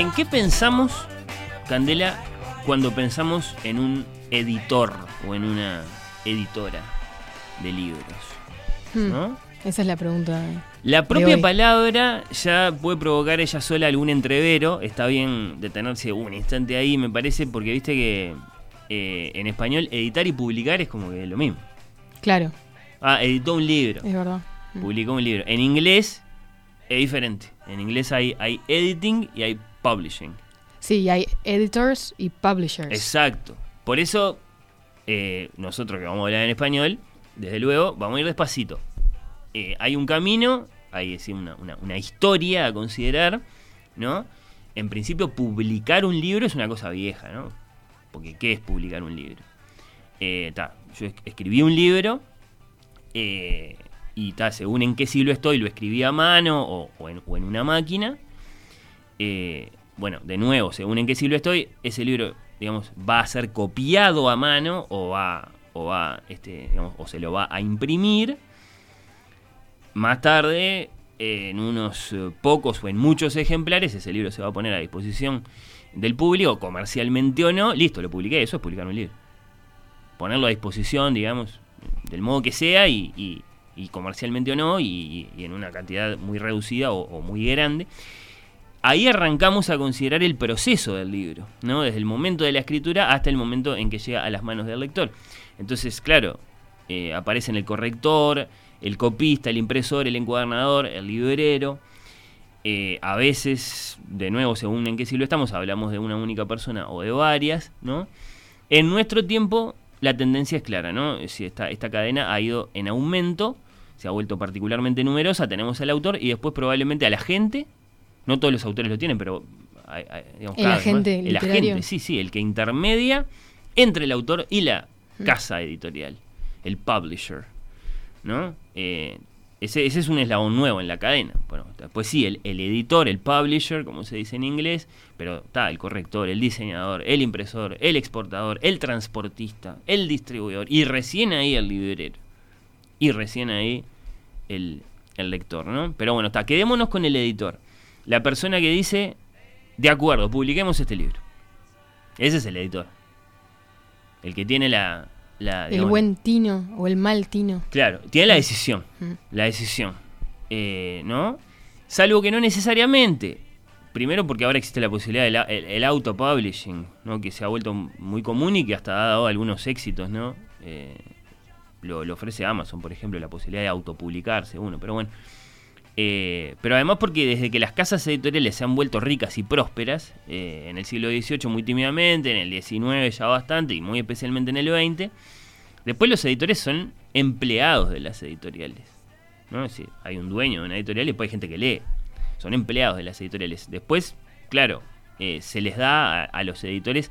¿En qué pensamos, Candela, cuando pensamos en un editor o en una editora de libros? Hmm, ¿No? Esa es la pregunta. La propia palabra ya puede provocar ella sola algún entrevero. Está bien detenerse un instante ahí, me parece, porque viste que eh, en español editar y publicar es como que es lo mismo. Claro, Ah, editó un libro. es verdad. Publicó un libro. En inglés es diferente. En inglés hay, hay editing y hay publishing. Sí, hay editors y publishers. Exacto. Por eso, eh, nosotros que vamos a hablar en español, desde luego, vamos a ir despacito. Eh, hay un camino, hay una, una- una historia a considerar, ¿no? En principio, publicar un libro es una cosa vieja, ¿no? Porque, ¿qué es publicar un libro? Eh, ta, yo es- escribí un libro y ta, según en qué siglo estoy, lo escribí a mano o, o en, o en una máquina. Eh, bueno, de nuevo, según en qué siglo estoy, ese libro, digamos, va a ser copiado a mano o va, o va, este, o se lo va a imprimir. Más tarde, en unos eh, pocos o en muchos ejemplares, ese libro se va a poner a disposición del público, comercialmente o no. Listo, lo publiqué, eso es publicar un libro. Ponerlo a disposición, digamos, del modo que sea y, comercialmente o no, y, en una cantidad muy reducida o muy grande. Ahí arrancamos a considerar el proceso del libro, ¿no? Desde el momento de la escritura hasta el momento en que llega a las manos del lector. Entonces, claro, eh, aparecen el corrector, el copista, el impresor, el encuadernador, el librero. Eh, a veces, de nuevo, según en qué siglo estamos, hablamos de una única persona o de varias, ¿no? En nuestro tiempo, la tendencia es clara, ¿no? Decir, esta, esta cadena ha ido en aumento, se ha vuelto particularmente numerosa, tenemos al autor y después probablemente a la gente, no todos los autores lo tienen, pero hay- hay, digamos, El cada agente el agente, sí, sí, el que intermedia entre el autor y la casa editorial, el publisher, ¿no? Eh, ese, ese es un eslabón nuevo en la cadena. Bueno, después sí, el, el editor, el publisher, como se dice en inglés, pero está el corrector, el diseñador, el impresor, el exportador, el transportista, el distribuidor, y recién ahí el librero. Y recién ahí el, el lector, ¿no? Pero bueno, está, quedémonos con el editor. La persona que dice, de acuerdo, publiquemos este libro. Ese es el editor. El que tiene la... la, El digamos, buen tino o el mal tino. Claro, tiene la decisión. Mm. La decisión. Eh, ¿No? Salvo que no necesariamente. Primero porque ahora existe la posibilidad del el auto-publishing, ¿no? Que se ha vuelto muy común y que hasta ha dado algunos éxitos, ¿no? Eh, lo, lo ofrece Amazon, por ejemplo, la posibilidad de autopublicarse uno. Pero bueno. Eh, pero además porque desde que las casas editoriales se han vuelto ricas y prósperas, eh, en el siglo XVIII muy tímidamente, en el XIX ya bastante y muy especialmente en el XX, después los editores son empleados de las editoriales. ¿no? Es decir, hay un dueño de una editorial y después hay gente que lee. Son empleados de las editoriales. Después, claro, eh, se les da a, los editores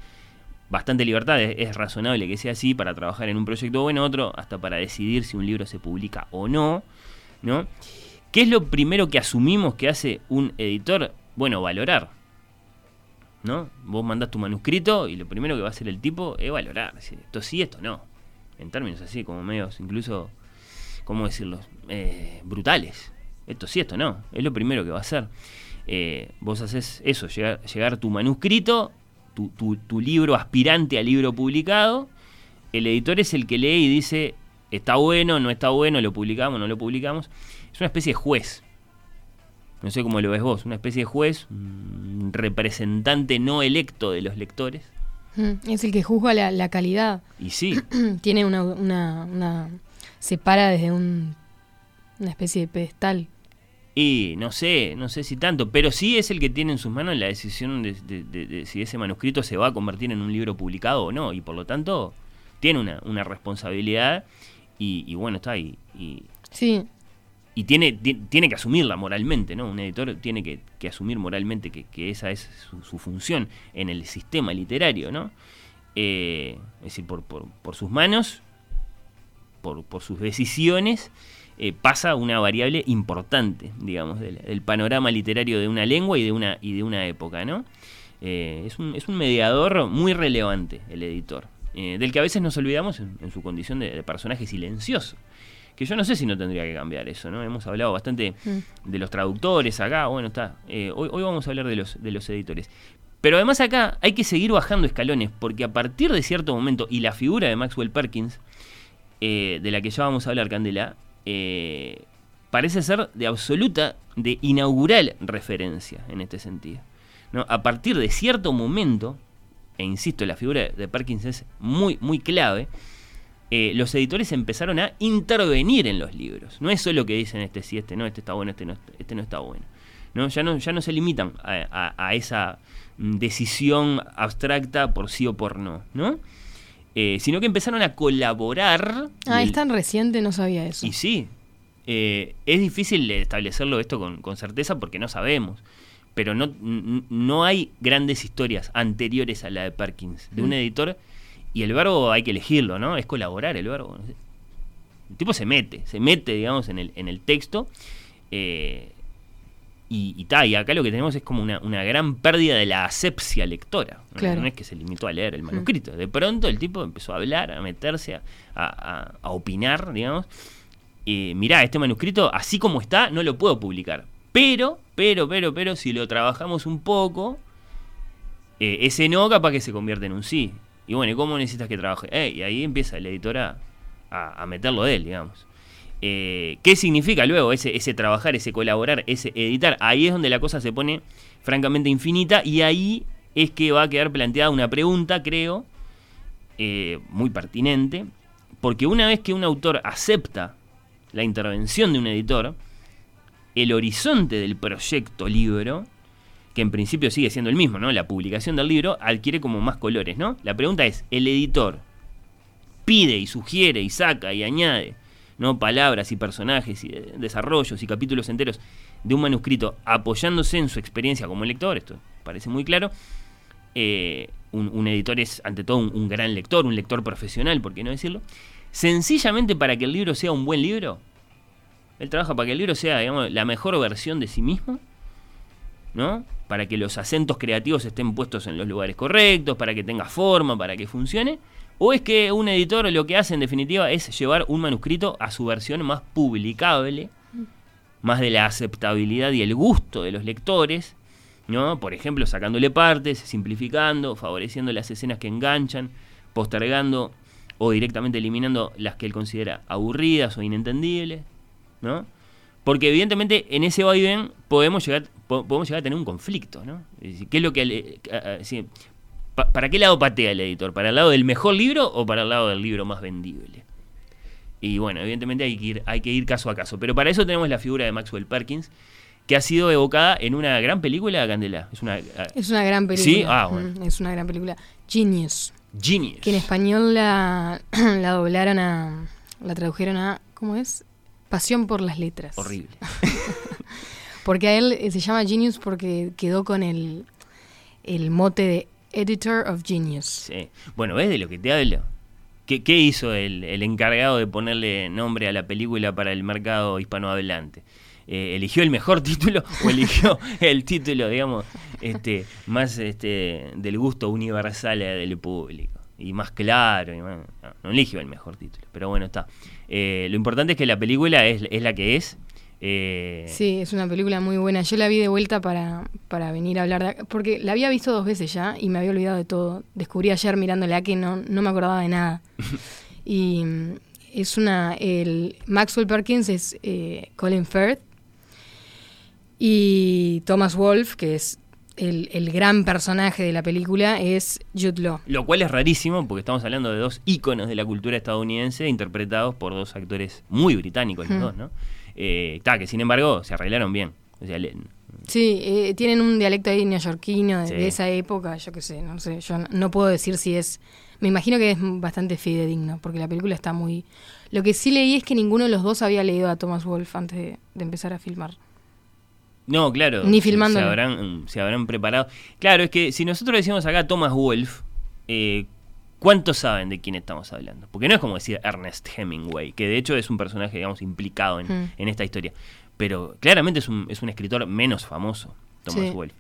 bastante libertad. Es razonable que sea así para trabajar en un proyecto o en otro, hasta para decidir si un libro se publica o no. ¿no? ¿Qué es lo primero que asumimos que hace un editor? Bueno, valorar. ¿No? Vos mandás tu manuscrito y lo primero que va a hacer el tipo es valorar. esto sí, esto no. En términos así, como medios incluso, ¿cómo decirlo? Eh, brutales. Esto sí, esto no. Es lo primero que va a hacer. Eh, vos haces eso, llegar, tu manuscrito, tu, tu- tu libro aspirante al libro publicado. El editor es el que lee y dice, está bueno, no está bueno, lo publicamos, no lo publicamos. Es una especie de juez. No sé cómo lo ves vos, una especie de juez, un representante no electo de los lectores. Mm, Es el que juzga la, la calidad. Y sí, <clears throat> Tiene una, una, una- Se para desde un, una especie de pedestal. Y no sé, no sé si tanto, pero sí es el que tiene en sus manos la decisión de, de- de- de si ese manuscrito se va a convertir en un libro publicado o no, y por lo tanto tiene una, una responsabilidad y, y bueno, está ahí. Y, Sí, y tiene, ti- tiene que asumirla moralmente, ¿no? Un editor tiene que, asumir moralmente que, esa es su, función en el sistema literario, ¿no? Eh, es decir, por, por, sus manos, por, sus decisiones, eh, pasa una variable importante, digamos, del, panorama literario de una lengua y de una, y de una época, ¿no? Eh, es, un, es un mediador muy relevante, el editor, eh, del que a veces nos olvidamos en, su condición de personaje silencioso. Que yo no sé si no tendría que cambiar eso, ¿no? Hemos hablado bastante de los traductores acá, bueno, está. eh, hoy, hoy vamos a hablar de los, de los editores. Pero además acá hay que seguir bajando escalones, porque a partir de cierto momento, y la figura de Maxwell Perkins, eh, de la que ya vamos a hablar, Candela, eh, parece ser de absoluta, de inaugural referencia en este sentido. ¿no? A partir de cierto momento, e insisto, la figura de Perkins es muy, muy clave, eh, los editores empezaron a intervenir en los libros. No es solo que dicen este sí, este no, este está bueno, este no, este no está bueno. ¿no? Ya, no, ya no se limitan a, a- a esa mm, decisión abstracta por sí o por no, ¿no? Eh, sino que empezaron a colaborar. Ah, es tan reciente, no sabía eso. y sí, eh, es difícil establecerlo esto con, con certeza porque no sabemos. Pero no, no hay grandes historias anteriores a la de Perkins, de un editor, y el verbo hay que elegirlo, ¿no? Es colaborar el verbo. El tipo se mete, se mete, digamos, en el, en el texto. eh, y, y, ta, y acá lo que tenemos es como una, una gran pérdida de la asepsia lectora. ¿no? Claro. No es que se limitó a leer el manuscrito. De pronto el tipo empezó a hablar, a meterse, a, a- a opinar, digamos. Eh, mirá, este manuscrito, así como está, no lo puedo publicar. Pero, pero, pero, pero, si lo trabajamos un poco, eh, ese no capaz que se convierte en un sí. Y bueno, ¿y cómo necesitas que trabaje? Eh, y ahí empieza el editor a, a- a meterlo de él, digamos. Eh, ¿Qué significa luego ese, ese trabajar, ese colaborar, ese editar? Ahí es donde la cosa se pone francamente infinita y ahí es que va a quedar planteada una pregunta, creo, eh, muy pertinente, porque una vez que un autor acepta la intervención de un editor, el horizonte del proyecto libro, que en principio sigue siendo el mismo, ¿no? La publicación del libro adquiere como más colores, ¿no? La pregunta es, ¿el editor pide y sugiere y saca y añade, ¿no? Palabras y personajes y eh, desarrollos y capítulos enteros de un manuscrito apoyándose en su experiencia como lector, esto parece muy claro. Eh, un, editor es ante todo un, un gran lector, un lector profesional, por qué no decirlo. Sencillamente para que el libro sea un buen libro, él trabaja para que el libro sea, digamos, la mejor versión de sí mismo, ¿no? Para que los acentos creativos estén puestos en los lugares correctos, para que tenga forma, para que funcione. O es que un editor lo que hace en definitiva es llevar un manuscrito a su versión más publicable, más de la aceptabilidad y el gusto de los lectores, ¿no? Por ejemplo, sacándole partes, simplificando, favoreciendo las escenas que enganchan, postergando o directamente eliminando las que él considera aburridas o inentendibles, ¿no? Porque evidentemente en ese vaivén podemos llegar, podemos llegar a tener un conflicto, ¿no? ¿qué es lo que le- ¿Para qué lado patea el editor? ¿Para el lado del mejor libro o para el lado del libro más vendible? Y bueno, evidentemente hay que ir, hay que ir caso a caso. Pero para eso tenemos la figura de Maxwell Perkins, que ha sido evocada en una gran película, Candela. Es una Es una gran película. Sí, ah, bueno. Es una gran película. Genius. Genius. Que en español la, <clears throat> la doblaron a. La tradujeron a. ¿Cómo es? Pasión por las letras. Horrible. <laughs> Porque a él eh, se llama Genius porque quedó con el, el mote de Editor of Genius. Sí. Bueno, ¿ves de lo que te hablo? ¿Qué, hizo el, el encargado de ponerle nombre a la película para el mercado hispanohablante? Eh, ¿Eligió el mejor <laughs> título o eligió el título, digamos, este, más este, del gusto universal del público? Y más claro. y no, no eligió el mejor título, pero bueno, está. Eh, lo importante es que la película es, es la que es. Eh, Sí, es una película muy buena. Yo la vi de vuelta para, para venir a hablar de... Porque la había visto dos veces ya y me había olvidado de todo. Descubrí ayer mirándola que no, no me acordaba de nada. <laughs> y mm, es una... El Maxwell Perkins es eh, Colin Firth y Thomas Wolfe, que es el, el gran personaje de la película, es Jude Law. Lo cual es rarísimo porque estamos hablando de dos íconos de la cultura estadounidense interpretados por dos actores muy británicos los dos, ¿no? Eh, ta, que sin embargo se arreglaron bien. O sea, le- Sí, eh, tienen un dialecto ahí neoyorquino de, Sí. de esa época, yo qué sé, no sé, yo no, puedo decir si es... Me imagino que es bastante fidedigno, porque la película está muy... Lo que sí leí es que ninguno de los dos había leído a Thomas Wolfe antes de, de empezar a filmar. no, claro. Ni filmándolo. Se habrán, se habrán preparado. Claro, es que si nosotros decimos acá Thomas Wolfe, eh, ¿cuántos saben de quién estamos hablando? Porque no es como decir Ernest Hemingway, que de hecho es un personaje, digamos, implicado en, Mm. en esta historia. Pero claramente es un, es un escritor menos famoso, Thomas Sí. Wolfe.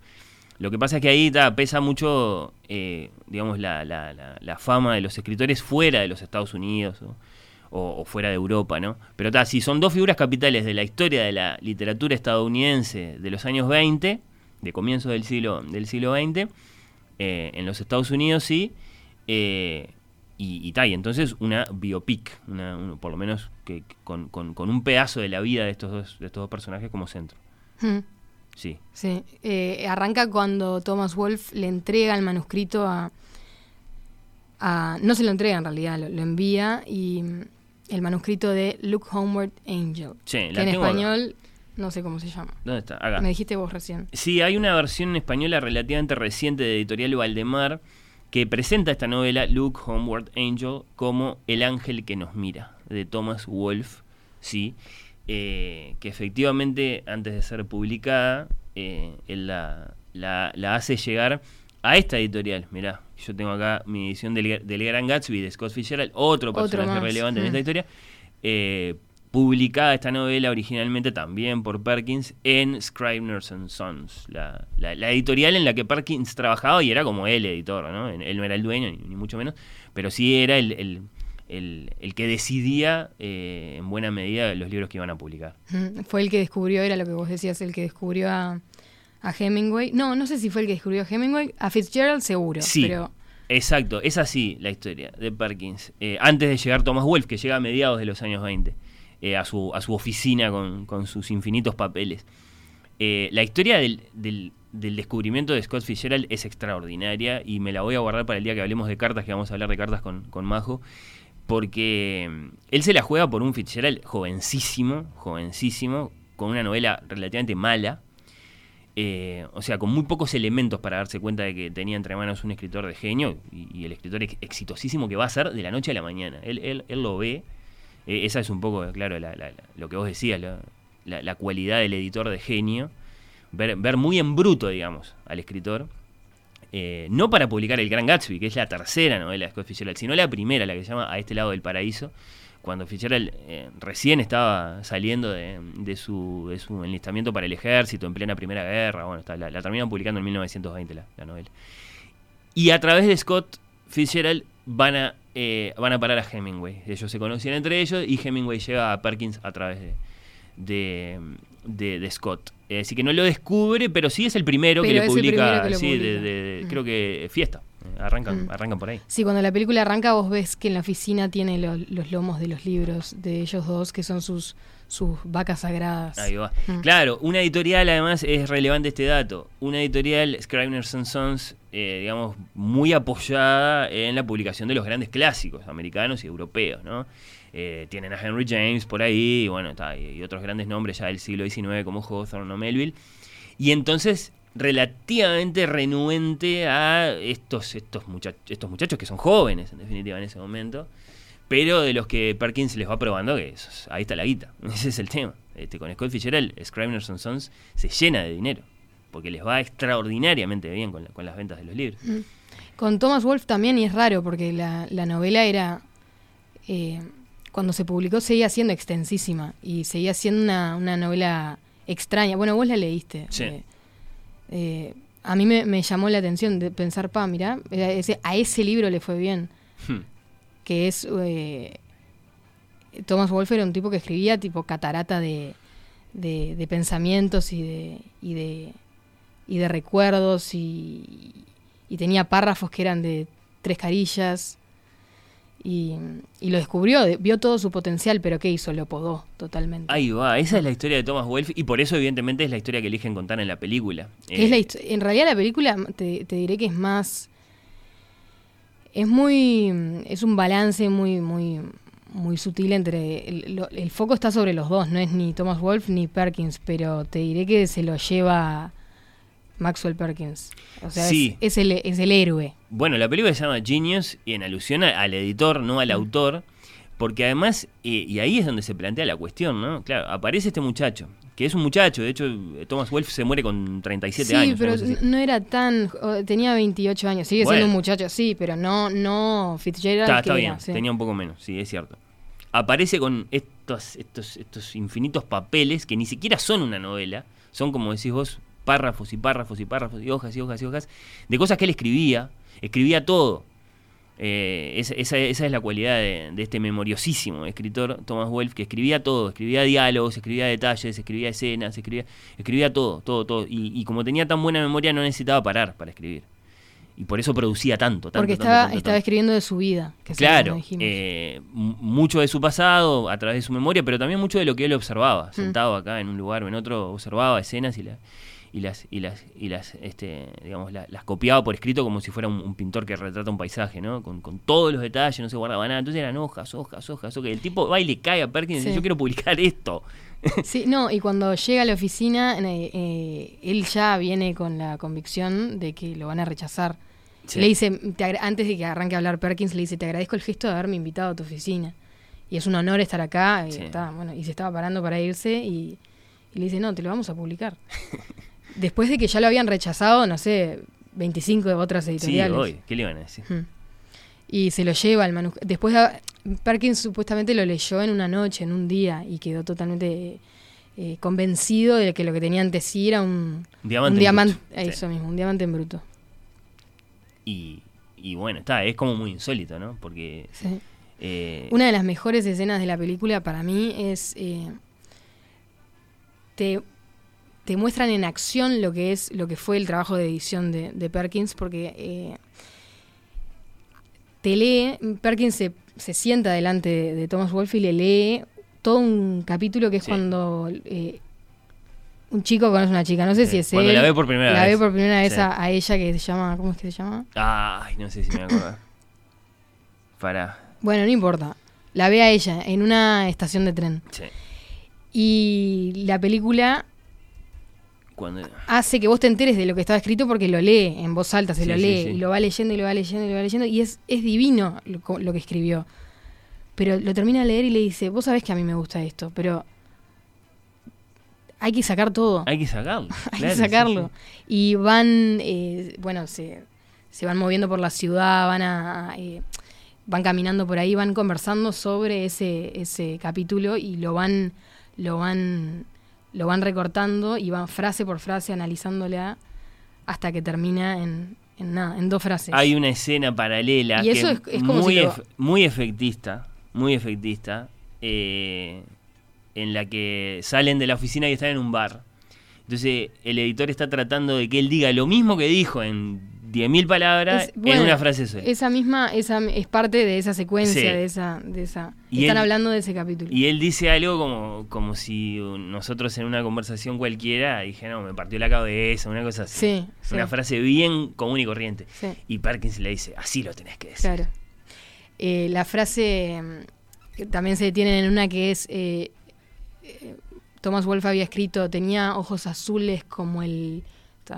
Lo que pasa es que ahí ta, pesa mucho, eh, digamos, la, la- la- la fama de los escritores fuera de los Estados Unidos o fuera de Europa, ¿no? Pero ta, si son dos figuras capitales de la historia de la literatura estadounidense de los años 20, de comienzo del siglo, del siglo XX, eh, en los Estados Unidos sí, eh, y, y entonces una biopic, una, un- por lo menos que, que con, con- con un pedazo de la vida de estos dos, de estos dos personajes como centro. Mm, Sí. Sí, eh, arranca cuando Thomas Wolfe le entrega el manuscrito a, a- No se lo entrega en realidad, lo, lo envía y mm, el manuscrito de Look Homeward Angel. Sí, que la en acá. español no sé cómo se llama. ¿Dónde está? Acá. Me dijiste vos recién. Sí, hay una versión española relativamente reciente de Editorial Valdemar que presenta esta novela, Look Homeward Angel, como El ángel que nos mira, de Thomas Wolfe, sí, eh, que efectivamente antes de ser publicada, eh, él la, la- la hace llegar a esta editorial. Mirá, yo tengo acá mi edición del, del Gran Gatsby de Scott Fitzgerald, otro personaje relevante en esta historia. eh, publicada esta novela originalmente también por Perkins en Scribner's and Sons, la, la- la editorial en la que Perkins trabajaba y era como el editor, ¿no? Él no era el dueño, ni, ni mucho menos, pero sí era el, el- el- el que decidía eh, en buena medida los libros que iban a publicar. <laughs> Fue el que descubrió, era lo que vos decías, el que descubrió a, a Hemingway. No, no sé si fue el que descubrió a Hemingway. A Fitzgerald seguro, Sí, pero exacto, es así la historia de Perkins. Eh, antes de llegar Thomas Wolfe, que llega a mediados de los años 20, eh, a, su, a su oficina con, con sus infinitos papeles. Eh, la historia del, del- del descubrimiento de Scott Fitzgerald es extraordinaria y me la voy a guardar para el día que hablemos de cartas, que vamos a hablar de cartas con, con Majo, porque mm, él se la juega por un Fitzgerald jovencísimo, jovencísimo, con una novela relativamente mala, eh, o sea, con muy pocos elementos para darse cuenta de que tenía entre manos un escritor de genio y, el escritor ex- exitosísimo que va a ser de la noche a la mañana. Él, él, él lo ve. Eh, esa es un poco, claro, la- la- la- lo que vos decías, la, cualidad del editor de genio. Ver, muy en bruto, digamos, al escritor. Eh, no para publicar El Gran Gatsby, que es la tercera novela de Scott Fitzgerald, sino la primera, la que se llama A este lado del paraíso, cuando Fitzgerald eh, recién estaba saliendo de, su, de enlistamiento para el ejército en plena Primera Guerra. Bueno, la terminan publicando en 1920 la, la novela. Y a través de Scott Fitzgerald van a, eh, van a parar a Hemingway. Ellos se conocían entre ellos y Hemingway llega a Perkins a través de, de, de- de Scott. Eh, así que no lo descubre, pero sí es el primero que le publica, primero que lo sí, publica. de- Mm. creo que Fiesta. arrancan, Mm. arrancan por ahí. Sí, cuando la película arranca vos ves que en la oficina tiene lo- los lomos de los libros de ellos dos, que son sus, sus vacas sagradas. Ahí va. Mm. Claro, una editorial, además, es relevante este dato. Una editorial, Scribner's and Sons, eh, digamos, muy apoyada en la publicación de los grandes clásicos americanos y europeos, ¿no? Eh, tienen a Henry James por ahí, y bueno, está, y, y otros grandes nombres ya del siglo XIX como Hawthorne o Melville. Y entonces, relativamente renuente a estos, estos, muchach- estos muchachos que son jóvenes, en definitiva, en ese momento pero de los que Perkins les va probando que esos- ahí está la guita. <laughs> Ese es el tema. Este, con Scott Fitzgerald, Scribner's and Sons se llena de dinero, porque les va extraordinariamente bien con, la- con las ventas de los libros. Mm. Con Thomas Wolfe también, y es raro, porque la, la novela era. eh, cuando se publicó seguía siendo extensísima y seguía siendo una, una novela extraña. Bueno, vos la leíste. Sí. Eh, eh, a mí me, me llamó la atención de pensar, pa, mirá, era ese- a ese libro le fue bien. Hmm. Que es eh, Thomas Wolfe era un tipo que escribía tipo catarata de, de, de pensamientos y de, y de y de recuerdos y, y tenía párrafos que eran de tres carillas y, y lo descubrió, de- vio todo su potencial, pero ¿qué hizo? Lo podó totalmente. Ahí va, esa es la historia de Thomas Wolfe y por eso evidentemente es la historia que eligen contar en la película. Es la Eh, en realidad la película te, te diré que es más es muy es un balance muy muy muy sutil entre el, foco está sobre los dos no es ni Thomas Wolfe ni Perkins pero te diré que se lo lleva Maxwell Perkins o sea es- Sí. es, el, es el héroe Bueno, la película se llama Genius y en alusión al editor, no Mm. al autor, porque además, eh, y ahí es donde se plantea la cuestión, ¿no? Claro, aparece este muchacho, que es un muchacho, de hecho, eh, Thomas Wolfe se muere con 37 sí años. pero cosa así. no era tan o- tenía 28 años sigue Bueno. siendo un muchacho sí pero no no Fitzgerald Está, que está era, bien, sí. tenía un poco menos, sí, es cierto. Aparece con estos, estos, estos infinitos papeles que ni siquiera son una novela, son como decís vos, párrafos y párrafos y párrafos y hojas y hojas y hojas, de cosas que él escribía, escribía todo. Eh, esa, esa- esa es la cualidad de, de este memoriosísimo escritor Thomas Wolfe, que escribía todo, escribía diálogos, escribía detalles, escribía escenas, escribía, escribía todo, todo, todo. Y, y como tenía tan buena memoria no necesitaba parar para escribir. Y por eso producía tanto, tanto, porque estaba tanto, estaba escribiendo de su vida que Claro, eh, mucho de su pasado a través de su memoria, pero también mucho de lo que él observaba, Mm. sentado acá en un lugar o en otro, observaba escenas y, la- y las y las y las este, digamos la- las copiaba por escrito como si fuera un, un pintor que retrata un paisaje, ¿no? Con, con todos los detalles, no se guardaba nada, entonces eran hojas, hojas, hojas, hojas. El tipo va y le cae a Perkins y dice, yo quiero publicar esto. <laughs> Sí, no, y cuando llega a la oficina, eh, eh, él ya viene con la convicción de que lo van a rechazar. Sí. Le dice, te antes de que arranque a hablar Perkins, le dice, te agradezco el gesto de haberme invitado a tu oficina. Y es un honor estar acá. Y, Sí. está, bueno, y se estaba parando para irse y, y le dice, no, te lo vamos a publicar. <laughs> Después de que ya lo habían rechazado, no sé, 25 de otras Sí, editoriales. hoy, ¿qué le iban a decir? Hmm. Y se lo lleva al manuscrito. Después, ah, Perkins supuestamente lo leyó en una noche, en un día, y quedó totalmente eh, convencido de que lo que tenía ante sí era un Diamante un eh, sí. eso mismo, un diamante en bruto. Y, y bueno, está, es como muy insólito, ¿no? Porque Sí. eh, Una de las mejores escenas de la película para mí es eh, te, te muestran en acción lo que es lo que fue el trabajo de edición de, de Perkins porque eh, te lee Perkins se, se sienta delante de, de Thomas Wolfe y le lee todo un capítulo que es Sí. cuando eh, un chico conoce a una chica no sé Sí, si es cuando él la ve por primera la vez. ve por primera vez Sí. a, a ella que se llama ¿cómo es que se llama? Ay, no sé si me acuerdo. Para. Bueno, no importa. La ve a ella en una estación de tren. Sí. Y la película Cuando. hace que vos te enteres de lo que estaba escrito porque lo lee en voz alta, se Sí, lo lee sí. y lo va leyendo y lo va leyendo y lo va leyendo y es, es divino lo, que escribió. Pero lo termina de leer y le dice, vos sabés que a mí me gusta esto, pero hay que sacar todo. Hay que sacarlo. <laughs> Hay claro, que sacarlo. Y van, eh, bueno, se, se van moviendo por la ciudad, van a, eh, van caminando por ahí, van conversando sobre ese, ese capítulo y lo van, lo van, lo van recortando y van frase por frase analizándola hasta que termina en, en nada, en dos frases. Hay una escena paralela Y eso que es- es como muy, si lo- ef- muy efectista, muy efectista, eh, en la que salen de la oficina y están en un bar. Entonces el editor está tratando de que él diga lo mismo que dijo en 10.000 palabras Es- bueno, en una frase sola. Esa misma, esa es parte de esa secuencia, Sí. de esa, de esa. Y están él- hablando de ese capítulo. Y él dice algo como, como si nosotros en una conversación cualquiera dije, no, me partió la cabeza, una cosa así. Sí, sí. Una frase bien común y corriente. Sí. Y Perkins le dice, así lo tenés que decir. Claro. Eh, la frase que también se detiene en una que es. eh, eh, Thomas Wolfe había escrito, tenía ojos azules como el.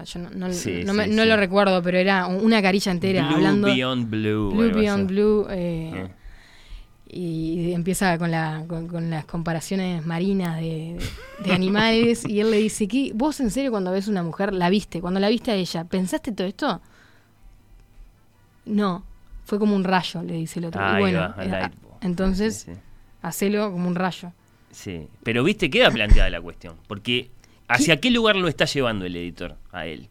Yo no, no- Sí, no me- no sí. lo recuerdo, pero era una carilla entera Blue hablando. Beyond Blue. Blue Beyond. Blue. eh, Eh. y empieza con, la, con, con las comparaciones marinas de, de animales y él le dice, ¿qué, vos en serio cuando ves una mujer, la viste, cuando la viste a ella, ¿pensaste todo esto? No, fue como un rayo, le dice el otro. Y bueno, va, eh, light entonces, hacelo como un rayo. Sí, pero viste, queda planteada la cuestión. Porque ¿hacia qué lugar lo está llevando el editor a él?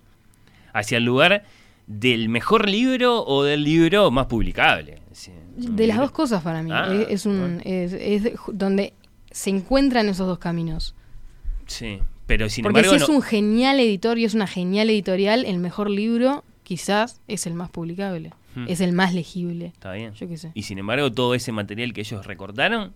¿Hacia el lugar del mejor libro o del libro más publicable? Sí, De las dos cosas para mí. Ah, es, es un, es, es de- donde se encuentran esos dos caminos. Sí, pero sin Porque embargo... si es no- un genial editor y es una genial editorial, el mejor libro quizás es el más publicable. Hmm. Es el más legible. Está bien. Yo qué sé. Y sin embargo, todo ese material que ellos recortaron,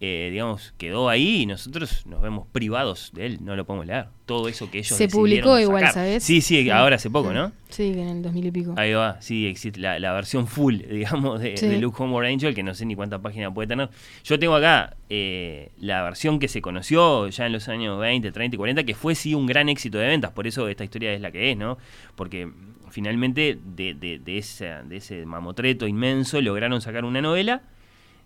eh, digamos, quedó ahí y nosotros nos vemos privados de él, no lo podemos leer. Todo eso que ellos Se publicó igual. ¿sabes? Sí, sí, Sí. ahora hace poco, ¿no? Sí, que en el 2000 y pico. Ahí va, sí, existe la, la versión full, <laughs> digamos, de, Sí. de Luke Homeward Angel, que no sé ni cuántas páginas puede tener. Yo tengo acá eh, la versión que se conoció ya en los años 20, 30 y 40, que fue sí un gran éxito de ventas, por eso esta historia es la que es, ¿no? Porque finalmente de, de, de esa- de ese mamotreto inmenso lograron sacar una novela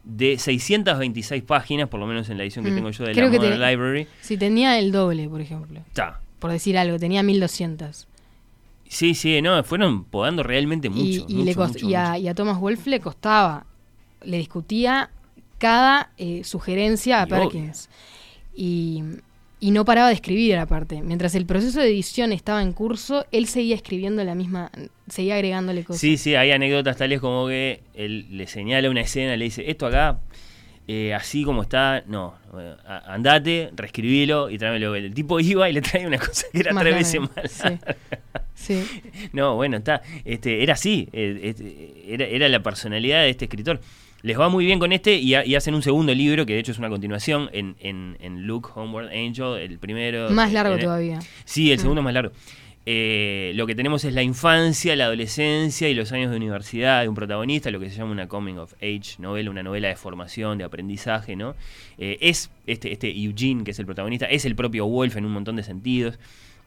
de 626 páginas, por lo menos en la edición que Mm. tengo yo de Creo la Modern te- Library. Si tenía el doble, por ejemplo. Está. Por decir algo, tenía 1200. Sí, sí, no, fueron podando realmente mucho. y mucho, le cost- mucho, y a, y a Thomas Wolfe le costaba. Le discutía cada eh, sugerencia a obvio. Perkins. Y, y no paraba de escribir aparte. Mientras el proceso de edición estaba en curso, él seguía escribiendo la misma, seguía agregándole cosas. Sí, sí, hay anécdotas tales como que él le señala una escena, le dice, esto acá, eh, así como está, no, eh, andate, reescribilo y tráemelo. El tipo iba y le trae una cosa que era Más tres veces más. Sí. <laughs> No, bueno, está, este, era así, eh, este, era, era la personalidad de este escritor. Les va muy bien con este y, ha- y hacen un segundo libro, que de hecho es una continuación, en, en, en Luke Homeward Angel, el primero... Más eh, largo en- todavía. Sí, el Mm. segundo más largo. Eh, lo que tenemos es la infancia, la adolescencia y los años de universidad de un protagonista, lo que se llama una coming of age novela, una novela de formación, de aprendizaje, ¿no? Eh, es este, este Eugene, que es el protagonista, es el propio Wolf en un montón de sentidos.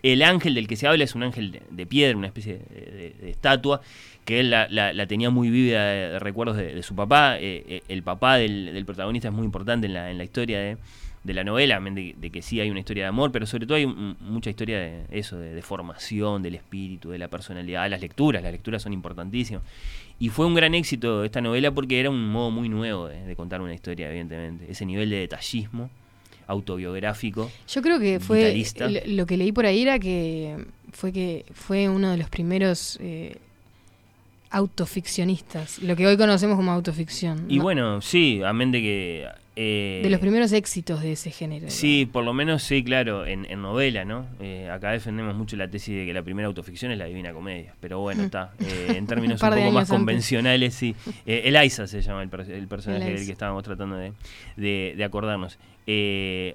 El ángel del que se habla es un ángel de, de piedra, una especie de, de- de estatua, que él la, la- la tenía muy vívida de, de recuerdos de, de su papá. Eh, eh, el papá del, del protagonista es muy importante en la, en la historia de, de la novela, de, de que sí hay una historia de amor, pero sobre todo hay un- mucha historia de eso, de, de formación, del espíritu, de la personalidad, las lecturas, las lecturas son importantísimas. Y fue un gran éxito esta novela porque era un modo muy nuevo de, de contar una historia, evidentemente. Ese nivel de detallismo autobiográfico. Yo creo que fue lo que leí por ahí era que fue que fue uno de los primeros eh, autoficcionistas, lo que hoy conocemos como autoficción. Y ¿no? bueno, sí, amén de que... eh, de los primeros éxitos de ese género. Sí, por lo menos sí, claro, en, en novela, ¿no? Eh, acá defendemos mucho la tesis de que la primera autoficción es la Divina Comedia, pero bueno, Mm. está. eh, en términos <laughs> Un poco más antes. convencionales, sí. Eliza se llama el, per- el personaje del que estábamos tratando de, de- de acordarnos.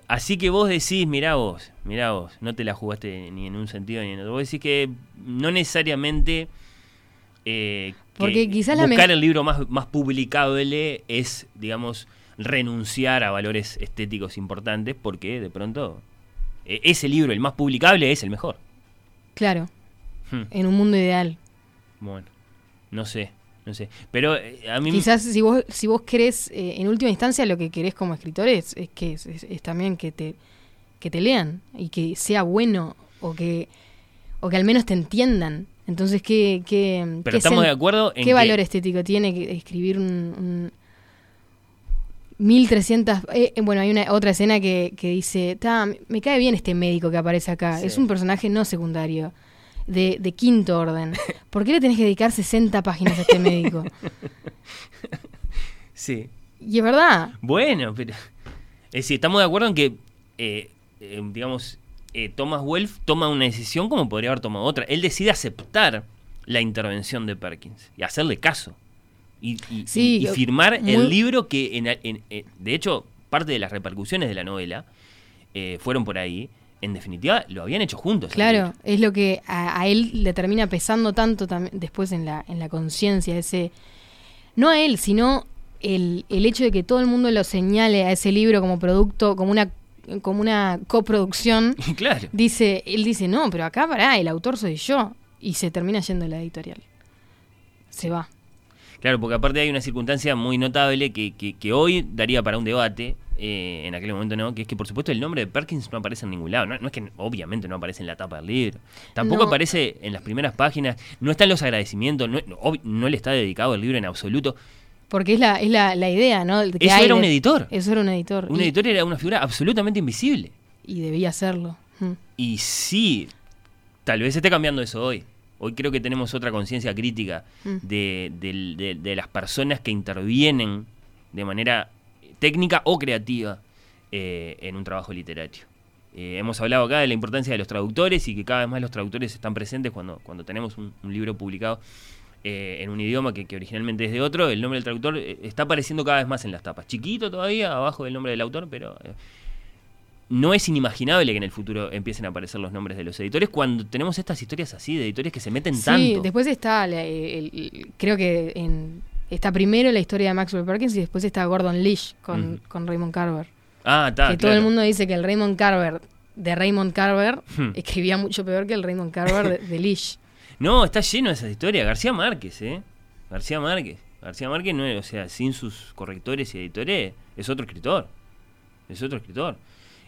Así que vos decís, mirá vos, mirá vos, no te la jugaste ni en un sentido ni en otro. Vos decís que no necesariamente... eh, que Porque quizás la buscar el libro más, más publicable es, digamos, renunciar a valores estéticos importantes porque de pronto eh, ese libro, el más publicable, es el mejor. Claro, Hmm. en un mundo ideal. Bueno, no sé, no sé. Pero eh, a mí... Quizás si vos, si vos querés, eh, en última instancia, lo que querés como escritor es, es que es, es- es también que te, que te lean y que sea bueno o que, o que al menos te entiendan. Entonces, ¿qué, qué, Pero qué estamos sen- de acuerdo en ¿Qué que- valor estético tiene que escribir un... un 1300... eh, bueno, hay una otra escena que, que dice, "Ta, me cae bien este médico que aparece acá. Sí. Es un personaje no secundario, de, de quinto orden. ¿Por qué le tenés que dedicar 60 páginas a este médico? <laughs> Sí. Y es verdad. Bueno, pero... Es decir, estamos de acuerdo en que, eh, eh, digamos, eh, Thomas Wolfe toma una decisión como podría haber tomado otra. Él decide aceptar la intervención de Perkins y hacerle caso. Y, y- Sí, y- firmar muy- el libro que, en, en- en- de hecho, parte de las repercusiones de la novela eh, fueron por ahí. En definitiva, lo habían hecho juntos. Claro, es lo que a, a él le termina pesando tanto después en la, en la conciencia, ese, no a él, sino el, el hecho de que todo el mundo lo señale a ese libro como producto, como una, como una coproducción. <laughs> claro. Dice, él dice, no, pero acá pará, el autor soy yo. Y se termina yendo la editorial. Se va. Claro, porque aparte hay una circunstancia muy notable que, que- que hoy daría para un debate, eh, en aquel momento no, que es que por supuesto el nombre de Perkins no aparece en ningún lado. No, no es que obviamente no aparece en la tapa del libro. Tampoco No. aparece en las primeras páginas, no están los agradecimientos, no, no, no le está dedicado el libro en absoluto. Porque es la, es la, la idea, ¿no? Que Eso era de- un editor. Eso era un editor. Un y, editor era una figura absolutamente invisible. y debía serlo. Mm. Y sí, tal vez esté cambiando eso hoy. Hoy creo que tenemos otra conciencia crítica Mm. de, de- de las personas que intervienen de manera técnica o creativa eh, en un trabajo literario. Eh, hemos hablado acá de la importancia de los traductores y que cada vez más los traductores están presentes cuando, cuando tenemos un, un libro publicado eh, en un idioma que, que originalmente es de otro. El nombre del traductor eh, está apareciendo cada vez más en las tapas. Chiquito todavía, abajo del nombre del autor, pero... eh, no es inimaginable que en el futuro empiecen a aparecer los nombres de los editores cuando tenemos estas historias así, de editores que se meten Sí, tanto. después está, la- el- el- creo que en, está primero la historia de Maxwell Perkins y después está Gordon Lish con, con Raymond Carver. Ah, está. que todo el mundo dice que el Raymond Carver de Raymond Carver Hmm. escribía mucho peor que el Raymond Carver de, de Lish. No, está lleno de esas historias. García Márquez, ¿eh? García Márquez. García Márquez, no es- o sea, sin sus correctores y editores, es otro escritor. Es otro escritor.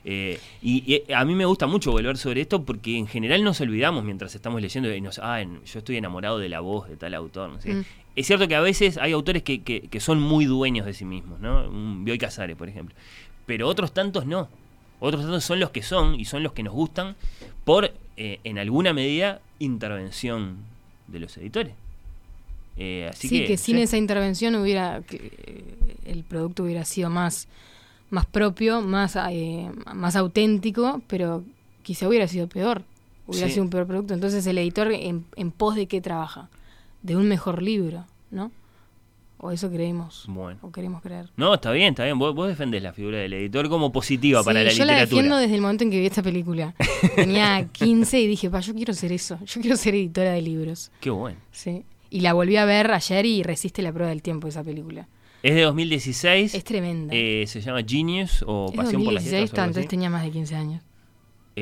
Eh, y, y a mí me gusta mucho volver sobre esto porque en general nos olvidamos mientras estamos leyendo y nos, ah, yo estoy enamorado de la voz de tal autor. No. Mm. Es cierto que a veces hay autores que, que- que son muy dueños de sí mismos, ¿no? Un Bioy Casares, por ejemplo. Pero otros tantos no. Otros tantos son los que son y son los que nos gustan por, eh, en alguna medida, intervención de los editores. Eh, así sí, que, que, sin sí. esa intervención hubiera que, eh, el producto hubiera sido más, más propio, más, eh, más auténtico, pero quizá hubiera sido peor. Hubiera Sí. sido un peor producto. Entonces el editor en, en pos de qué trabaja? De un mejor libro, ¿no? O eso creemos. Bueno. O queremos creer. No, está bien, está bien. Vos, vos defendés la figura del editor como positiva para la yo la literatura. defiendo desde el momento en que vi esta película. <laughs> Tenía 15 y dije, pa, yo quiero ser eso. Yo quiero ser editora de libros. Qué bueno. Sí. Y la volví a ver ayer y resiste la prueba del tiempo esa película. Es de 2016. Es tremenda. eh, se llama Genius o Es Pasión por las 2016, letras. o algo entonces así. tenía más de 15 años.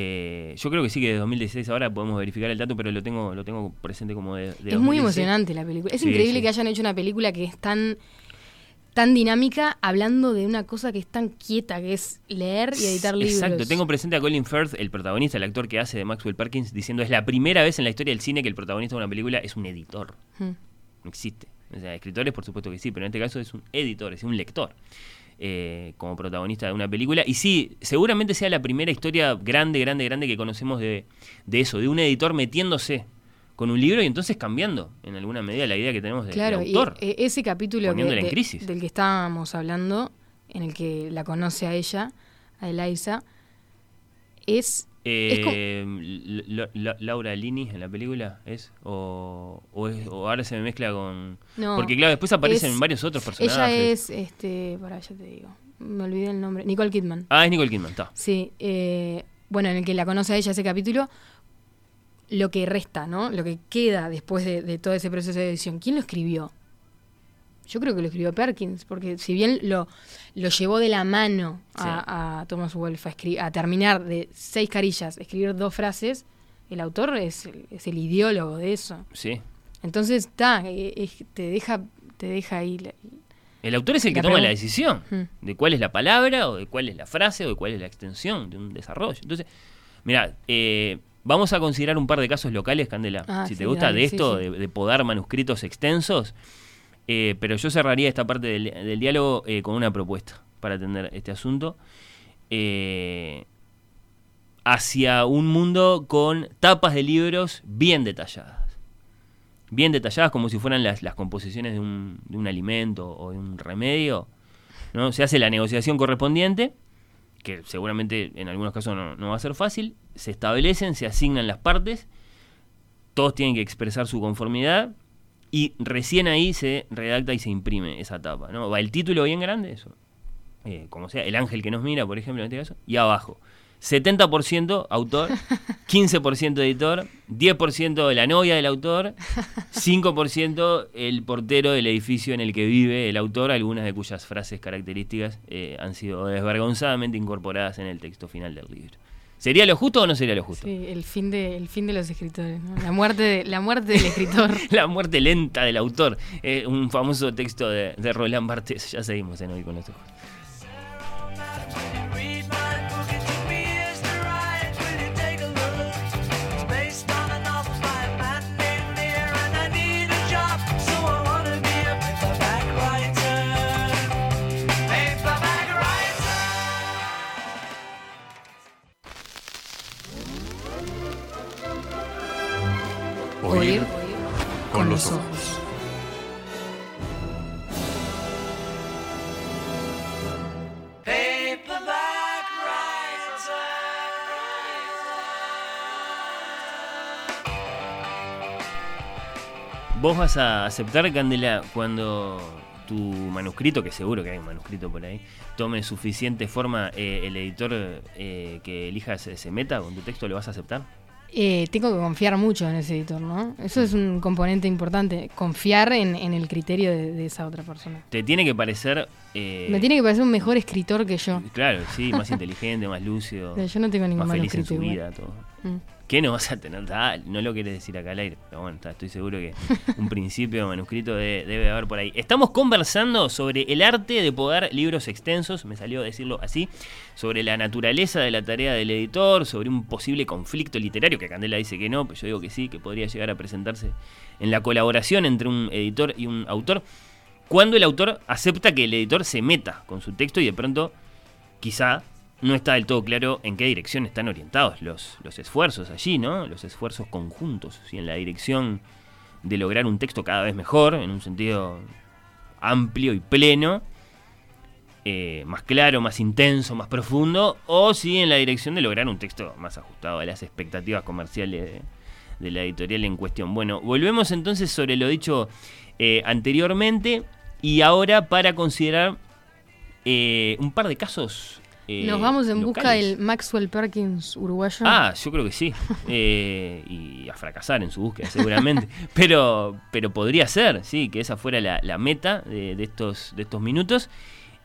Eh, yo creo que sí que de 2016 ahora podemos verificar el dato, pero lo tengo lo tengo presente como de, de es muy 2016. emocionante la película. Es Sí, increíble sí. que hayan hecho una película que es tan tan dinámica hablando de una cosa que es tan quieta, que es leer y editar libros. Exacto, tengo presente a Colin Firth, el protagonista, el actor que hace de Maxwell Perkins, diciendo es la primera vez en la historia del cine que el protagonista de una película es un editor. Hmm. No existe. O sea, escritores por supuesto que sí, pero en este caso es un editor, es un lector. Eh, como protagonista de una película. Y sí, seguramente sea la primera historia grande, grande, grande que conocemos de, de eso, de un editor metiéndose con un libro y entonces cambiando en alguna medida la idea que tenemos de- Claro, del y autor. eh, ese capítulo que- poniéndola en de- crisis. del que estábamos hablando, en el que la conoce a ella, a Eliza, es... Eh, Laura Lini en la película es o, o es- o ahora se me mezcla con No, porque claro después aparecen es- varios otros personajes Ella es, este, para ya te digo, me olvidé el nombre, Nicole Kidman. ah es Nicole Kidman está Sí, eh, bueno, en el que la conoce a ella ese capítulo, lo que resta, ¿no? Lo que queda después de, de todo ese proceso de edición. ¿Quién lo escribió? Yo creo que lo escribió Perkins, porque si bien lo, lo llevó de la mano a, a Thomas Wolfe a, escri- a terminar de seis carillas, escribir dos frases, el autor es, el- es el ideólogo de eso. sí Entonces, está, te deja te deja ahí. la- el autor es el que La toma la decisión Mm. de cuál es la palabra o de cuál es la frase o de cuál es la extensión de un desarrollo entonces mira eh, vamos a considerar un par de casos locales Candela Ah, si sí, te gusta dale, de sí, esto sí. De, de podar manuscritos extensos eh, pero yo cerraría esta parte del, diálogo eh, con una propuesta para atender este asunto eh, hacia un mundo con tapas de libros bien detalladas. Bien detalladas como si fueran las, composiciones de un, de un alimento o de un remedio. ¿no? Se hace la negociación correspondiente, que seguramente en algunos casos no, no va a ser fácil. Se establecen, se asignan las partes. todos tienen que expresar su conformidad y recién ahí se redacta y se imprime esa tapa. ¿no? Va el título bien grande, eso. Eh, como sea, el ángel que nos mira, por ejemplo, en este caso, y abajo. 70% autor, <laughs> 15% editor, 10% la novia del autor, 5% el portero del edificio en el que vive el autor, algunas de cuyas frases características eh, han sido desvergonzadamente incorporadas en el texto final del libro. ¿Sería lo justo o no sería lo justo? Sí, el fin de, el fin de los escritores, ¿no? la, muerte de- la muerte del escritor. <laughs> la muerte lenta del autor. Eh, un famoso texto de, de Roland Barthes. Ya seguimos en Hoy con los Ojos. Los ojos. ¿Vos vas a aceptar, Candela, cuando tu manuscrito, que seguro que hay un manuscrito por ahí, tome suficiente forma, eh, el editor eh, que elijas se, se meta con tu texto, ¿lo vas a aceptar? Eh, tengo que confiar mucho en ese editor, ¿no? Eso es un componente importante, confiar en, en el criterio de, de esa otra persona. Te tiene que parecer... eh, Me tiene que parecer un mejor escritor que yo. Claro, sí, más <laughs> inteligente, más lúcido. Yo no tengo ningún Más feliz en su vida, todo. Mm. ¿Qué no vas a tener? No lo querés decir acá al aire, pero bueno, está, estoy seguro que un <laughs> principio de manuscrito de- debe haber por ahí. Estamos conversando sobre el arte de poder libros extensos, me salió decirlo así, sobre la naturaleza de la tarea del editor, sobre un posible conflicto literario, que Candela dice que no, pero yo digo que sí, que podría llegar a presentarse en la colaboración entre un editor y un autor, cuando el autor acepta que el editor se meta con su texto y de pronto quizá no está del todo claro en qué dirección están orientados los, los esfuerzos allí, ¿no? Los esfuerzos conjuntos, si en la dirección de lograr un texto cada vez mejor, en un sentido amplio y pleno, eh, más claro, más intenso, más profundo, o si en la dirección de lograr un texto más ajustado a las expectativas comerciales de, de la editorial en cuestión. Bueno, volvemos entonces sobre lo dicho eh, anteriormente y ahora para considerar eh, un par de casos. Eh, Nos vamos en busca del Maxwell Perkins uruguayo. Ah, yo creo que sí. <laughs> Eh, y a fracasar en su búsqueda, seguramente. <laughs> pero, pero podría ser, sí, que esa fuera la, la meta de, de estos, de estos minutos.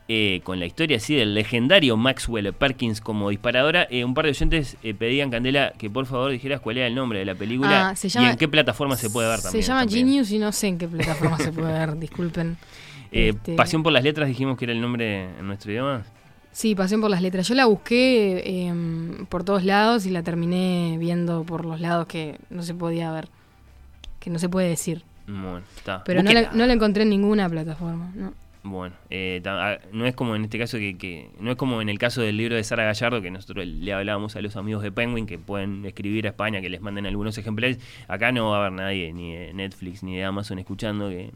Eh, con la historia así del legendario Maxwell Perkins como disparadora. Eh, un par de oyentes eh, pedían, Candela, que por favor dijeras cuál era el nombre de la película Ah, se y llama- en qué plataforma se puede ver Se también. llama también. Genius y no sé en qué plataforma se puede ver, <laughs> disculpen. Este, Pasión por las letras dijimos que era el nombre en nuestro idioma. Sí, Pasión por las letras. Yo la busqué em, por todos lados y la terminé viendo por los lados que no se podía ver, que no se puede decir. Bueno, está. Pero no la, Búsquenla. no la encontré en ninguna plataforma. ¿no? Bueno, eh, ah, no es como en este caso que, que- no es como en el caso del libro de Sara Gallardo que nosotros le hablábamos a los amigos de Penguin que pueden escribir a España que les manden algunos ejemplares. Acá no va a haber nadie ni de Netflix ni de Amazon escuchando que,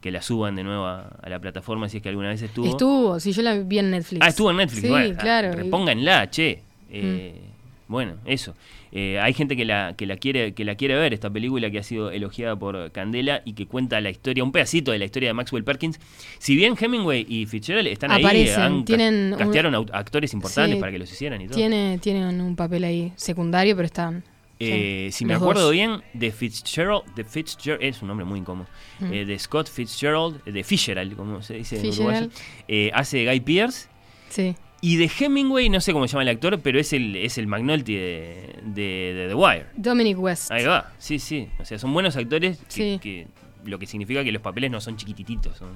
que la suban de nuevo a, a la plataforma si es que alguna vez estuvo. Estuvo, sí, yo la vi en Netflix. Ah, estuvo en Netflix. Sí, bueno, ah, claro. Repónganla, che. Eh, Mm. Bueno, eso. Eh, hay gente que la, que la quiere que la quiere ver, esta película que ha sido elogiada por Candela y que cuenta la historia, un pedacito de la historia de Maxwell Perkins. Si bien Hemingway y Fitzgerald están ahí, han tienen castearon actores importantes Sí, para que los hicieran y todo. Tiene, tienen un papel ahí secundario, pero están. Eh, si me acuerdo dos. bien, de Fitzgerald, de Fitzgerald, es un nombre muy incómodo, Mm. eh, de Scott Fitzgerald, de Fitzgerald, como se dice en uruguayo, eh, hace Guy Pearce. Sí. Y de Hemingway, no sé cómo se llama el actor, pero es el, es el McNulty de, de- de The Wire. Dominic West. Ahí va, sí, sí. O sea, son buenos actores, que, Sí. que- lo que significa que los papeles no son chiquititos, son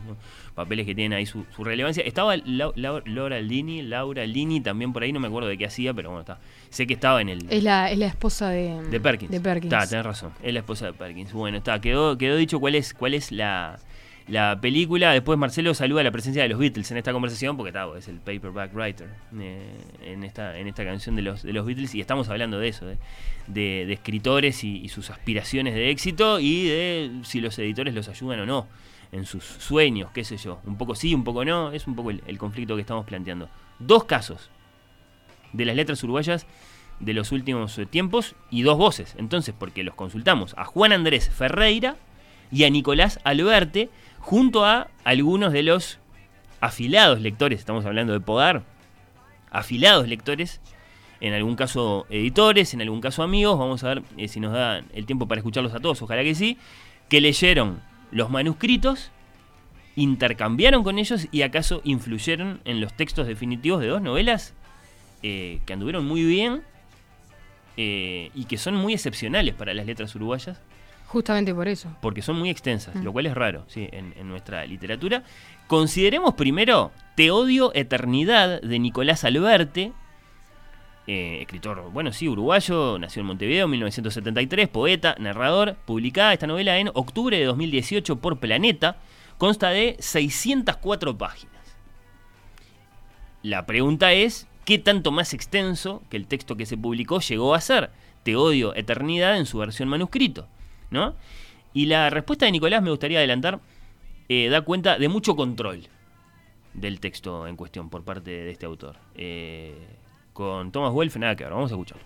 papeles que tienen ahí su, su relevancia. Estaba Lau- Lau- Laura Lini, Laura Lini también por ahí, no me acuerdo de qué hacía, pero bueno, está. Sé que estaba en el... Es la, es la esposa de, De Perkins. De Perkins. Está, tenés razón. Es la esposa de Perkins. Bueno, está. Quedó, quedó dicho cuál es, cuál es la, la película. Después Marcelo saluda la presencia de los Beatles en esta conversación, porque está, es el paperback writer eh, en, esta, en esta canción de los, de los Beatles. Y estamos hablando de eso, de, de- escritores y, sus aspiraciones de éxito y de si los editores los ayudan o no en sus sueños, qué sé yo. Un poco sí, un poco no. Es un poco el, el conflicto que estamos planteando. Dos casos de las letras uruguayas de los últimos tiempos y dos voces. Entonces, porque los consultamos a Juan Andrés Ferreira y a Nicolás Alberte, junto a algunos de los afilados lectores, estamos hablando de Podar, afilados lectores, en algún caso editores, en algún caso amigos, vamos a ver eh, si nos da el tiempo para escucharlos a todos, ojalá que sí, que leyeron los manuscritos, intercambiaron con ellos y acaso influyeron en los textos definitivos de dos novelas eh, que anduvieron muy bien eh, y que son muy excepcionales para las letras uruguayas. Justamente por eso. Porque son muy extensas, Mm. lo cual es raro ¿sí? en, en nuestra literatura. Consideremos primero Te odio eternidad de Nicolás Alberte, eh, escritor, bueno, sí, uruguayo, nació en Montevideo en 1973, poeta, narrador, publicada esta novela en octubre de 2018 por Planeta, consta de 604 páginas. La pregunta es, ¿qué tanto más extenso que el texto que se publicó llegó a ser? Te odio eternidad en su versión manuscrito, ¿no? Y la respuesta de Nicolás, me gustaría adelantar, eh, da cuenta de mucho control del texto en cuestión por parte de este autor. Eh, con Thomas Wolfe, nada que ver, vamos a escucharlo.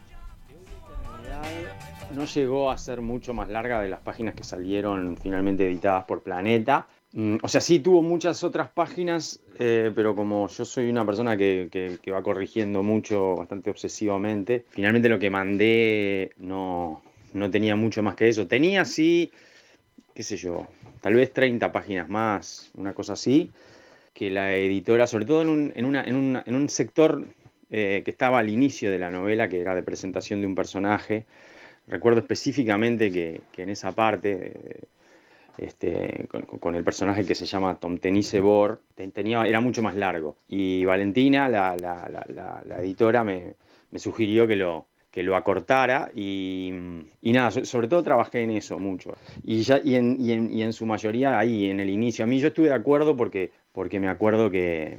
no llegó a ser mucho más larga de las páginas que salieron finalmente editadas por Planeta. Mm, O sea, sí tuvo muchas otras páginas, eh, pero como yo soy una persona que- que va corrigiendo mucho, bastante obsesivamente, finalmente lo que mandé no, no tenía mucho más que eso. Tenía sí, qué sé yo, tal vez 30 páginas más, una cosa así, que la editora, sobre todo en un, en una- en en un sector eh, que estaba al inicio de la novela, que era de presentación de un personaje, recuerdo específicamente que, que en esa parte, eh, este, con, el personaje que se llama Tom Tenise Bor, te- tenía, era mucho más largo. Y Valentina, la- la- la editora, me, me sugirió que lo, que lo acortara y, y nada, so- sobre todo trabajé en eso mucho. Y, ya, y, en, y, en, y en su mayoría ahí, en el inicio. A mí yo estuve de acuerdo porque, porque me acuerdo que,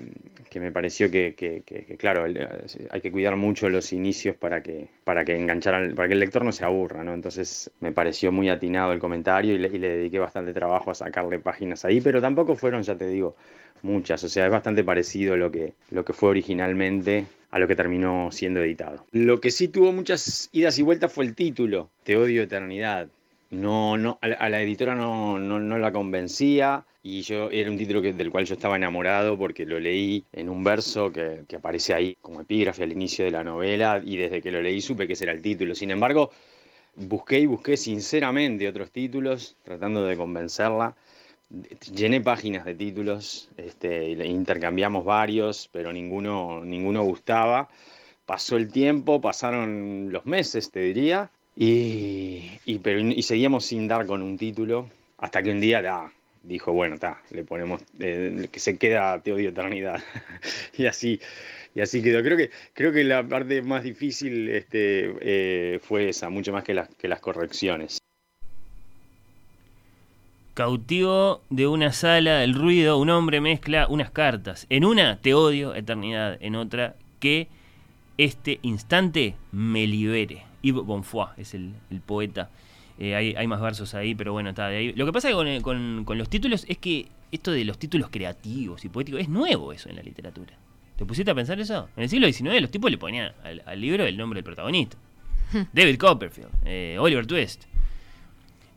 que me pareció que, que- claro, eh, hay que cuidar mucho los inicios para que, para que engancharan, para que el lector no se aburra, ¿no? Entonces me pareció muy atinado el comentario y le, y le dediqué bastante trabajo a sacarle páginas ahí, pero tampoco fueron, ya te digo, muchas. O sea, es bastante parecido lo que, lo que fue originalmente a lo que terminó siendo editado. Lo que sí tuvo muchas idas y vueltas fue el título, Te odio eternidad. No, no, a la, a la editora no, no, no la convencía y yo era un título que, del cual yo estaba enamorado porque lo leí en un verso que, que aparece ahí como epígrafe al inicio de la novela y desde que lo leí supe que ese era el título. Sin embargo, busqué y busqué sinceramente otros títulos tratando de convencerla. Llené páginas de títulos, este, intercambiamos varios, pero ninguno, ninguno gustaba. Pasó el tiempo, pasaron los meses, te diría, y, y, pero, y seguíamos sin dar con un título, hasta que un día dijo, bueno, está, le ponemos, eh, que se queda Te odio eternidad. <laughs> y así, y así quedó. Creo que, creo que la parte más difícil este, eh, fue esa, mucho más que las, que las correcciones. Cautivo de una sala, el ruido, un hombre mezcla unas cartas. En una, te odio, eternidad. En otra, que este instante me libere. Yves Bonfoy es el, el poeta. Eh, hay, hay más versos ahí, pero bueno, está de ahí. Lo que pasa con, eh, con- con los títulos es que esto de los títulos creativos y poéticos es nuevo eso en la literatura. ¿Te pusiste a pensar eso? En el siglo XIX los tipos le ponían al, al libro el nombre del protagonista. <laughs> David Copperfield, eh, Oliver Twist.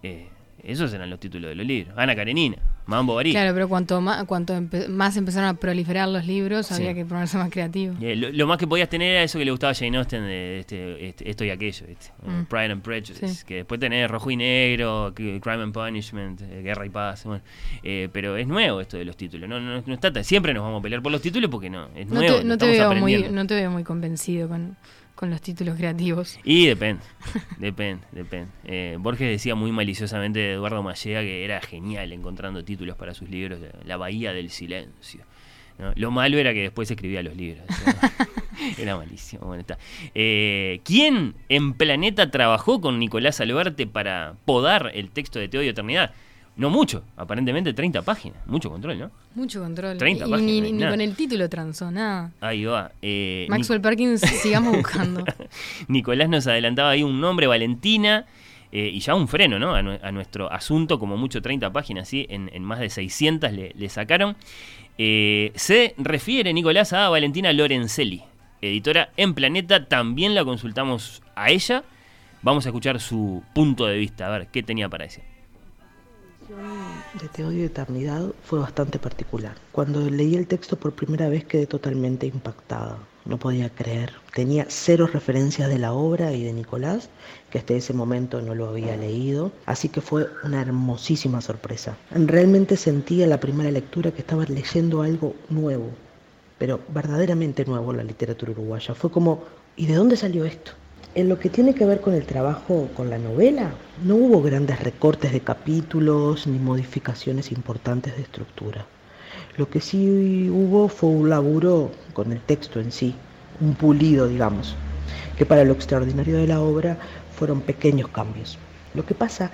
Eh, esos eran los títulos de los libros. Ana Karenina, Mambo Barí. Claro, pero cuanto más, cuanto empe- más empezaron a proliferar los libros, Sí. había que ponerse más creativo. Eh, lo, lo más que podías tener era eso que le gustaba a Jane Austen de este, este- esto y aquello, Mm. Pride and Prejudice. Sí. Que después tenés Rojo y Negro, Crime and Punishment, eh, Guerra y Paz. Bueno, Eh, pero es nuevo esto de los títulos. No, no, no está tan- siempre nos vamos a pelear por los títulos porque no, es No nuevo. te, lo no te estamos veo muy, aprendiendo. no te veo muy convencido con, con los títulos creativos. Y depende, <laughs> depende, depende. Eh, Borges decía muy maliciosamente de Eduardo Mallea que era genial encontrando títulos para sus libros, La Bahía del Silencio. Lo malo era que después escribía los libros. <laughs> era malísimo. Bueno, está. Eh, ¿Quién en Planeta trabajó con Nicolás Alberte para podar el texto de Te odio eternidad? No mucho, aparentemente 30 páginas. Mucho control, ¿no? Mucho control. 30 y páginas, ni, ni con el título transó, nada. Ahí va. Eh, Maxwell Perkins, sigamos buscando. <laughs> Nicolás nos adelantaba ahí un nombre, Valentina, eh, y ya un freno, ¿no? A, nue- a nuestro asunto, como mucho 30 páginas, ¿sí? En, en más de 600 le, le sacaron. Eh, se refiere Nicolás a Valentina Lorenzelli, editora en Planeta. También la consultamos a ella. Vamos a escuchar su punto de vista, a ver qué tenía para decir. De Te odio eternidad fue bastante particular. Cuando leí el texto por primera vez quedé totalmente impactada. No podía creer. Tenía cero referencias de la obra y de Nicolás, que hasta ese momento no lo había leído, así que fue una hermosísima sorpresa. Realmente sentí en la primera lectura que estaba leyendo algo nuevo, pero verdaderamente nuevo en la literatura uruguaya. Fue como, ¿y de dónde salió esto? En lo que tiene que ver con el trabajo con la novela, no hubo grandes recortes de capítulos ni modificaciones importantes de estructura. Lo que sí hubo fue un laburo con el texto en sí, un pulido, digamos, que para lo extraordinario de la obra fueron pequeños cambios. Lo que pasa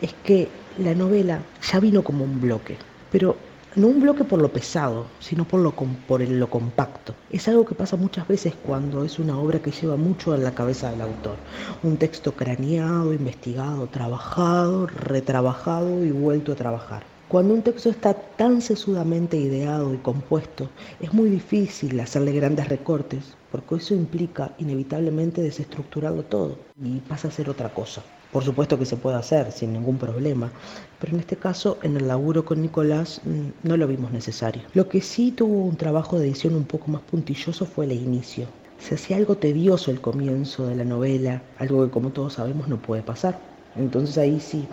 es que la novela ya vino como un bloque, pero no un bloque por lo pesado, sino por lo, por lo compacto. Es algo que pasa muchas veces cuando es una obra que lleva mucho en la cabeza del autor. Un texto craneado, investigado, trabajado, retrabajado y vuelto a trabajar. Cuando un texto está tan sesudamente ideado y compuesto, es muy difícil hacerle grandes recortes, porque eso implica inevitablemente desestructurarlo todo y pasa a ser otra cosa. Por supuesto que se puede hacer sin ningún problema, pero en este caso en el laburo con Nicolás mm, no lo vimos necesario. Lo que sí tuvo un trabajo de edición un poco más puntilloso fue el inicio. Se hacía algo tedioso el comienzo de la novela, algo que como todos sabemos no puede pasar. Entonces ahí sí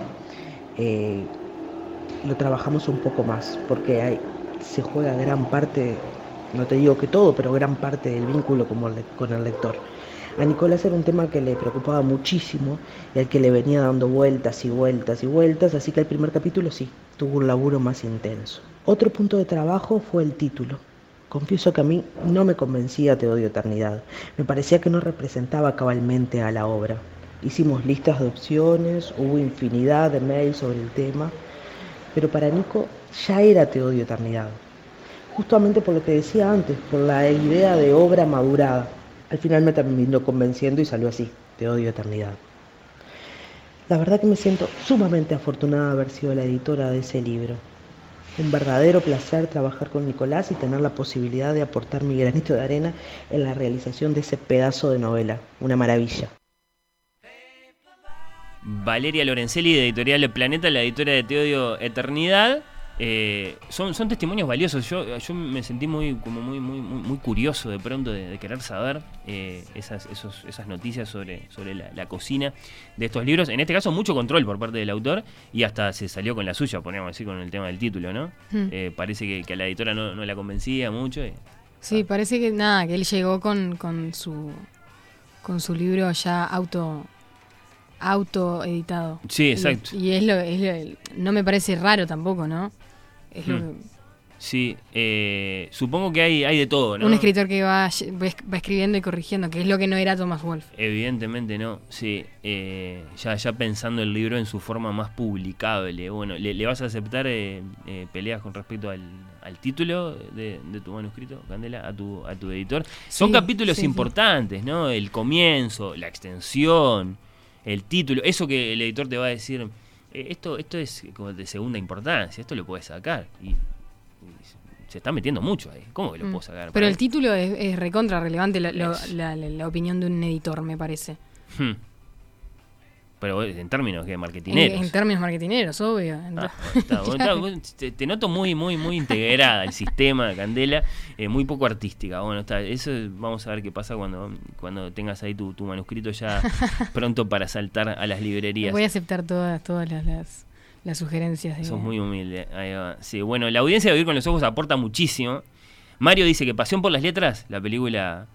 eh, lo trabajamos un poco más, porque hay- se juega gran parte, no te digo que todo, pero gran parte del vínculo con el lector. A Nicolás era un tema que le preocupaba muchísimo y al que le venía dando vueltas y vueltas y vueltas, así que el primer capítulo sí, tuvo un laburo más intenso. Otro punto de trabajo fue el título. Confieso que a mí no me convencía Te odio eternidad, me parecía que no representaba cabalmente a la obra. Hicimos listas de opciones, hubo infinidad de mails sobre el tema, pero para Nico ya era Te odio eternidad. Justamente por lo que decía antes, por la idea de obra madurada. Al final me terminó convenciendo y salió así, Te odio eternidad. La verdad que me siento sumamente afortunada de haber sido la editora de ese libro. Un verdadero placer trabajar con Nicolás y tener la posibilidad de aportar mi granito de arena en la realización de ese pedazo de novela. Una maravilla. Valeria Lorenzelli de Editorial Planeta, la editora de Te Odio Eternidad. Eh, son, son testimonios valiosos. Yo, yo me sentí muy, como muy, muy, muy, muy curioso de pronto de, de querer saber eh, esas, esos- esas noticias sobre, sobre la, la cocina de estos libros. En este caso, mucho control por parte del autor y hasta se salió con la suya, podríamos decir, con el tema del título, ¿no? Hmm. Eh, parece que, que a la editora no, no la convencía mucho. y- Sí, parece que nada, que él llegó con, con su con su libro ya auto auto editado. Sí, exacto. Y, y es, lo, es lo- no me parece raro tampoco, ¿no? Es lo Hmm. que- Sí, eh, supongo que hay, hay de todo, ¿no? un escritor que va, va es- va escribiendo y corrigiendo, que es lo que no era Thomas Wolfe. Evidentemente no, sí. eh, ya, ya pensando el libro en su forma más publicable. Bueno, ¿le, le vas a aceptar eh, eh, peleas con respecto al, al título de, de tu manuscrito, Candela, a tu, a tu editor? Son Sí, capítulos sí, sí. importantes, ¿no? El comienzo, la extensión, el título, eso que el editor te va a decir, esto, esto es como de segunda importancia, esto lo puedes sacar. Y, y se está metiendo mucho ahí. ¿Cómo que lo Mm. puedo sacar? Pero el título es, es recontra relevante, la, lo- Es. la- la- la opinión de un editor, me parece. Hmm. Pero en términos que marketineros. en términos marketineros, obvio. Ah, está, bueno, está, <laughs> te, te noto muy, muy, muy integrada el sistema de Candela, eh, muy poco artística. Bueno, está, eso vamos a ver qué pasa cuando, cuando tengas ahí tu, tu manuscrito ya <laughs> pronto para saltar a las librerías. Voy a aceptar todas, todas las, las, las sugerencias. De, Sos muy humilde. Ahí va. Sí, bueno, la audiencia de Oír con los Ojos aporta muchísimo. Mario dice que Pasión por las Letras, la película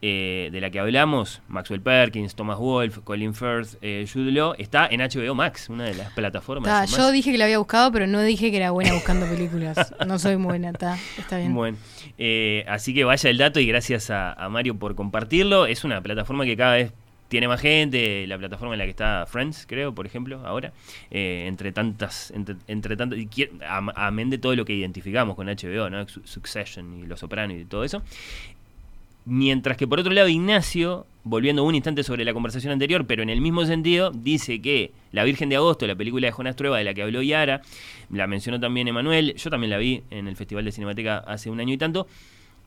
eh, de la que hablamos, Maxwell Perkins, Thomas Wolfe, Colin Firth, eh, Jude Law, está en HBO Max, una de las plataformas. Ta, yo dije que la había buscado, pero no dije que era buena buscando películas. No soy buena, está, está bien. Bueno, eh, así que vaya el dato y gracias a, a Mario por compartirlo. Es una plataforma que cada vez tiene más gente, la plataforma en la que está Friends, creo, por ejemplo, ahora, eh, entre tantas, entre, entre tantas, y amén de todo lo que identificamos con HBO, ¿no? Su- Succession y Los Sopranos y todo eso. Mientras que por otro lado Ignacio, volviendo un instante sobre la conversación anterior, pero en el mismo sentido, dice que La Virgen de Agosto, la película de Jonás Trueba de la que habló Yara, la mencionó también Emanuel, yo también la vi en el Festival de Cinemateca hace un año y tanto,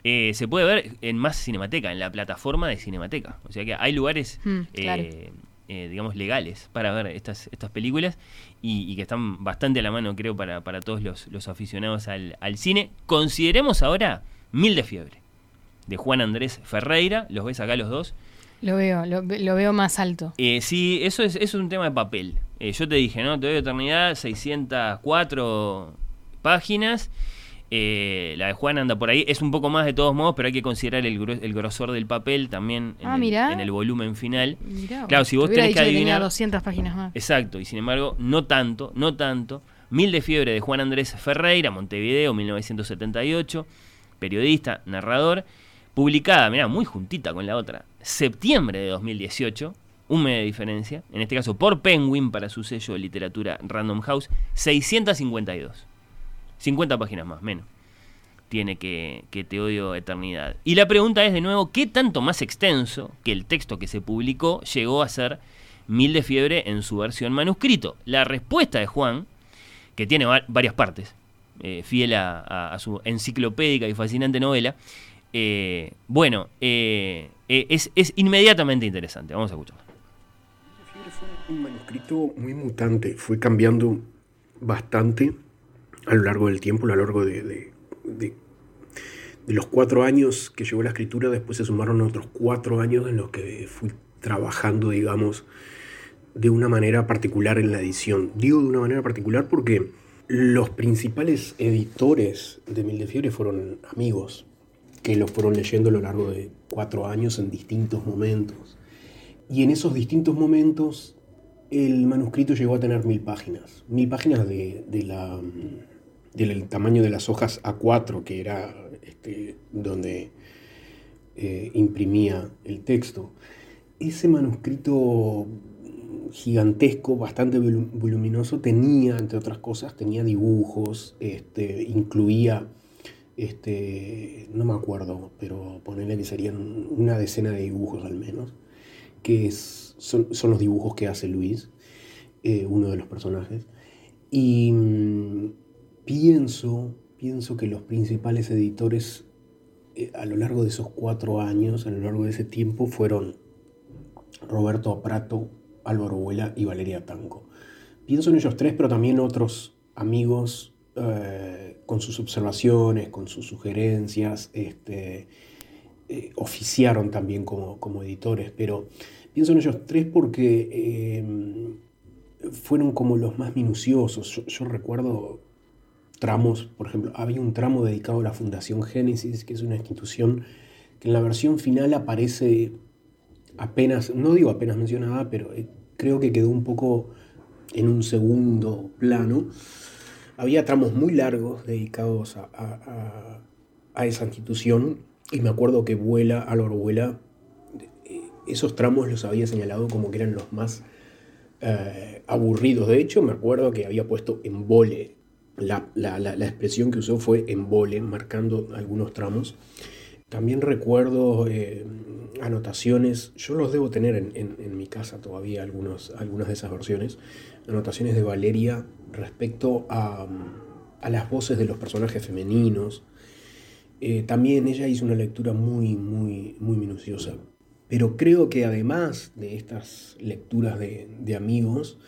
eh, se puede ver en más Cinemateca, en la plataforma de Cinemateca. O sea que hay lugares, Mm, eh, eh, digamos, legales para ver estas, estas películas y, y que están bastante a la mano, creo, para, para todos los, los aficionados al, al cine. Consideremos ahora Mil de Fiebre, de Juan Andrés Ferreira. ¿Los ves acá los dos? Lo veo, lo, lo veo más alto. Eh, sí, eso es, eso es un tema de papel. Eh, yo te dije, ¿no? Te doy eternidad, 604 páginas. Eh, la de Juan anda por ahí. Es un poco más de todos modos, pero hay que considerar el, grosor del papel también en, Ah, el, en el volumen final. Mirá, claro, si vos te tenés que dicho tenía adivinar. 200 páginas más. Exacto, y sin embargo, no tanto, no tanto. Mil de fiebre de Juan Andrés Ferreira, Montevideo, 1978. Periodista, narrador. Publicada, mirá, muy juntita con la otra. Septiembre de 2018. Un mes de diferencia. En este caso por Penguin para su sello de literatura Random House. 652. 50 páginas más, menos. Tiene que, que Te odio eternidad. Y la pregunta es de nuevo, ¿qué tanto más extenso que el texto que se publicó llegó a ser Mil de Fiebre en su versión manuscrito? La respuesta de Juan, que tiene va- varias partes, eh, fiel a su enciclopédica y fascinante novela, eh, bueno, eh, eh, es, inmediatamente interesante. Vamos a escuchar. un manuscrito muy mutante, fue cambiando bastante a lo largo del tiempo, a lo largo de los cuatro años que llevó la escritura, después se sumaron otros cuatro años en los que fui trabajando, digamos, de una manera particular en la edición. Digo de una manera particular porque los principales editores de Mil de Fiebre fueron amigos, que lo fueron leyendo a lo largo de cuatro años en distintos momentos. Y en esos distintos momentos el manuscrito llegó a tener mil páginas. Mil páginas de, del tamaño de las hojas A4, que era este, donde eh, imprimía el texto. Ese manuscrito gigantesco, bastante volu- voluminoso, tenía, entre otras cosas, tenía dibujos, este, incluía, este, no me acuerdo, pero ponerle que serían una decena de dibujos al menos, que son, los dibujos que hace Luis, eh, uno de los personajes. Y mm, pienso, pienso que los principales editores eh, a lo largo de esos cuatro años, a lo largo de ese tiempo, fueron Roberto Prato, Álvaro Vuela y Valeria Tanco. Pienso en ellos tres, pero también otros amigos eh, con sus observaciones, con sus sugerencias, este, eh, oficiaron también como, como editores, pero pienso en ellos tres porque eh, fueron como los más minuciosos. Yo, yo recuerdo tramos, por ejemplo, había un tramo dedicado a la Fundación Génesis, que es una institución que en la versión final aparece apenas, no digo apenas mencionada, pero eh, creo que quedó un poco en un segundo plano. Había tramos muy largos dedicados a, a- a- a esa institución y me acuerdo que Vuela, Álvaro Vuela, eh, esos tramos los había señalado como que eran los más eh, aburridos. De hecho, me acuerdo que había puesto embole. La, la- la- la expresión que usó fue embole, marcando algunos tramos. También recuerdo eh, anotaciones, yo los debo tener en, en- en mi casa todavía, algunos, algunas de esas versiones, anotaciones de Valeria respecto a, a las voces de los personajes femeninos. Eh, también ella hizo una lectura muy, muy, muy minuciosa. Pero creo que además de estas lecturas de, de amigos,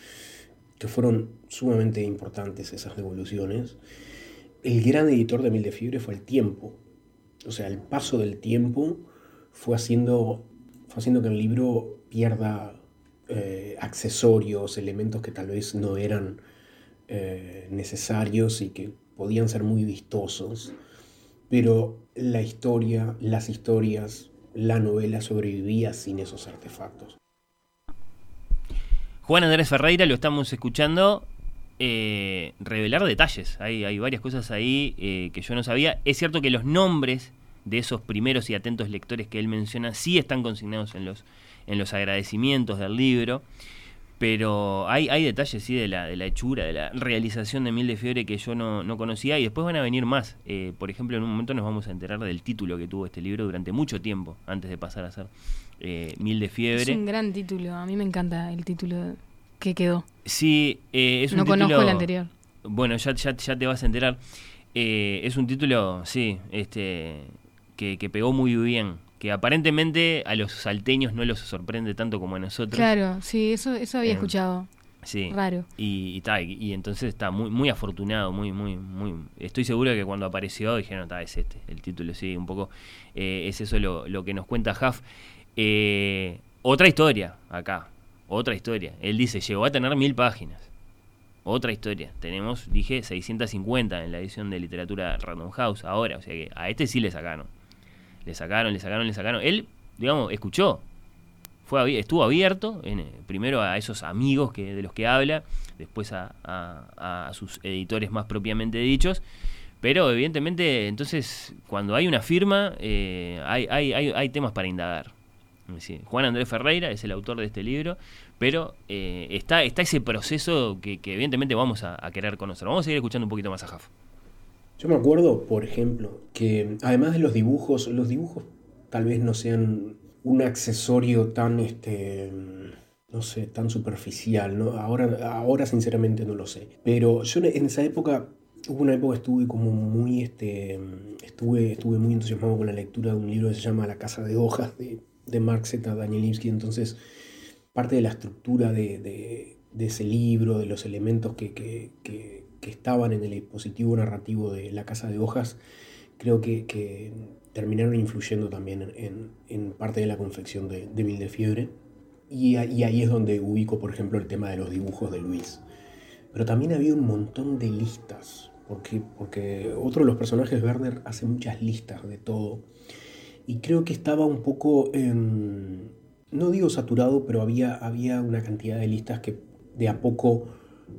que fueron sumamente importantes esas devoluciones, el gran editor de Mil de Fiebre fue el tiempo. O sea, el paso del tiempo fue haciendo, fue haciendo que el libro pierda eh, accesorios, elementos que tal vez no eran eh, necesarios y que podían ser muy vistosos. Pero la historia, las historias, la novela sobrevivía sin esos artefactos. Juan Andrés Ferreira lo estamos escuchando eh, revelar detalles. Hay, varias cosas ahí eh, que yo no sabía. Es cierto que los nombres de esos primeros y atentos lectores que él menciona sí están consignados en los, en los agradecimientos del libro. Pero hay, hay detalles, sí, de la, de la hechura, de la realización de Mil de Fiebre que yo no, no conocía y después van a venir más. Eh, por ejemplo, en un momento nos vamos a enterar del título que tuvo este libro durante mucho tiempo, antes de pasar a ser eh, Mil de Fiebre. Es un gran título, a mí me encanta el título que quedó. Sí, eh, es un No conozco título- el anterior. Bueno, ya, ya, ya te vas a enterar. Eh, es un título, sí, este, que, que pegó muy bien. Que aparentemente a los salteños no los sorprende tanto como a nosotros. Claro, sí, eso, eso había Eh, escuchado. Sí. Raro. Y, y, ta, y, y entonces está muy muy afortunado, muy, muy, muy. Estoy seguro de que cuando apareció dijeron, está, es este, el título, sí, un poco. eh, es eso lo, lo que nos cuenta Huff. Eh, otra historia acá, otra historia. Él dice, llegó a tener mil páginas. Otra historia. Tenemos, dije, 650 en la edición de literatura Random House ahora. O sea que a este sí le sacaron. Le sacaron, le sacaron, le sacaron. Él, digamos, escuchó. Fue, estuvo abierto, eh, primero a esos amigos que, de los que habla, después a, sus editores más propiamente dichos. Pero evidentemente, entonces, cuando hay una firma, eh, hay, hay, hay, hay temas para indagar. Juan Andrés Ferreira es el autor de este libro, pero eh, está, está ese proceso que, evidentemente vamos a, a querer conocer. Vamos a seguir escuchando un poquito más a Jaf. Yo me acuerdo, por ejemplo, que además de los dibujos, los dibujos tal vez no sean un accesorio tan, este, no sé, tan superficial, ¿no? Ahora, ahora sinceramente no lo sé. Pero yo en esa época, hubo una época que estuve como muy, este, estuve, estuve muy entusiasmado con la lectura de un libro que se llama La Casa de Hojas de, de Mark Z. Danielewski, entonces parte de la estructura de, de- ese libro, de los elementos que- que- que estaban en el dispositivo narrativo de La Casa de Hojas, creo que, terminaron influyendo también en, parte de la confección de, de Mil de Fiebre. Y ahí es donde ubico, por ejemplo, el tema de los dibujos de Luis. Pero también había un montón de listas, porque, porque otro de los personajes, Werner, hace muchas listas de todo. Y creo que estaba un poco, em, no digo saturado, pero había, había una cantidad de listas que de a poco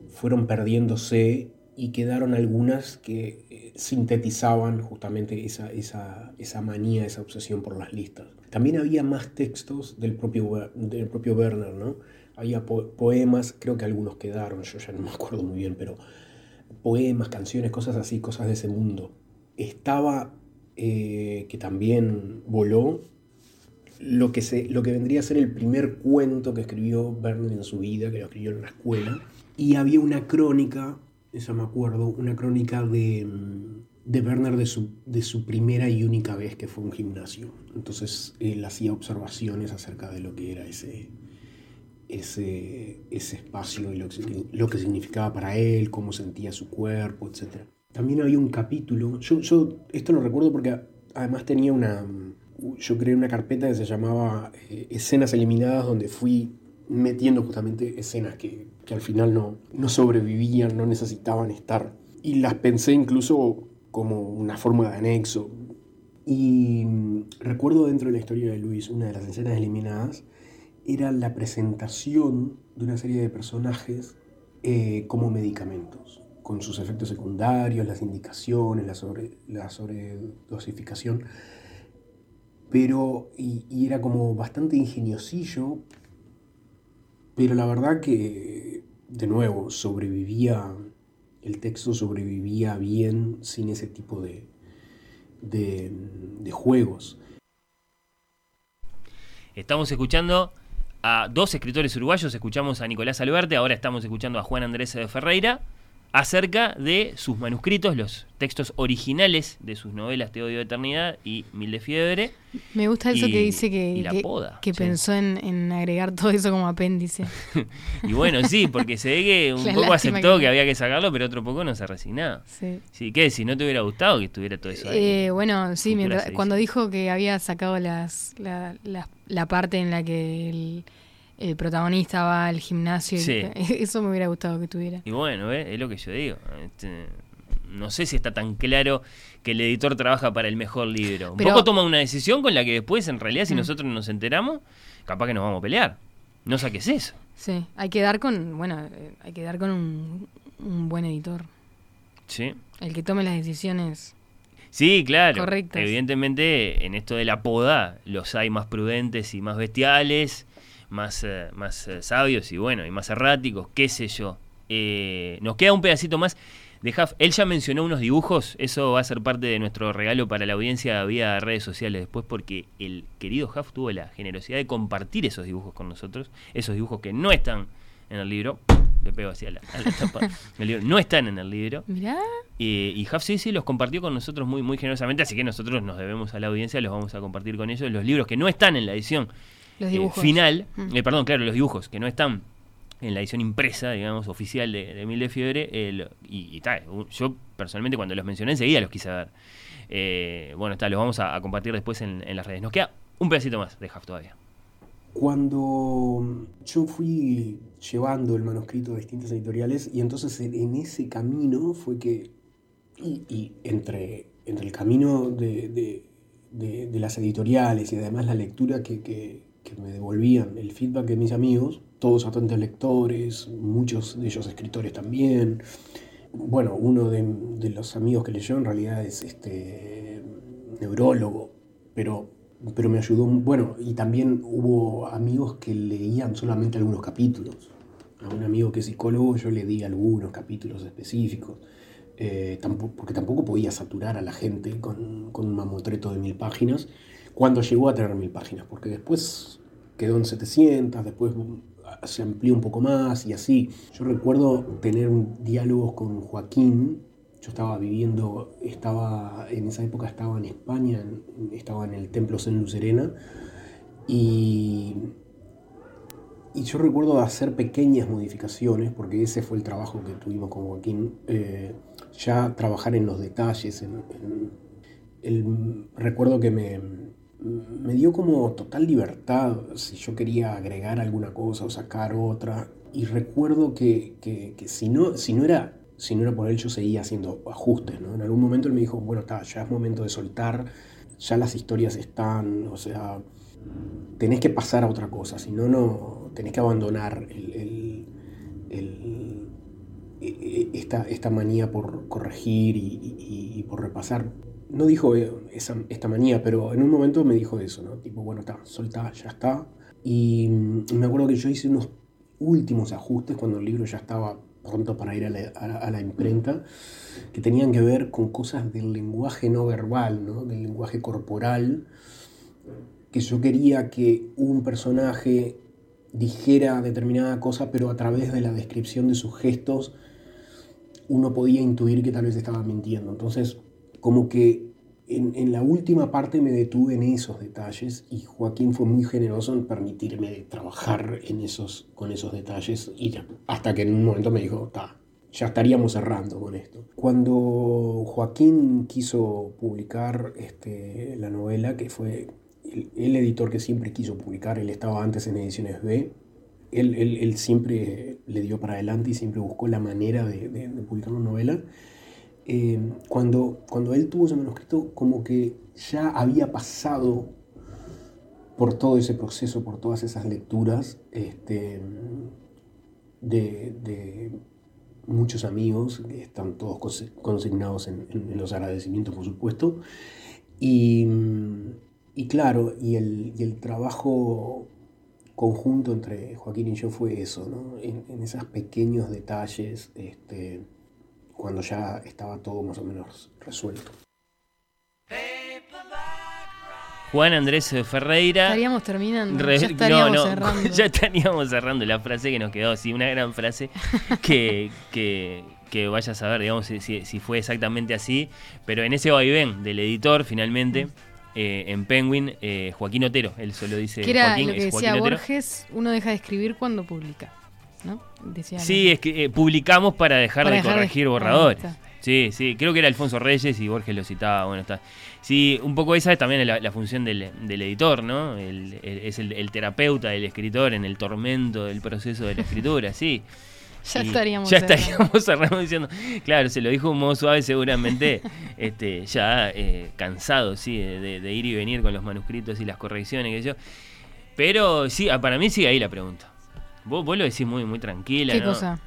fueron perdiéndose y quedaron algunas que eh, sintetizaban justamente esa, esa, esa manía, esa obsesión por las listas. También había más textos del propio, del propio Werner, ¿no? Había po- poemas, creo que algunos quedaron, yo ya no me acuerdo muy bien, pero poemas, canciones, cosas así, cosas de ese mundo. Estaba, eh, que también voló, lo que, se, lo que vendría a ser el primer cuento que escribió Werner en su vida, que lo escribió en la escuela. Y había una crónica, esa me acuerdo, una crónica de, mm, de Werner de su, de su primera y única vez que fue un gimnasio. Entonces él hacía observaciones acerca de lo que era ese, ese, ese espacio y lo, que- lo que significaba para él, cómo sentía su cuerpo, etc. También había un capítulo, yo, esto lo recuerdo porque además tenía una, yo creé una carpeta que se llamaba eh, Escenas Eliminadas, donde fui metiendo justamente escenas que, que al final no, no sobrevivían, no necesitaban estar. Y las pensé incluso como una forma de anexo. Y mm, recuerdo dentro de la historia de Luis, una de las escenas eliminadas, era la presentación de una serie de personajes eh, como medicamentos, con sus efectos secundarios, las indicaciones, la, sobre, la sobredosificación. Pero, y, era como bastante ingeniosillo, pero la verdad que, de nuevo, sobrevivía, el texto sobrevivía bien sin ese tipo de, de, de juegos. Estamos escuchando a dos escritores uruguayos, escuchamos a Nicolás Alberte, ahora estamos escuchando a Juan Andrés de Ferreira, acerca de sus manuscritos, los textos originales de sus novelas Te odio de eternidad y Mil de fiebre. Me gusta eso Y- que dice que, y la que, poda, que sí. pensó en, en agregar todo eso como apéndice. <laughs> Y bueno, sí, porque se ve que un <laughs> La poco aceptó que- que... había que sacarlo, pero otro poco no se resignaba. Sí. Sí, ¿qué? Si no te hubiera gustado que estuviera todo eso ahí. Eh, bueno, sí, mientras- cuando dijo que había sacado las, la, la- la parte en la que el, el protagonista va al gimnasio, y- Sí. <laughs> eso me hubiera gustado que tuviera. Y bueno, es lo que yo digo. Este, no sé si está tan claro que el editor trabaja para el mejor libro. Un Pero- poco toma una decisión con la que después, en realidad, si Mm. nosotros nos enteramos, capaz que nos vamos a pelear. No saques eso. Sí, hay que dar con, bueno, hay que dar con un, un buen editor, ¿Sí? el que tome las decisiones. Sí, claro. Correctas. Evidentemente, en esto de la poda, los hay más prudentes y más bestiales, más, eh, más eh, sabios y bueno, y más erráticos, qué sé yo. Eh, nos queda un pedacito más de Huff. Él ya mencionó unos dibujos, eso va a ser parte de nuestro regalo para la audiencia vía redes sociales después, porque el querido Huff tuvo la generosidad de compartir esos dibujos con nosotros, esos dibujos que no están en el libro. le pego así a la, a la tapa <laughs> libro. No están en el libro. Mirá. Eh, y Huff sí, sí los compartió con nosotros muy, muy generosamente, así que nosotros nos debemos a la audiencia, los vamos a compartir con ellos. Los libros que no están en la edición Los eh, dibujos. final, Mm. eh, perdón, claro, los dibujos que no están en la edición impresa, digamos, oficial de, de Mil de Fiebre, eh, lo- y, y tal, yo personalmente cuando los mencioné enseguida los quise ver. Eh, bueno, está, los vamos a, a compartir después en, en las redes. Nos queda un pedacito más de Huff todavía. Cuando yo fui llevando el manuscrito a distintas editoriales y entonces en, en ese camino fue que, y, y entre, entre el camino de, de- de- de las editoriales y además la lectura que, que- que me devolvían, el feedback de mis amigos, todos atentos lectores, muchos de ellos escritores también. Bueno, uno de, los amigos que leyó en realidad es este neurólogo, pero, pero me ayudó, bueno, y también hubo amigos que leían solamente algunos capítulos. A un amigo que es psicólogo yo le di algunos capítulos específicos, eh, porque tampoco podía saturar a la gente con, con un mamotreto de mil páginas, cuando llegó a tener mil páginas, porque después quedó en 700, después se amplió un poco más y así. Yo recuerdo tener un diálogo con Joaquín, yo estaba viviendo, estaba en esa época estaba en España, estaba en el Templo San Lucerena y, y yo recuerdo hacer pequeñas modificaciones, porque ese fue el trabajo que tuvimos con Joaquín, eh, ya trabajar en los detalles, el- recuerdo que me, me dio como total libertad si yo quería agregar alguna cosa o sacar otra. Y recuerdo que, que- que si, no, si, no era, si no era por él, yo seguía haciendo ajustes. ¿no? En algún momento él me dijo, bueno, está, ya es momento de soltar, ya las historias están, o sea, tenés que pasar a otra cosa, si no, no, tenés que abandonar el- el- e- e- esta, esta manía por corregir y por repasar. No dijo esa, esta manía, pero en un momento me dijo eso, ¿no? Tipo, bueno, está, soltá, ya está. Y mm, me acuerdo que yo hice unos últimos ajustes cuando el libro ya estaba pronto para ir a la, a la- a la imprenta, que tenían que ver con cosas del lenguaje no verbal, ¿no? Del lenguaje corporal, que yo quería que un personaje dijera determinada cosa, pero a través de la descripción de sus gestos uno podía intuir que tal vez estaba mintiendo. Entonces, como que en, en la última parte me detuve en esos detalles y Joaquín fue muy generoso en permitirme trabajar en esos, con esos detalles y ya, hasta que en un momento me dijo, "Ta, ya estaríamos cerrando con esto. Cuando Joaquín quiso publicar este, la novela, que fue el, el editor que siempre quiso publicar, él estaba antes en Ediciones B, él, él- él siempre le dio para adelante y siempre buscó la manera de, de- de publicar una novela. Eh, cuando, cuando él tuvo ese manuscrito, como que ya había pasado por todo ese proceso, por todas esas lecturas este, de, muchos amigos, que están todos consi- consignados en, los agradecimientos, por supuesto. Y, claro, y el, trabajo conjunto entre Joaquín y yo fue eso. En, en esos pequeños detalles, este, cuando ya estaba todo más o menos resuelto. Juan Andrés Ferreira. Estaríamos terminando. Re- ya estaríamos no, no, cerrando. <laughs> ya estaríamos cerrando la frase que nos quedó, así una gran frase <laughs> que, que, que vaya a saber, digamos, si, fue exactamente así, pero en ese vaivén del editor, finalmente, eh, en Penguin, eh, Joaquín Otero, él solo dice que era Joaquín, lo que es decía Joaquín Otero. Borges, uno deja de escribir cuando publica. ¿No? Decía Sí, es que eh, publicamos para dejar Para de dejar de- corregir ahí borradores. Sí, sí, creo que era Alfonso Reyes y Borges lo citaba, bueno, está. Sí, un poco esa es también la, la función del, del editor, ¿no? El- el- es el, el terapeuta del escritor en el tormento del proceso de la escritura, sí. <laughs> Ya Y estaríamos Ya estaríamos <laughs> cerrando diciendo, claro, se lo dijo de un modo suave seguramente, <laughs> este, ya eh, cansado, sí, de, de- de ir y venir con los manuscritos y las correcciones, que yo. Pero sí, ah, para mí sigue ahí la pregunta. Vos, vos lo decís muy, muy tranquila, ¿Qué ¿no? cosa?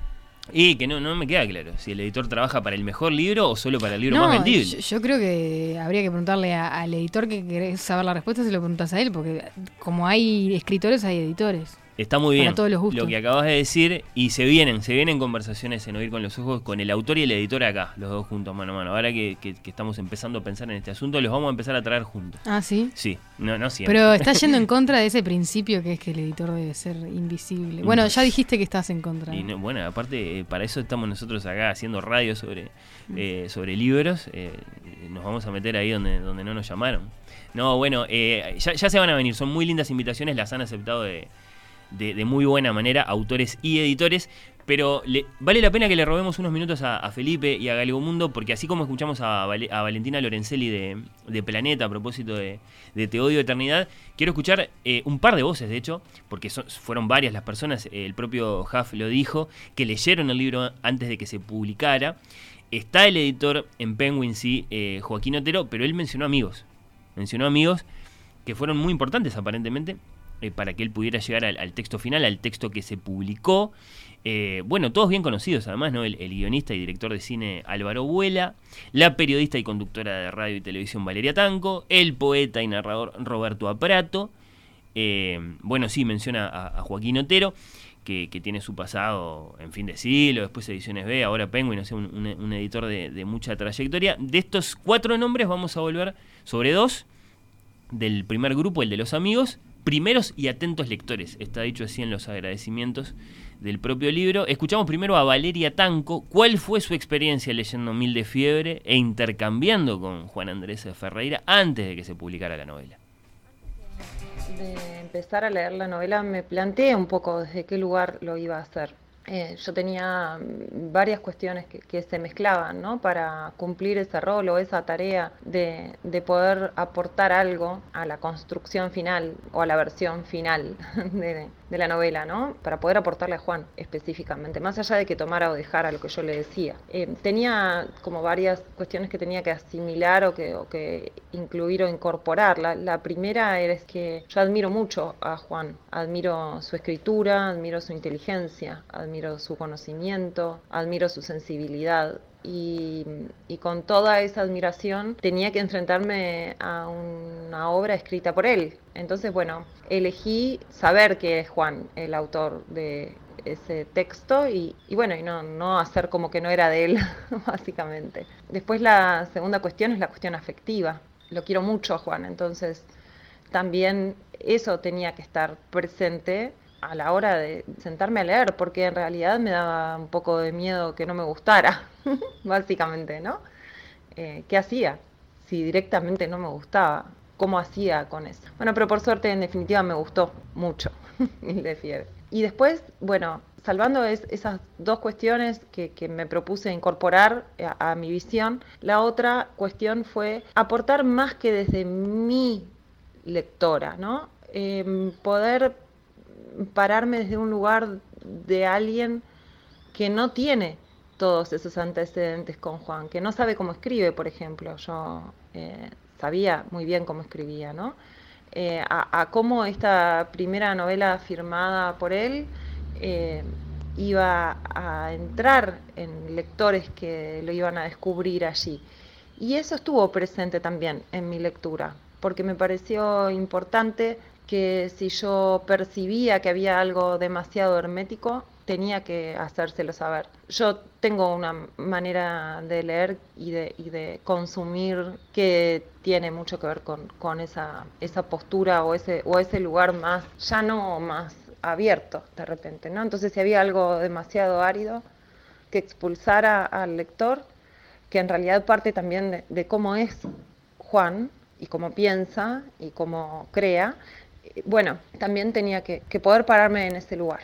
Y que no, no me queda claro si el editor trabaja para el mejor libro o solo para el libro No, más vendible. yo, yo creo que habría que preguntarle a- al editor que querés saber la respuesta, se lo preguntas a él, porque como hay escritores, hay editores. Está muy bien todos los gustos. lo que acabas de decir y se vienen, se vienen conversaciones en Oír con los Ojos con el autor y el editor acá, los dos juntos, mano a mano. Ahora que, que- que estamos empezando a pensar en este asunto, los vamos a empezar a traer juntos. Ah, sí. Sí, no, no siempre. Pero está yendo en <laughs> contra de ese principio que es que el editor debe ser invisible. Bueno, ya dijiste que estás en contra. Y no- bueno, aparte, eh, para eso estamos nosotros acá haciendo radio sobre, Mm. eh, sobre libros. eh, nos vamos a meter ahí donde, donde no nos llamaron. No, bueno, ya, ya se van a venir. Son muy lindas invitaciones, las han aceptado de, de- muy buena manera, autores y editores. Pero le- vale la pena que le robemos unos minutos a, Felipe y a Galegomundo, porque así como escuchamos a, Vale- a Valentina Lorenzelli de, de Planeta a propósito de, de Te odio Eternidad, quiero escuchar eh, un par de voces, de hecho, porque fueron varias las personas, el propio Huff lo dijo, que leyeron el libro antes de que se publicara. Está el editor en Penguin, sí, eh, Joaquín Otero, pero él mencionó amigos. Mencionó amigos que fueron muy importantes aparentemente eh, para que él pudiera llegar al, texto final, al texto que se publicó. Eh, bueno, todos bien conocidos además, ¿no? El, guionista y director de cine Álvaro Vuela, la periodista y conductora de radio y televisión Valeria Tanco, el poeta y narrador Roberto Aprato. Eh, bueno, sí, menciona a, Joaquín Otero, que, tiene su pasado en fin de siglo, después Ediciones B, ahora Penguin, no sé, un, editor de mucha trayectoria. De estos cuatro nombres vamos a volver sobre dos del primer grupo, el de los amigos, primeros y atentos lectores. Está dicho así en los agradecimientos del propio libro. Escuchamos primero a Valeria Tanco. ¿Cuál fue su experiencia leyendo Mil de Fiebre e intercambiando con Juan Andrés Ferreira antes de que se publicara la novela? de empezar a leer la novela me planteé un poco desde qué lugar lo iba a hacer. Eh, yo tenía mm, varias cuestiones que, que se mezclaban ¿no? para cumplir ese rol o esa tarea de, de poder aportar algo a la construcción final o a la versión final <laughs> de, de la novela, ¿no? para poder aportarle a Juan específicamente, más allá de que tomara o dejara lo que yo le decía. Eh, tenía como varias cuestiones que tenía que asimilar o que, incluir o incorporar. La, la primera es que yo admiro mucho a Juan, admiro su escritura, admiro su inteligencia, admiro su conocimiento, admiro su sensibilidad. Y, y con toda esa admiración tenía que enfrentarme a una obra escrita por él. Entonces, bueno, elegí saber que es Juan el autor de ese texto y, y bueno, y no, no hacer como que no era de él, <laughs> básicamente. Después la segunda cuestión es la cuestión afectiva. Lo quiero mucho a Juan, entonces también eso tenía que estar presente a la hora de sentarme a leer, porque en realidad me daba un poco de miedo que no me gustara, <laughs> básicamente, ¿no? Eh, ¿Qué hacía si directamente no me gustaba? ¿Cómo hacía con eso? Bueno, pero por suerte, en definitiva, me gustó mucho Mil de Fiebre. Y después, bueno, salvando es- esas dos cuestiones que, que me propuse incorporar a, a mi visión, la otra cuestión fue aportar más que desde mi lectora, ¿no? Em, poder pararme desde un lugar de alguien que no tiene todos esos antecedentes con Juan, que no sabe cómo escribe, por ejemplo. Yo eh, sabía muy bien cómo escribía, ¿no? Eh, a, cómo esta primera novela firmada por él eh, iba a entrar en lectores que lo iban a descubrir allí. Y eso estuvo presente también en mi lectura, porque me pareció importante que si yo percibía que había algo demasiado hermético, tenía que hacérselo saber. Yo tengo una manera de leer y de, y de consumir que tiene mucho que ver con, con esa, esa postura o ese, o ese lugar más, ya no más abierto de repente, ¿no? Entonces si había algo demasiado árido que expulsara al lector, que en realidad parte también de, de cómo es Juan y cómo piensa y cómo crea, bueno, también tenía que, que poder pararme en ese lugar.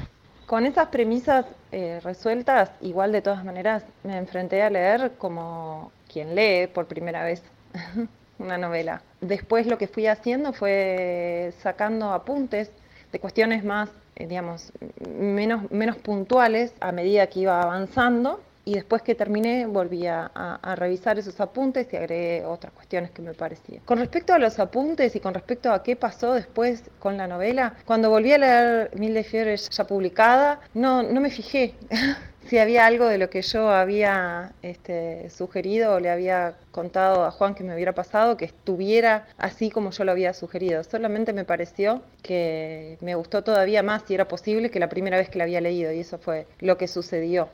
Con esas premisas eh, resueltas, igual de todas maneras me enfrenté a leer como quien lee por primera vez <laughs> una novela. Después lo que fui haciendo fue sacando apuntes de cuestiones más, eh, digamos, menos, menos puntuales a medida que iba avanzando y después que terminé volví a, revisar esos apuntes y agregué otras cuestiones que me parecían. Con respecto a los apuntes y con respecto a qué pasó después con la novela, cuando volví a leer Mil de Fiebres ya publicada, no, no me fijé <laughs> si había algo de lo que yo había este, sugerido o le había contado a Juan que me hubiera pasado, que estuviera así como yo lo había sugerido. Solamente me pareció que me gustó todavía más, si era posible, que la primera vez que la había leído, y eso fue lo que sucedió.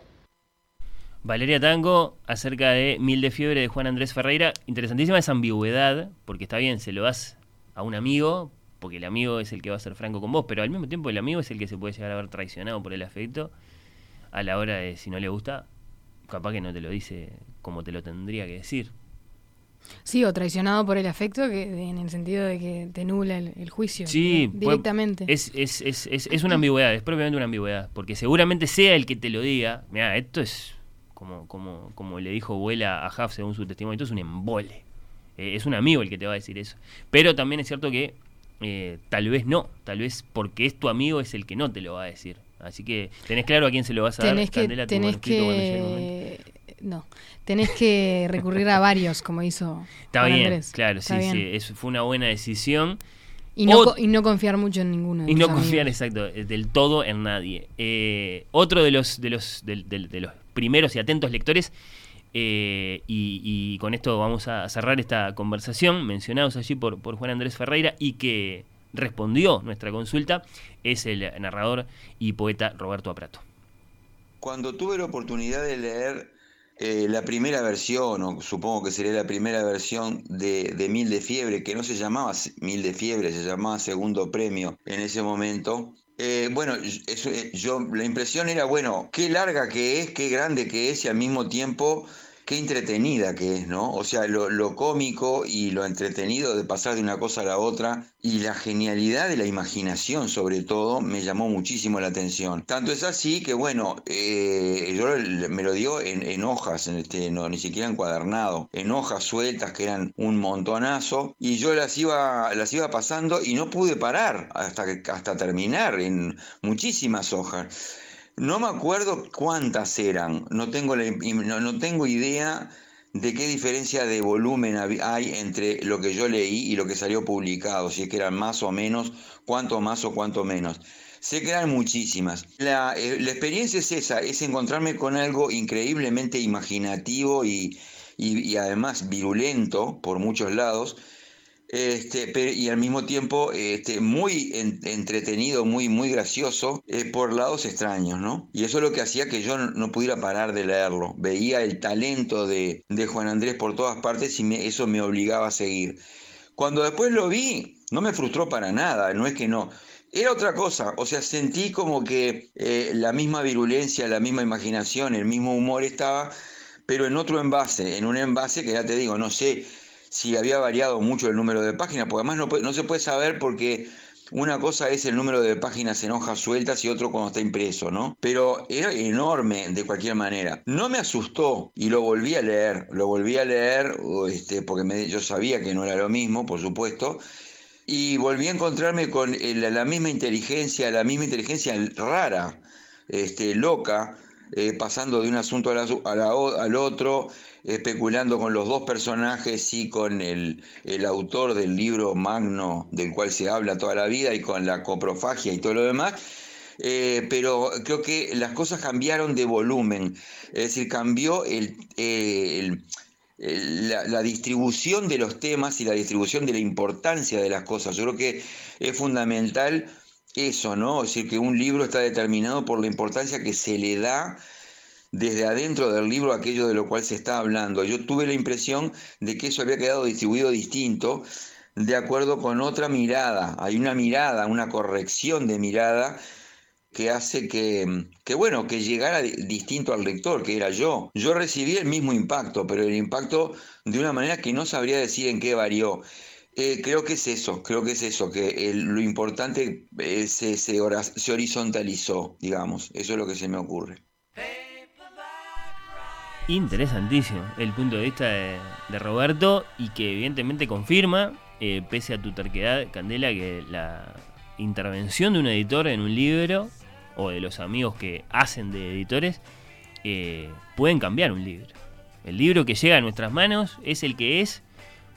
Valeria Tango, acerca de Mil de Fiebre de Juan Andrés Ferreira. Interesantísima esa ambigüedad, porque está bien, se lo das a un amigo, porque el amigo es el que va a ser franco con vos, pero al mismo tiempo el amigo es el que se puede llegar a ver traicionado por el afecto a la hora de si no le gusta, capaz que no te lo dice como te lo tendría que decir. Sí, o traicionado por el afecto, que en el sentido de que te nula el, el juicio Sí, di- puede- directamente. Es, es, es, es, es una ambigüedad, es propiamente una ambigüedad, porque seguramente sea el que te lo diga, mira, esto es como, como, como le dijo Vuela a Huff según su testimonio, esto es un embole. Eh, es un amigo el que te va a decir eso. Pero también es cierto que eh, tal vez no, tal vez porque es tu amigo es el que no te lo va a decir. Así que tenés claro a quién se lo vas a dar, tenés que, Candela, tu tenés que no, tenés que recurrir a varios, como hizo Está Juan bien, Andrés. claro, Está sí, bien. sí, eso fue una buena decisión. Y no, y no confiar mucho en ninguno. de Y no confiar, exacto, eh, del todo en nadie. Eh, otro de los, de, los, del- de los primeros y atentos lectores, eh, y, con esto vamos a cerrar esta conversación, mencionados allí por, por Juan Andrés Ferreira, y que respondió nuestra consulta, es el narrador y poeta Roberto Aprato. Cuando tuve la oportunidad de leer eh, la primera versión, o supongo que sería la primera versión de, de Mil de Fiebre, que no se llamaba Mil de Fiebre, se llamaba Segundo Premio en ese momento. Eh, bueno, eso, eh, yo, la impresión era, bueno, qué larga que es, qué grande que es y al mismo tiempo qué entretenida que es, ¿no? O sea, lo, cómico y lo entretenido de pasar de una cosa a la otra y la genialidad de la imaginación, sobre todo, me llamó muchísimo la atención. Tanto es así que, bueno, eh, yo me lo dio en, hojas, este, no, ni siquiera encuadernado, en hojas sueltas que eran un montonazo y yo las iba, las iba pasando y no pude parar hasta, hasta terminar en muchísimas hojas. No me acuerdo cuántas eran, no tengo, no, no tengo idea de qué diferencia de volumen hay entre lo que yo leí y lo que salió publicado, si es que eran más o menos, cuánto más o cuánto menos. Sé que eran muchísimas. La, eh, la experiencia es esa, es encontrarme con algo increíblemente imaginativo y, y- y además virulento por muchos lados, este, pe- y al mismo tiempo este, muy en- entretenido, muy, muy gracioso, eh, por lados extraños, ¿no? Y eso es lo que hacía que yo no, pudiera parar de leerlo. Veía el talento de, de Juan Andrés por todas partes y eso me obligaba a seguir. Cuando después lo vi, no me frustró para nada, no es que no. Era otra cosa, o sea, sentí como que eh, la misma virulencia, la misma imaginación, el mismo humor estaba, pero en otro envase, en un envase que ya te digo, no sé si había variado mucho el número de páginas, porque además no, no se puede saber porque una cosa es el número de páginas en hojas sueltas y otro cuando está impreso, ¿no? Pero era enorme de cualquier manera. No me asustó y lo volví a leer, lo volví a leer este, porque yo sabía que no era lo mismo, por supuesto, y volví a encontrarme con eh, la, misma inteligencia, la misma inteligencia rara, este, loca, eh, pasando de un asunto a la al otro, especulando con los dos personajes y con el, el autor del libro magno del cual se habla toda la vida y con la coprofagia y todo lo demás. Eh, pero creo que las cosas cambiaron de volumen, es decir, cambió el, la, la distribución de los temas y la distribución de la importancia de las cosas. Yo creo que es fundamental eso, ¿no? Es decir, que un libro está determinado por la importancia que se le da desde adentro del libro aquello de lo cual se está hablando. Yo tuve la impresión de que eso había quedado distribuido distinto de acuerdo con otra mirada. Hay una mirada, una corrección de mirada que hace que, que, bueno, que llegara di- distinto al lector, que era yo. Yo recibí el mismo impacto, pero el impacto de una manera que no sabría decir en qué varió. Eh, creo que es eso, creo que es eso, que lo importante eh, se, se horizontalizó, digamos. Eso es lo que se me ocurre. Interesantísimo el punto de vista de, Roberto y que evidentemente confirma, eh, pese a tu terquedad, Candela, que la intervención de un editor en un libro o de los amigos que hacen de editores eh, pueden cambiar un libro. El libro que llega a nuestras manos es el que es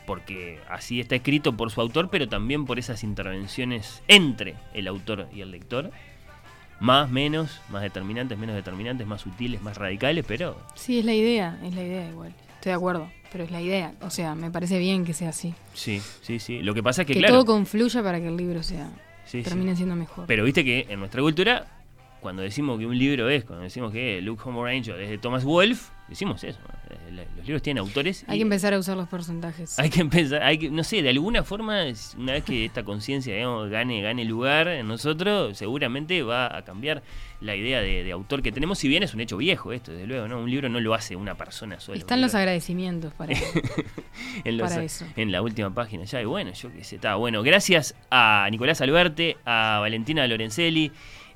porque así está escrito por su autor, pero también por esas intervenciones entre el autor y el lector. Más, menos, más determinantes, menos determinantes, más sutiles, más radicales, pero Sí, es la idea, es la idea igual. Estoy de acuerdo, pero es la idea. O sea, me parece bien que sea así. sí, sí, sí. Lo que pasa es que, Que, claro. todo confluya para que el libro sea Sí, sí. termine siendo mejor. Pero viste que en nuestra cultura, cuando decimos que un libro es, cuando decimos que Luke Homer Angel es de Thomas Wolfe, decimos eso. Los libros tienen autores. Hay y que empezar a usar los porcentajes. <laughs> hay que empezar, hay que, no sé, de alguna forma, una vez que esta conciencia gane, gane lugar en nosotros, seguramente va a cambiar la idea de, de autor que tenemos, si bien es un hecho viejo esto, desde luego, ¿no? Un libro no lo hace una persona sola. Están los agradecimientos para, <laughs> en, los- para eso. en la última página ya. Y bueno, yo qué sé, está bueno. Gracias a Nicolás Alberte, a Valentina Lorenzelli,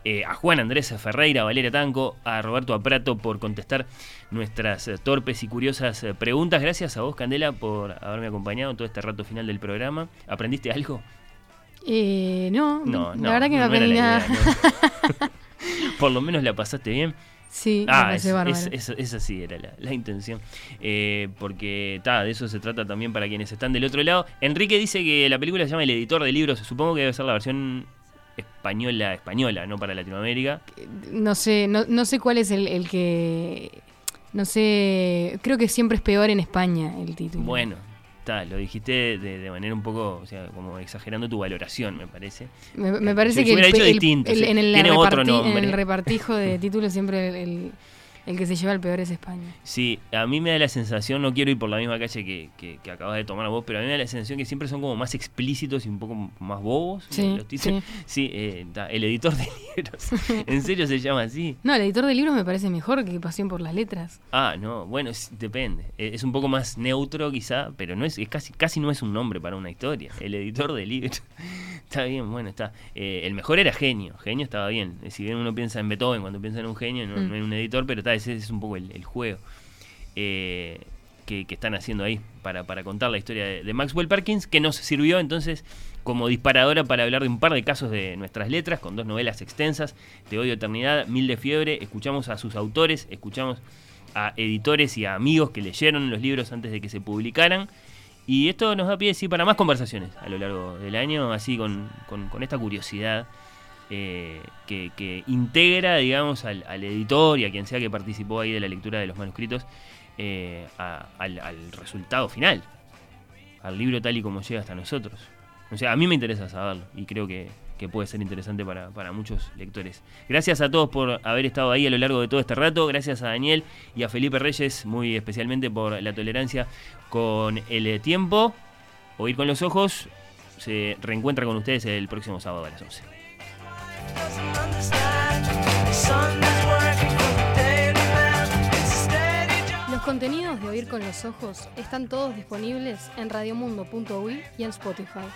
eh, a Juan Andrés Ferreira, a Valeria Tanco, a Roberto Aprato por contestar nuestras eh, torpes y curiosas eh, preguntas. Gracias a vos, Candela, por haberme acompañado en todo este rato final del programa. ¿Aprendiste algo? Eh, no, No, no. la verdad que no aprendí nada. idea. <laughs> Por lo menos la pasaste bien. Sí, ah, es- es- es- esa sí era la, la intención. Eh, porque ta, de eso se trata también para quienes están del otro lado. Enrique dice que la película se llama El editor de libros. Supongo que debe ser la versión española, española, no para Latinoamérica. No sé, no, no sé cuál es el, el que... No sé, creo que siempre es peor en España el título. Bueno, ta, lo dijiste de, de manera un poco, o sea, como exagerando tu valoración, me parece. Me, me Eh, parece yo que hubiera el, el- distinto, el- sí. en, el tiene otro reparti- en nombre. el repartijo de <laughs> títulos siempre el, el- que se lleva el peor es España. Sí, a mí me da la sensación, no quiero ir por la misma calle que, que, que acabas de tomar vos, pero a mí me da la sensación que siempre son como más explícitos y un poco más bobos. Sí, los títulos. Sí, eh, el editor de <laughs> libros. <laughs> ¿En serio se llama así? No, el editor de libros me parece mejor que Pasión por las Letras. Ah, no, bueno, es- depende. Eh, Es un poco más neutro quizá, pero no es, es casi, casi no es un nombre para una historia. El editor de libros. Está bien, bueno, está. Eh, el mejor era genio. Genio estaba bien. Eh, Si bien uno piensa en Beethoven cuando piensa en un genio, no, Mm. no en un editor, pero está, ese es un poco el, el juego eh, que, que están haciendo ahí para, para contar la historia de, de Maxwell Perkins, que nos sirvió entonces como disparadora para hablar de un par de casos de nuestras letras, con dos novelas extensas, Te odio eternidad, Mil de fiebre, escuchamos a sus autores, escuchamos a editores y a amigos que leyeron los libros antes de que se publicaran. Y esto nos da pie sí, para más conversaciones a lo largo del año, así con, con- con esta curiosidad eh, que, integra, digamos, al, editor y a quien sea que participó ahí de la lectura de los manuscritos eh, al, al resultado final, al libro tal y como llega hasta nosotros. O sea, a mí me interesa saberlo y creo que, que puede ser interesante para, para muchos lectores. Gracias a todos por haber estado ahí a lo largo de todo este rato. Gracias a Daniel y a Felipe Reyes, muy especialmente por la tolerancia con el tiempo. Oír con los ojos se reencuentra con ustedes el próximo sábado a las 11. Los contenidos de Oír con los Ojos están todos disponibles en radiomundo.uy y en Spotify.